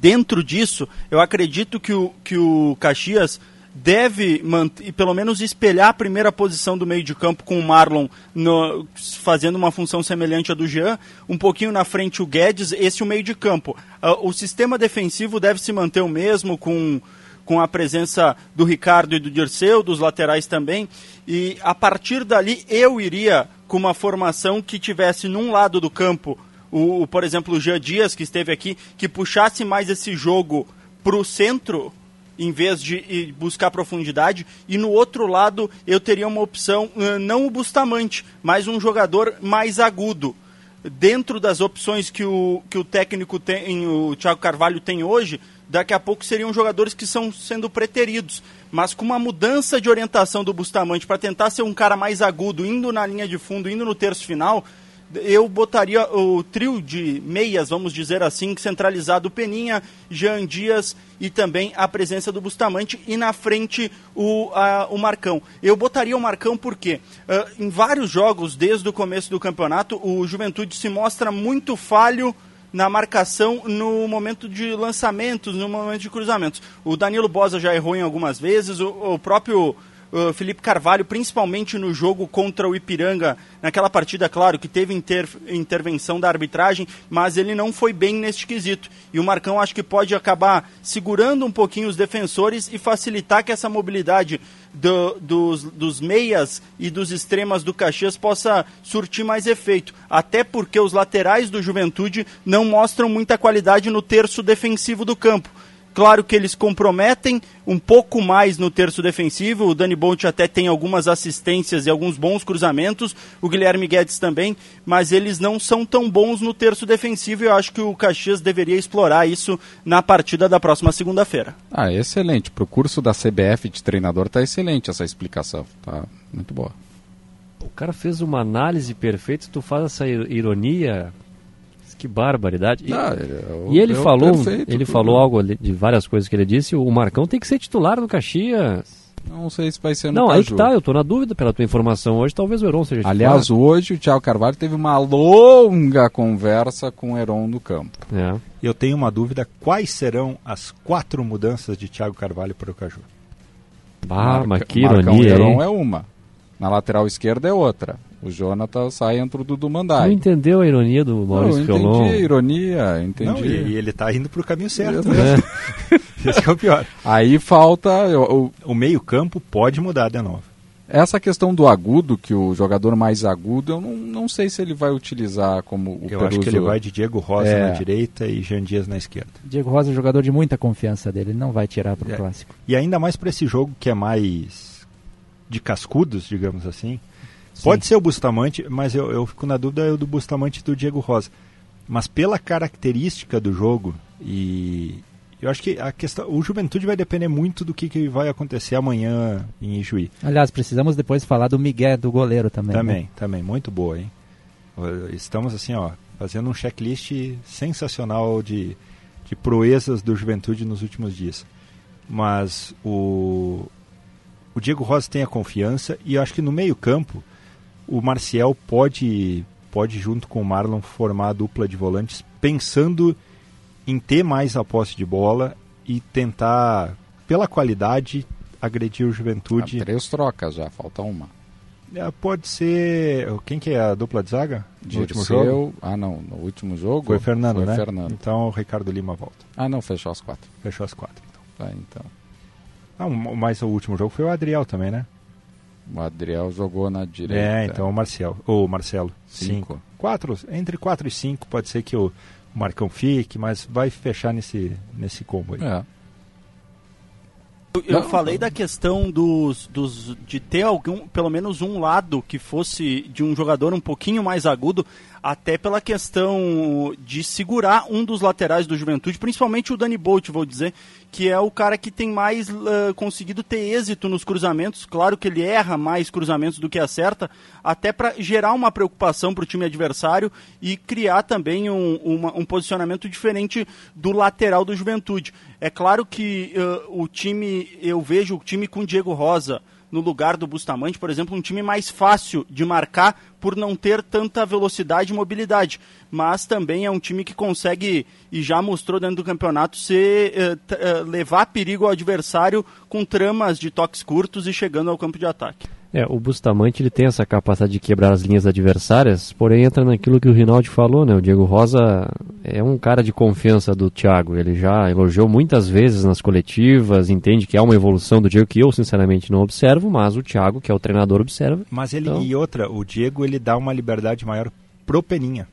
Dentro disso, eu acredito que o, que o Caxias deve manter, pelo menos espelhar a primeira posição do meio de campo com o Marlon no- fazendo uma função semelhante à do Jean, um pouquinho na frente o Guedes, esse o meio de campo. Ah, o sistema defensivo deve se manter o mesmo com com a presença do Ricardo e do Dirceu, dos laterais também, e a partir dali eu iria com uma formação que tivesse num lado do campo o, por exemplo, o Jean Dias, que esteve aqui, que puxasse mais esse jogo para o centro em vez de buscar profundidade. E no outro lado, eu teria uma opção, uh, não o Bustamante, mas um jogador mais agudo. Dentro das opções que o, que o técnico tem, o Thiago Carvalho tem hoje, daqui a pouco seriam jogadores que são sendo preteridos. Mas com uma mudança de orientação do Bustamante para tentar ser um cara mais agudo, indo na linha de fundo, indo no terço final, eu botaria o trio de meias, vamos dizer assim, centralizado Peninha, Jean Dias e também a presença do Bustamante e na frente o, a, o Marcão. Eu botaria o Marcão porque uh, em vários jogos desde o começo do campeonato o Juventude se mostra muito falho na marcação no momento de lançamentos, no momento de cruzamentos. O Danilo Bosa já errou em algumas vezes, o, o próprio Felipe Carvalho, principalmente no jogo contra o Ipiranga, naquela partida, claro, que teve inter intervenção da arbitragem, mas ele não foi bem neste quesito. E o Marcão acho que pode acabar segurando um pouquinho os defensores e facilitar que essa mobilidade do, dos, dos meias e dos extremas do Caxias possa surtir mais efeito. Até porque os laterais do Juventude não mostram muita qualidade no terço defensivo do campo. Claro que eles comprometem um pouco mais no terço defensivo. O Dani Bont até tem algumas assistências e alguns bons cruzamentos. O Guilherme Guedes também. Mas eles não são tão bons no terço defensivo. E eu acho que o Caxias deveria explorar isso na partida da próxima segunda-feira. Ah, excelente. Para o curso da CBF de treinador tá excelente essa explicação. Tá muito boa. O cara fez uma análise perfeita. Tu faz essa ironia que barbaridade. E, ah, e ele falou, perfeito, ele tudo. falou algo de várias coisas que ele disse. O Marcão tem que ser titular no Caxias. Não sei se vai ser no Não, Caju. aí que tá, eu tô na dúvida pela tua informação hoje, talvez o Heron seja titular. Aliás, hoje o Thiago Carvalho teve uma longa conversa com o Heron no campo. É. Eu tenho uma dúvida, quais serão as quatro mudanças de Thiago Carvalho para o Caju? Ah, mas que ironia, Marcão Heron é uma. Na lateral esquerda é outra. O Jonathan sai entre o Dudu Mandai. Não entendeu a ironia do Maurício Não, Fiolon? entendi a ironia, entendi. Não, e, e ele está indo para o caminho certo. Né? É. Esse é o pior. Aí falta... O, o meio campo pode mudar de novo. Essa questão do agudo, que o jogador mais agudo, eu não, não sei se ele vai utilizar como o Eu Peruso. acho que ele vai de Diego Rosa é. na direita e Jean Dias na esquerda. Diego Rosa é um jogador de muita confiança dele, ele não vai tirar para o é. clássico. E ainda mais para esse jogo que é mais de cascudos, digamos assim, Pode ser o Bustamante, mas eu, eu fico na dúvida do Bustamante e do Diego Rosa. Mas pela característica do jogo e eu acho que a questão, o Juventude vai depender muito do que, que vai acontecer amanhã em Ijuí. Aliás, precisamos depois falar do Miguel do goleiro também. Também, né? também, muito boa, hein? Estamos assim, ó, fazendo um checklist sensacional de, de proezas do Juventude nos últimos dias. Mas o, o Diego Rosa tem a confiança e eu acho que no meio-campo o Marcial pode, pode junto com o Marlon, formar a dupla de volantes, pensando em ter mais a posse de bola e tentar, pela qualidade, agredir o Juventude. Ah, três trocas já, falta uma. É, pode ser. Quem que é a dupla de zaga? No último jogo? Ah, não. No último jogo? Foi Fernando, Foi né? Fernando. Então o Ricardo Lima volta. Ah, não, fechou as quatro. Fechou as quatro, então. Tá, então. Ah, mas o último jogo foi o Adriel também, né? O Adriel jogou na direita. É, então o Marcel, o Marcelo. Cinco. cinco. Quatro, entre quatro e cinco pode ser que o Marcão fique, mas vai fechar nesse, nesse combo aí. É. Eu, eu falei da questão dos, dos de ter algum, pelo menos um lado que fosse de um jogador um pouquinho mais agudo até pela questão de segurar um dos laterais do Juventude, principalmente o Dani Bolt, vou dizer, que é o cara que tem mais uh, conseguido ter êxito nos cruzamentos. Claro que ele erra mais cruzamentos do que acerta, até para gerar uma preocupação para o time adversário e criar também um, uma, um posicionamento diferente do lateral do Juventude. É claro que uh, o time, eu vejo o time com Diego Rosa no lugar do Bustamante, por exemplo, um time mais fácil de marcar por não ter tanta velocidade e mobilidade. Mas também é um time que consegue, e já mostrou dentro do campeonato, ser, eh, eh, levar perigo ao adversário com tramas de toques curtos e chegando ao campo de ataque. É, o Bustamante ele tem essa capacidade de quebrar as linhas adversárias, porém entra naquilo que o Rinaldi falou, né? O Diego Rosa é um cara de confiança do Thiago. Ele já elogiou muitas vezes nas coletivas, entende que há uma evolução do Diego que eu sinceramente não observo, mas o Thiago, que é o treinador, observa. Mas ele então... e outra, o Diego ele dá uma liberdade maior pro Peninha.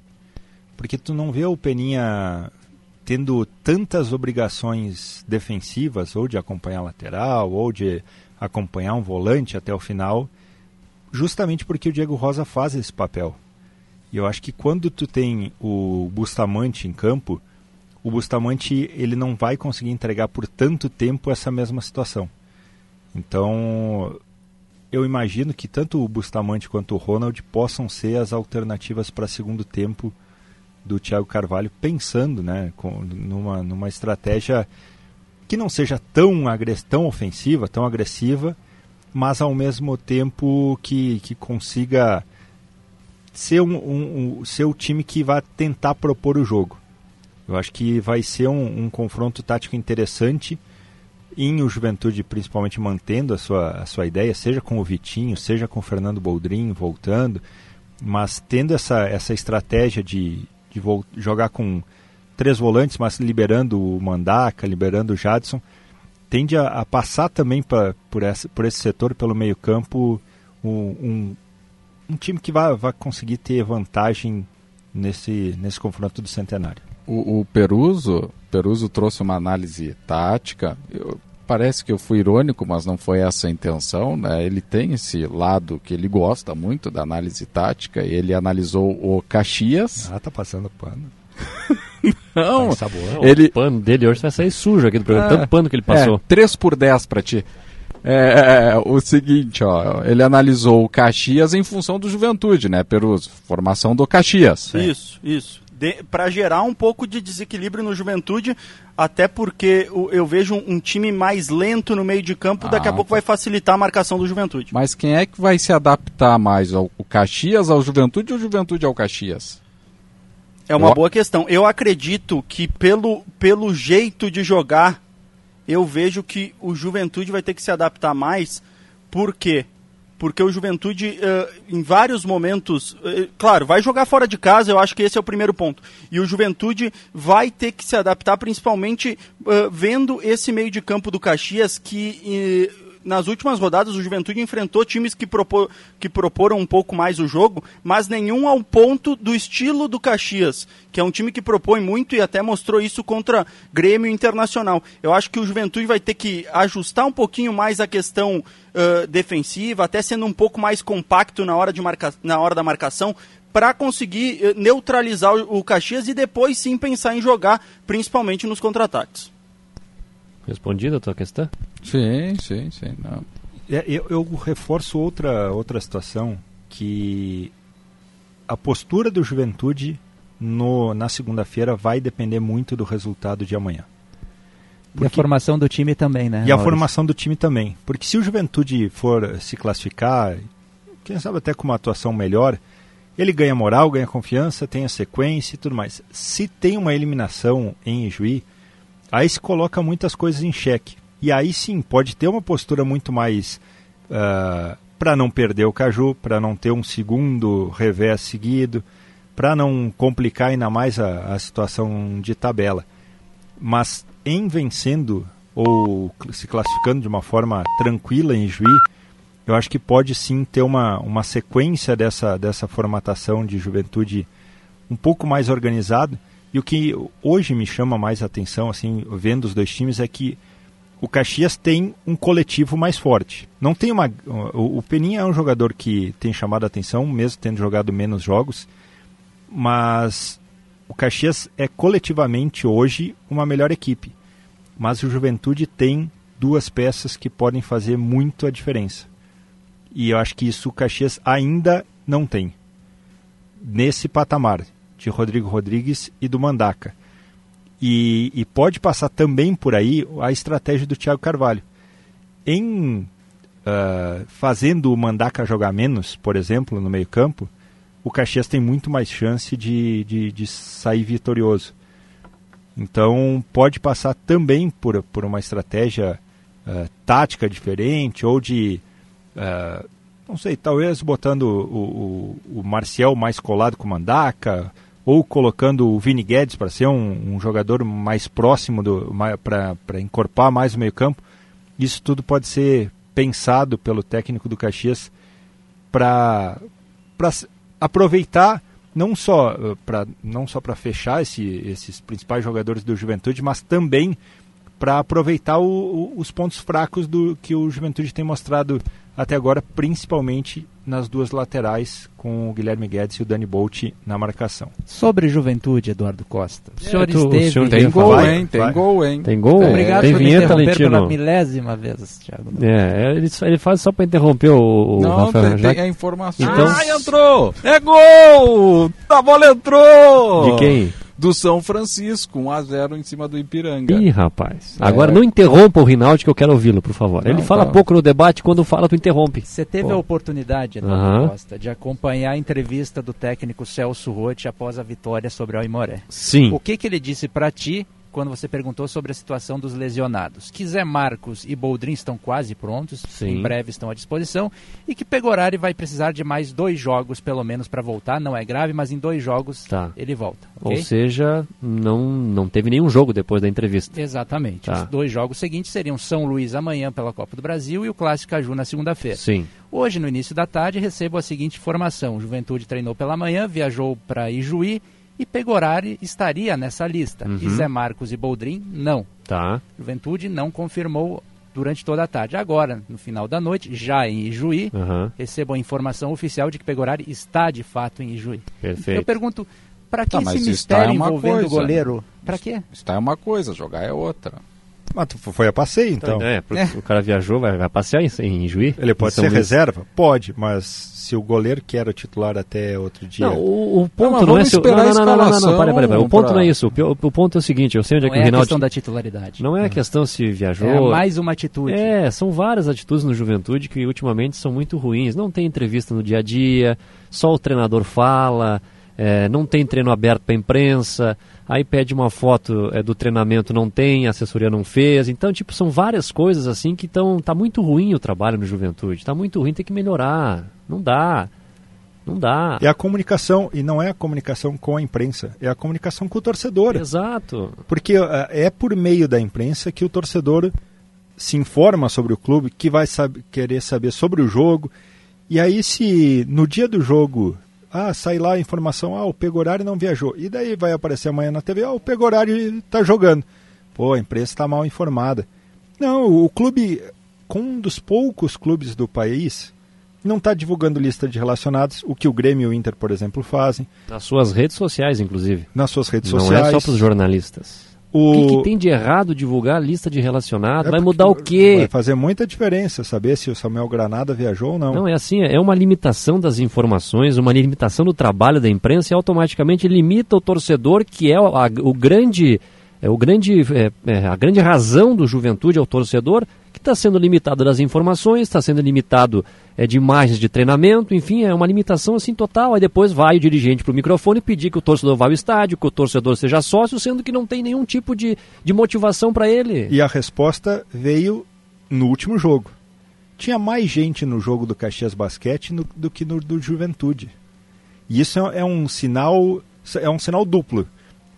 Porque tu não vê o Peninha tendo tantas obrigações defensivas, ou de acompanhar lateral, ou de acompanhar um volante até o final, justamente porque o Diego Rosa faz esse papel. E eu acho que quando tu tem o Bustamante em campo, o Bustamante ele não vai conseguir entregar por tanto tempo essa mesma situação. Então, eu imagino que tanto o Bustamante quanto o Ronald possam ser as alternativas para segundo tempo do Thiago Carvalho, pensando né, com, numa, numa estratégia que não seja tão, tão ofensiva, tão agressiva, mas ao mesmo tempo que, que consiga ser, um, um, um, ser o time que vai tentar propor o jogo. Eu acho que vai ser um, um confronto tático interessante em o Juventude principalmente mantendo a sua, a sua ideia, seja com o Vitinho, seja com o Fernando Boldrin voltando, mas tendo essa, essa estratégia de, de jogar com três volantes, mas liberando o Mandaca, liberando o Jadson, tende a, a passar também pra, por, essa, por esse setor, pelo meio campo, um, um, um time que vai, vai conseguir ter vantagem nesse, nesse confronto do Centenário. O, o Peruso, Peruso trouxe uma análise tática. Eu, parece que eu fui irônico, mas não foi essa a intenção. Né? Ele tem esse lado que ele gosta muito da análise tática. Ele analisou o Caxias. Ah, tá passando pano. Não, tá ele... o pano dele hoje vai sair sujo aqui do programa, ah, tanto pano que ele passou. É, 3 por 10 para ti. É, é, é, o seguinte, ó, ele analisou o Caxias em função do Juventude, né, Peruso? Formação do Caxias. Isso, isso para gerar um pouco de desequilíbrio no Juventude, até porque o, eu vejo um, um, time mais lento no meio de campo, ah, daqui a ah, pouco tá. vai facilitar a marcação do Juventude. Mas quem é que vai se adaptar mais, ao, o Caxias ao Juventude ou o Juventude ao Caxias? É uma boa questão. Eu acredito que pelo, pelo jeito de jogar, eu vejo que o Juventude vai ter que se adaptar mais, porque porque o Juventude, uh, em vários momentos, uh, claro, vai jogar fora de casa, eu acho que esse é o primeiro ponto. E o Juventude vai ter que se adaptar, principalmente uh, vendo esse meio de campo do Caxias que nas últimas rodadas o Juventude enfrentou times que, propor, que proporam um pouco mais o jogo, mas nenhum ao ponto do estilo do Caxias, que é um time que propõe muito e até mostrou isso contra Grêmio Internacional. Eu acho que o Juventude vai ter que ajustar um pouquinho mais a questão uh, defensiva, até sendo um pouco mais compacto na hora, de marca, na hora da marcação, para conseguir neutralizar o, Caxias e depois sim pensar em jogar, principalmente nos contra-ataques. Respondida a tua questão? Sim, sim, sim. Não. É, eu, eu reforço outra, outra situação que a postura do Juventude no, na segunda-feira vai depender muito do resultado de amanhã. Porque... E a formação do time também, né? E Maurício? a formação do time também. Porque se o Juventude for se classificar, quem sabe até com uma atuação melhor, ele ganha moral, ganha confiança, tem a sequência e tudo mais. Se tem uma eliminação em Ijuí, aí se coloca muitas coisas em xeque. E aí sim, pode ter uma postura muito mais uh, ah, para não perder o Caju, para não ter um segundo revés seguido, para não complicar ainda mais a, a situação de tabela. Mas em vencendo ou se classificando de uma forma tranquila em Juí, eu acho que pode sim ter uma, uma sequência dessa, dessa formatação de juventude um pouco mais organizado e o que hoje me chama mais atenção, assim, vendo os dois times, é que o Caxias tem um coletivo mais forte. Não tem uma. O, o Peninha é um jogador que tem chamado a atenção, mesmo tendo jogado menos jogos, mas o Caxias é coletivamente hoje uma melhor equipe. Mas o Juventude tem duas peças que podem fazer muito a diferença. E eu acho que isso o Caxias ainda não tem. Nesse patamar de Rodrigo Rodrigues e do Mandaca. E, e pode passar também por aí a estratégia do Thiago Carvalho. Em uh, fazendo o Mandaca jogar menos, por exemplo, no meio-campo, o Caxias tem muito mais chance de, de, de, sair vitorioso. Então pode passar também por, por uma estratégia uh, tática diferente ou de uh, não sei, talvez botando o, o, o Marcial mais colado com o Mandaca, ou colocando o Vini Guedes para ser um, um, jogador mais próximo para encorpar mais o meio-campo. Isso tudo pode ser pensado pelo técnico do Caxias para aproveitar não só uh, para não só para fechar esse, esses principais jogadores do Juventude, mas também para aproveitar o, o, os pontos fracos do que o Juventude tem mostrado até agora, principalmente nas duas laterais, com o Guilherme Guedes e o Dani Bolt na marcação. Sobre Juventude, Eduardo Costa. O senhor É, tu- o esteve... senhor Tem gol, vai, hein? Tem gol, hein? Tem gol? Obrigado tem por me vinheta, interromper pela Lentino? milésima vez, Thiago. É, ele, só- ele faz só pra interromper o, o Não, Rafael. tem, já tem a informação. Então- Ah, entrou! É gol! A bola entrou! De quem? Do São Francisco, 1x0 em cima do Ipiranga. Ih, rapaz. É. Agora não interrompa o Rinaldi que eu quero ouvi-lo, por favor. ele Não, fala tá. pouco no debate, quando fala, tu interrompe. Você teve Pô. a oportunidade, Eduardo Aham. Costa, de acompanhar a entrevista do técnico Celso Rotti após a vitória sobre o Aimoré. Sim. O que, que ele disse para ti quando você perguntou sobre a situação dos lesionados? Que Zé Marcos e Boldrin estão quase prontos, Sim. em breve estão à disposição, e que Pegorari vai precisar de mais dois jogos, pelo menos, para voltar. Não é grave, mas em dois jogos Tá. ele volta. Ou ok? seja, não, não teve nenhum jogo depois da entrevista. Exatamente. Tá. Os dois jogos seguintes seriam São Luís amanhã pela Copa do Brasil e o Clássico Caju na segunda-feira. Sim. Hoje, no início da tarde, recebo a seguinte informação: Juventude treinou pela manhã, viajou para Ijuí e Pegorari estaria nessa lista. Uhum. E Zé Marcos e Boldrin, não. Tá. Juventude não confirmou durante toda a tarde. Agora, no final da noite, já em Ijuí, Aham. recebo a informação oficial de que Pegorari está de fato em Ijuí. Perfeito. Eu pergunto, para que Tá, esse tá mistério é uma envolvendo coisa. o goleiro? Para quê? Está é uma coisa, jogar é outra. Mas tu foi a passeio, então. É, porque o cara viajou, vai, vai passear em, em Juí? Ele pode ser Luís. reserva? Pode, mas se o goleiro que era o titular até outro dia. Não, o, o ponto mas não, é vamos se... o- esperar Não, a não, não, não, não, não, para, para, para. O ponto pra- não é isso. O, o ponto é o seguinte, eu sei onde é Não que é o a Rinaldi... questão da titularidade. Não é a questão se viajou... É mais uma atitude. É, são várias atitudes no Juventude que ultimamente são muito ruins. Não tem entrevista no dia a dia, só o treinador fala, é, não tem treino aberto para imprensa, aí pede uma foto é, do treinamento, não tem, a assessoria não fez. Então, tipo, são várias coisas assim que estão. Tá muito ruim o trabalho no Juventude. Tá muito ruim, tem que melhorar. Não dá. Não dá. É a comunicação, e não é a comunicação com a imprensa, é a comunicação com o torcedor. Exato. Porque ah, é por meio da imprensa que o torcedor se informa sobre o clube, que vai sab querer saber sobre o jogo. E aí, se no dia do jogo, ah, sai lá a informação, ah, o Pegorari não viajou. E daí vai aparecer amanhã na TV, ah, o Pegorari está jogando. Pô, a imprensa está mal informada. Não, o clube, com um dos poucos clubes do país, não está divulgando lista de relacionados, o que o Grêmio e o Inter, por exemplo, fazem. Nas suas redes sociais, inclusive. Nas suas redes não sociais. é só para os jornalistas. O... Que, que tem de errado divulgar a lista de relacionados? É vai mudar o quê? Vai fazer muita diferença saber se o Samuel Granada viajou ou não. Não, é assim, é uma limitação das informações, uma limitação do trabalho da imprensa e automaticamente limita o torcedor, que é o, a, o grande, é o grande, é, é, a grande razão do juventude ao torcedor, que está sendo limitado das informações, está sendo limitado é, de imagens de treinamento, enfim, é uma limitação assim total. Aí depois vai o dirigente para o microfone pedir que o torcedor vá ao estádio, que o torcedor seja sócio, sendo que não tem nenhum tipo de, de motivação para ele. E a resposta veio no último jogo. Tinha mais gente no jogo do Caxias Basquete no- do que no do Juventude. E isso é, é um sinal, é um sinal duplo.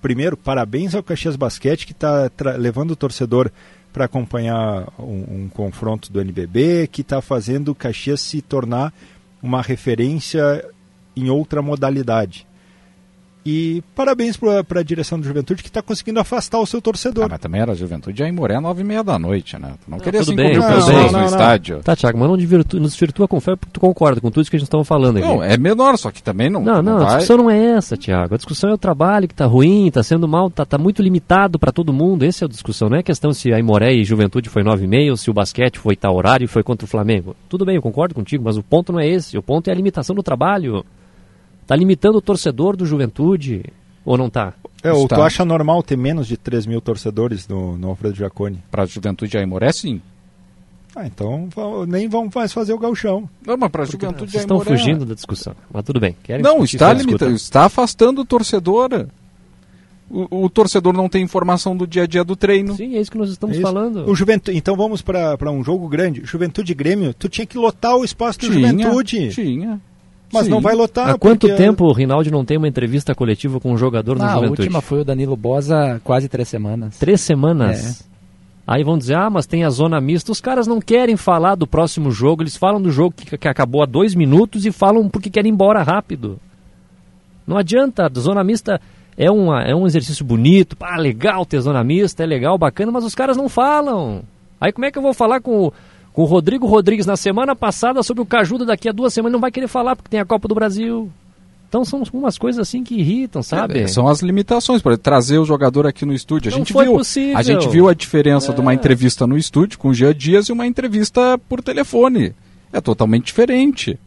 Primeiro, parabéns ao Caxias Basquete que está levando o torcedor para acompanhar um, um confronto do NBB, que está fazendo o Caxias se tornar uma referência em outra modalidade. E parabéns para a direção do Juventude que está conseguindo afastar o seu torcedor. Ah, mas também era Juventude aí Moré nove e meia da noite, né? Tu não, queria tudo cinco bem, mil tudo pessoas no Não, não, estádio. Tá, Thiago, mas não desvirtua, não desvirtua com fé porque tu concorda com tudo isso que a gente estava falando aqui. Não, é menor, só que também não. Não, não, a vai- discussão não é essa, Tiago. A discussão é o trabalho que tá ruim, tá sendo mal, tá, tá muito limitado para todo mundo. Essa é a discussão. Não é questão se a Imoré e Juventude foi 9,5 ou se o basquete foi tal horário e foi contra o Flamengo. Tudo bem, eu concordo contigo, mas o ponto não é esse. O ponto é a limitação do trabalho. Tá limitando o torcedor do Juventude. Ou não tá? É, ou Está. tu acha normal ter menos de 3 mil torcedores no, no Alfredo Jaconi? Pra Juventude aí Moré, sim. Ah, então nem vamos mais fazer o gauchão. Não, mas pra Juventude Vocês estão fugindo da discussão. Mas tudo bem. Querem Não, está limitando, está afastando o torcedor. O, o torcedor não tem informação do dia a dia do treino. Sim, é isso que nós estamos É falando. O Juventude, então vamos para um jogo grande. Juventude Grêmio, tu tinha que lotar o espaço do Tinha, Juventude. Tinha. Mas Sim. não vai lotar. Há quanto porque- tempo o Rinaldi não tem uma entrevista coletiva com um jogador no Ah, a Juventude? última foi o Danilo Bosa há quase três semanas. Três semanas. Aí vão dizer, ah, mas tem a zona mista. Os caras não querem falar do próximo jogo, eles falam do jogo que, que acabou há dois minutos e falam porque querem ir embora rápido. Não adianta, zona mista é, uma, é um exercício bonito, pá, legal ter zona mista, é legal, bacana, mas os caras não falam. Aí como é que eu vou falar com o, com o Rodrigo Rodrigues na semana passada sobre o Cajuda daqui a duas semanas? Não vai querer falar porque tem a Copa do Brasil. Então são umas coisas assim que irritam, sabe? É, são as limitações para trazer o jogador aqui no estúdio. A Não gente foi viu, possível. a gente viu a diferença É. de uma entrevista no estúdio com o Jean Dias e uma entrevista por telefone. É totalmente diferente.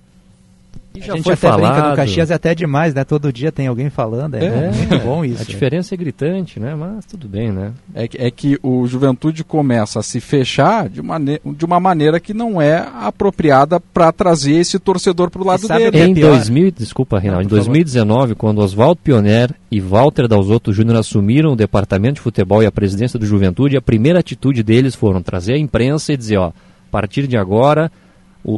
A já gente foi até brinca falado. do Caxias é até demais, né? Todo dia tem alguém falando, é, É. muito bom isso. A diferença é gritante, né? Mas tudo bem, né? É que, é que o Juventude começa a se fechar de, mane de uma maneira que não é apropriada para trazer esse torcedor para o lado dele. Em 2000, desculpa, Reinaldo, em 2019, quando Oswaldo Pioner e Walter Dalzotto Júnior assumiram o departamento de futebol e a presidência do Juventude, a primeira atitude deles foram trazer a imprensa e dizer, ó, a partir de agora,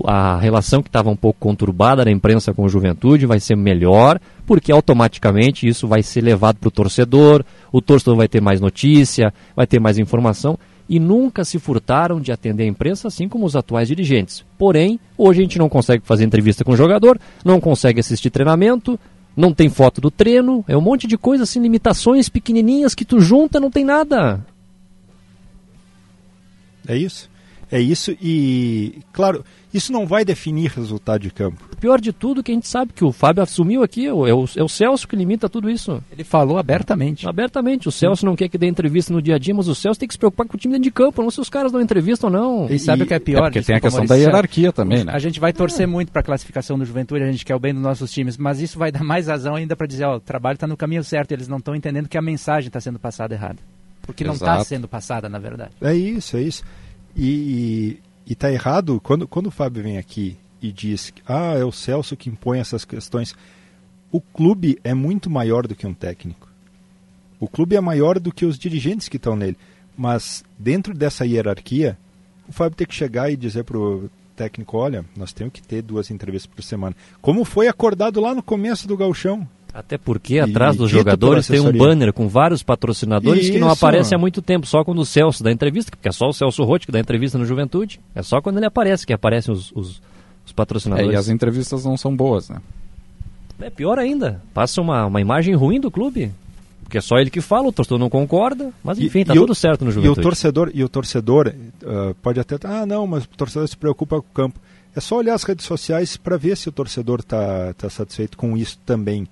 a relação que estava um pouco conturbada da imprensa com o Juventude vai ser melhor, porque automaticamente isso vai ser levado para o torcedor, o torcedor vai ter mais notícia, vai ter mais informação, e nunca se furtaram de atender a imprensa, assim como os atuais dirigentes. Porém, hoje a gente não consegue fazer entrevista com o jogador, não consegue assistir treinamento, não tem foto do treino, é um monte de coisa assim, limitações pequenininhas que tu junta, não tem nada. É isso. É isso e, claro, isso não vai definir resultado de campo. O pior de tudo é que a gente sabe que o Fábio assumiu aqui, é o, é o- é o Celso que limita tudo isso. Ele falou abertamente. Abertamente. O Celso não quer que dê entrevista no dia a dia, mas o Celso tem que se preocupar com o time dentro de campo, não se os caras dão entrevista ou não. E sabe o que é pior? porque tem a questão da Maurício, hierarquia também, né? A gente vai torcer muito para a classificação do Juventude, a gente quer o bem dos nossos times, mas isso vai dar mais razão ainda para dizer, ó, o trabalho está no caminho certo, eles não estão entendendo que a mensagem está sendo passada errada. Porque não está Exato. sendo passada, na verdade. É isso, é isso. E, e, e tá errado quando, quando o Fábio vem aqui e diz ah, é o Celso que impõe essas questões. O clube é muito maior do que um técnico. O clube é maior do que os dirigentes que estão nele. Mas dentro dessa hierarquia, o Fábio tem que chegar e dizer pro técnico, olha, nós temos que ter duas entrevistas por semana. Como foi acordado lá no começo do gauchão. Até porque atrás E dos jogadores tem um banner com vários patrocinadores que não Isso. aparece há muito tempo, só quando o Celso dá entrevista, porque é só o Celso Rotti que dá entrevista no Juventude. É só quando ele aparece que aparecem os, os, os É, patrocinadores. e as entrevistas não são boas, né? É pior ainda, passa uma, uma imagem ruim do clube. Porque é só ele que fala, o torcedor não concorda, mas enfim, tá e tudo certo no E o Juventude. torcedor, e o torcedor ah, pode até, ah, não, mas o torcedor se preocupa com o campo. É só olhar as redes sociais para ver se o torcedor está tá satisfeito com isso também.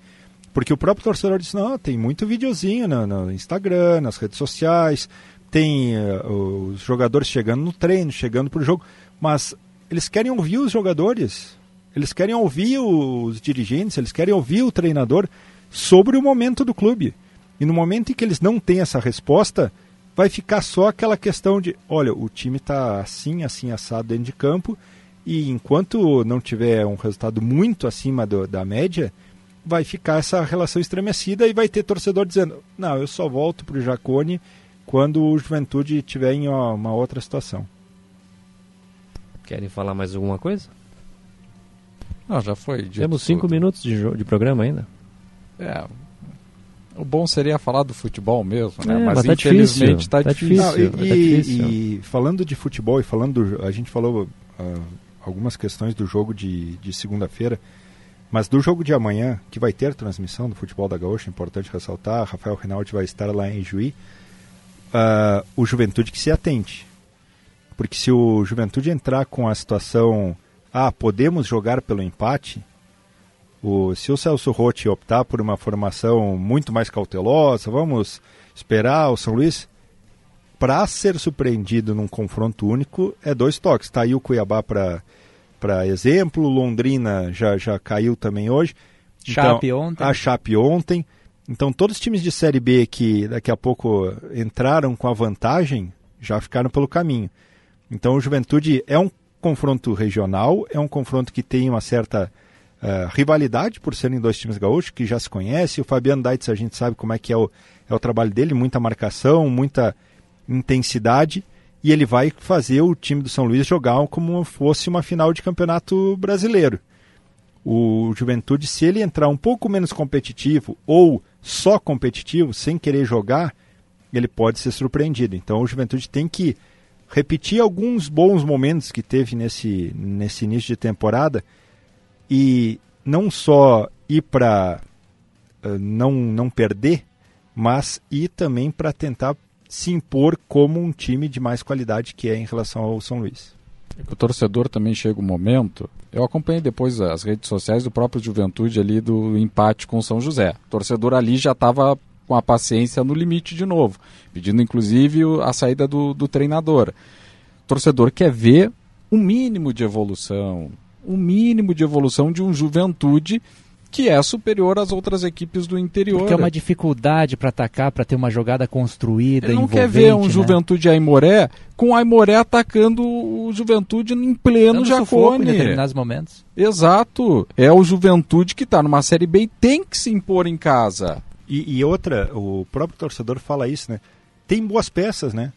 Porque o próprio torcedor diz, não, tem muito videozinho no, no Instagram, nas redes sociais, tem ah, os jogadores chegando no treino, chegando para o jogo, mas eles querem ouvir os jogadores, eles querem ouvir os dirigentes, eles querem ouvir o treinador sobre o momento do clube. E no momento em que eles não têm essa resposta, vai ficar só aquela questão de, olha, o time está assim, assim, assado dentro de campo, e enquanto não tiver um resultado muito acima do- da média, vai ficar essa relação estremecida e vai ter torcedor dizendo, não, eu só volto para o Jacone quando o Juventude tiver em ó, uma outra situação. Querem falar mais alguma coisa? Não, já foi. Temos cinco tudo. minutos de, de programa ainda. É, o bom seria falar do futebol mesmo, né? É, mas, mas tá infelizmente difícil, tá, tá difícil. Não, e, tá e- difícil. e falando de futebol e falando do, a gente falou ah, algumas questões do jogo de, de segunda-feira, mas do jogo de amanhã, que vai ter transmissão do futebol da Gaúcha, importante ressaltar, Rafael Rinaldi vai estar lá em Juí, ah, o Juventude que se atente. Porque se o Juventude entrar com a situação, ah, podemos jogar pelo empate, o, se o Celso Rotti optar por uma formação muito mais cautelosa, vamos esperar o São Luís, para ser surpreendido num confronto único, é dois toques. Está aí o Cuiabá para exemplo, Londrina já, já caiu também hoje. Chape ontem. A Chape ontem. Então, todos os times de Série B que daqui a pouco entraram com a vantagem já ficaram pelo caminho. Então, o Juventude é um confronto regional, é um confronto que tem uma certa eh, rivalidade por serem dois times gaúchos que já se conhecem. O Fabiano Daitz, a gente sabe como é que é o, é o trabalho dele, muita marcação, muita intensidade, e ele vai fazer o time do São Luís jogar como fosse uma final de campeonato brasileiro. O Juventude, se ele entrar um pouco menos competitivo ou só competitivo, sem querer jogar, ele pode ser surpreendido. Então o Juventude tem que repetir alguns bons momentos que teve nesse, nesse início de temporada e não só ir para uh, não, não perder, mas ir também para tentar se impor como um time de mais qualidade que é em relação ao São Luís. O torcedor também chega um momento. Eu acompanhei depois as redes sociais do próprio Juventude ali do empate com o São José. O torcedor ali já estava com a paciência no limite de novo, pedindo inclusive a saída do, do treinador. O torcedor quer ver um mínimo de evolução, um mínimo de evolução de um Juventude que é superior às outras equipes do interior. Porque é uma dificuldade para atacar, para ter uma jogada construída, Ele não quer ver um né? Juventude Aimoré com Aimoré atacando o Juventude em pleno Dando Jacone. Em determinados momentos. Exato. É o Juventude que está numa Série B e tem que se impor em casa. E, e, outra, o próprio torcedor fala isso, né? Tem boas peças, né?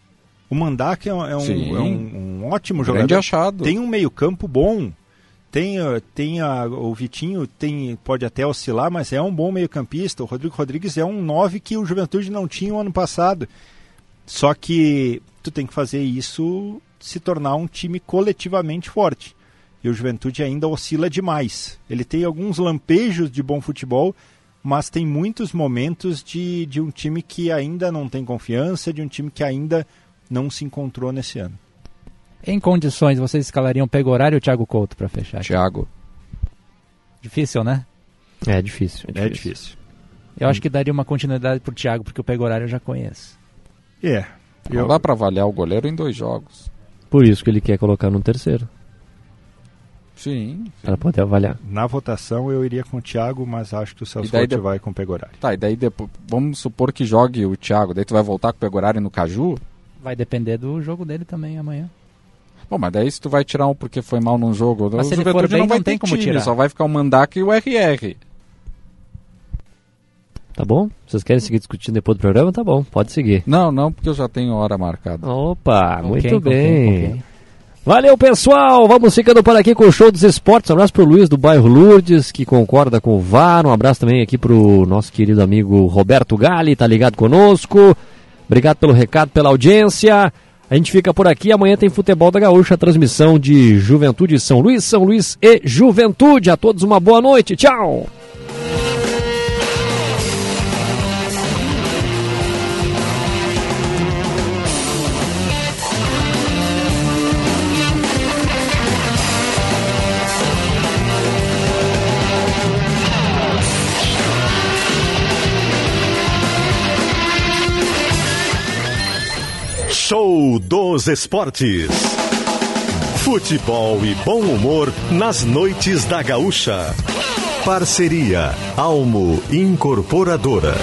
O Mandak é um, é um, é um, um ótimo Grande jogador. achado. Tem um meio campo bom. Tem, tem a, o Vitinho tem, pode até oscilar, mas é um bom meio-campista. O Rodrigo Rodrigues é um 9 que o Juventude não tinha o ano passado. Só que tu tem que fazer isso se tornar um time coletivamente forte. E o Juventude ainda oscila demais. Ele tem alguns lampejos de bom futebol, mas tem muitos momentos de, de um time que ainda não tem confiança, de um time que ainda não se encontrou nesse ano. Em condições, vocês escalariam Pegorari ou Thiago Couto para fechar? Thiago. Difícil, né? É difícil. É difícil. É difícil. Eu acho que daria uma continuidade pro Thiago, porque o Pegorari eu já conheço. É. Não Eu- dá para avaliar o goleiro em dois jogos. Por isso que ele quer colocar no terceiro. Sim. Para poder avaliar. Na votação eu iria com o Thiago, mas acho que o Celso E Rotti de- vai com o Pegorari. Tá, e daí depois, vamos supor que jogue o Thiago, daí tu vai voltar com o Pegorari no Caju? Vai depender do jogo dele também amanhã. Bom, mas daí se tu vai tirar um porque foi mal num jogo, Mas o se ele Juventude for bem, não vai não tem ter como time, tirar. só vai ficar o Mandak e o RR. Tá bom? Vocês querem seguir discutindo depois do programa? Tá bom, pode seguir. Não, não, porque eu já tenho hora marcada. Opa, Com muito quem, com bem. quem, com quem? Valeu, pessoal! Vamos ficando por aqui com o Show dos Esportes. Um abraço pro Luiz do bairro Lourdes, que concorda com o VAR. Um abraço também aqui pro nosso querido amigo Roberto Gali, tá ligado conosco. Obrigado pelo recado, pela audiência. A gente fica por aqui. Amanhã tem Futebol da Gaúcha, transmissão de Juventude São Luís, São Luís e Juventude. A todos uma boa noite. Tchau! Show dos Esportes. Futebol e bom humor nas noites da Gaúcha. Parceria Almo Incorporadora.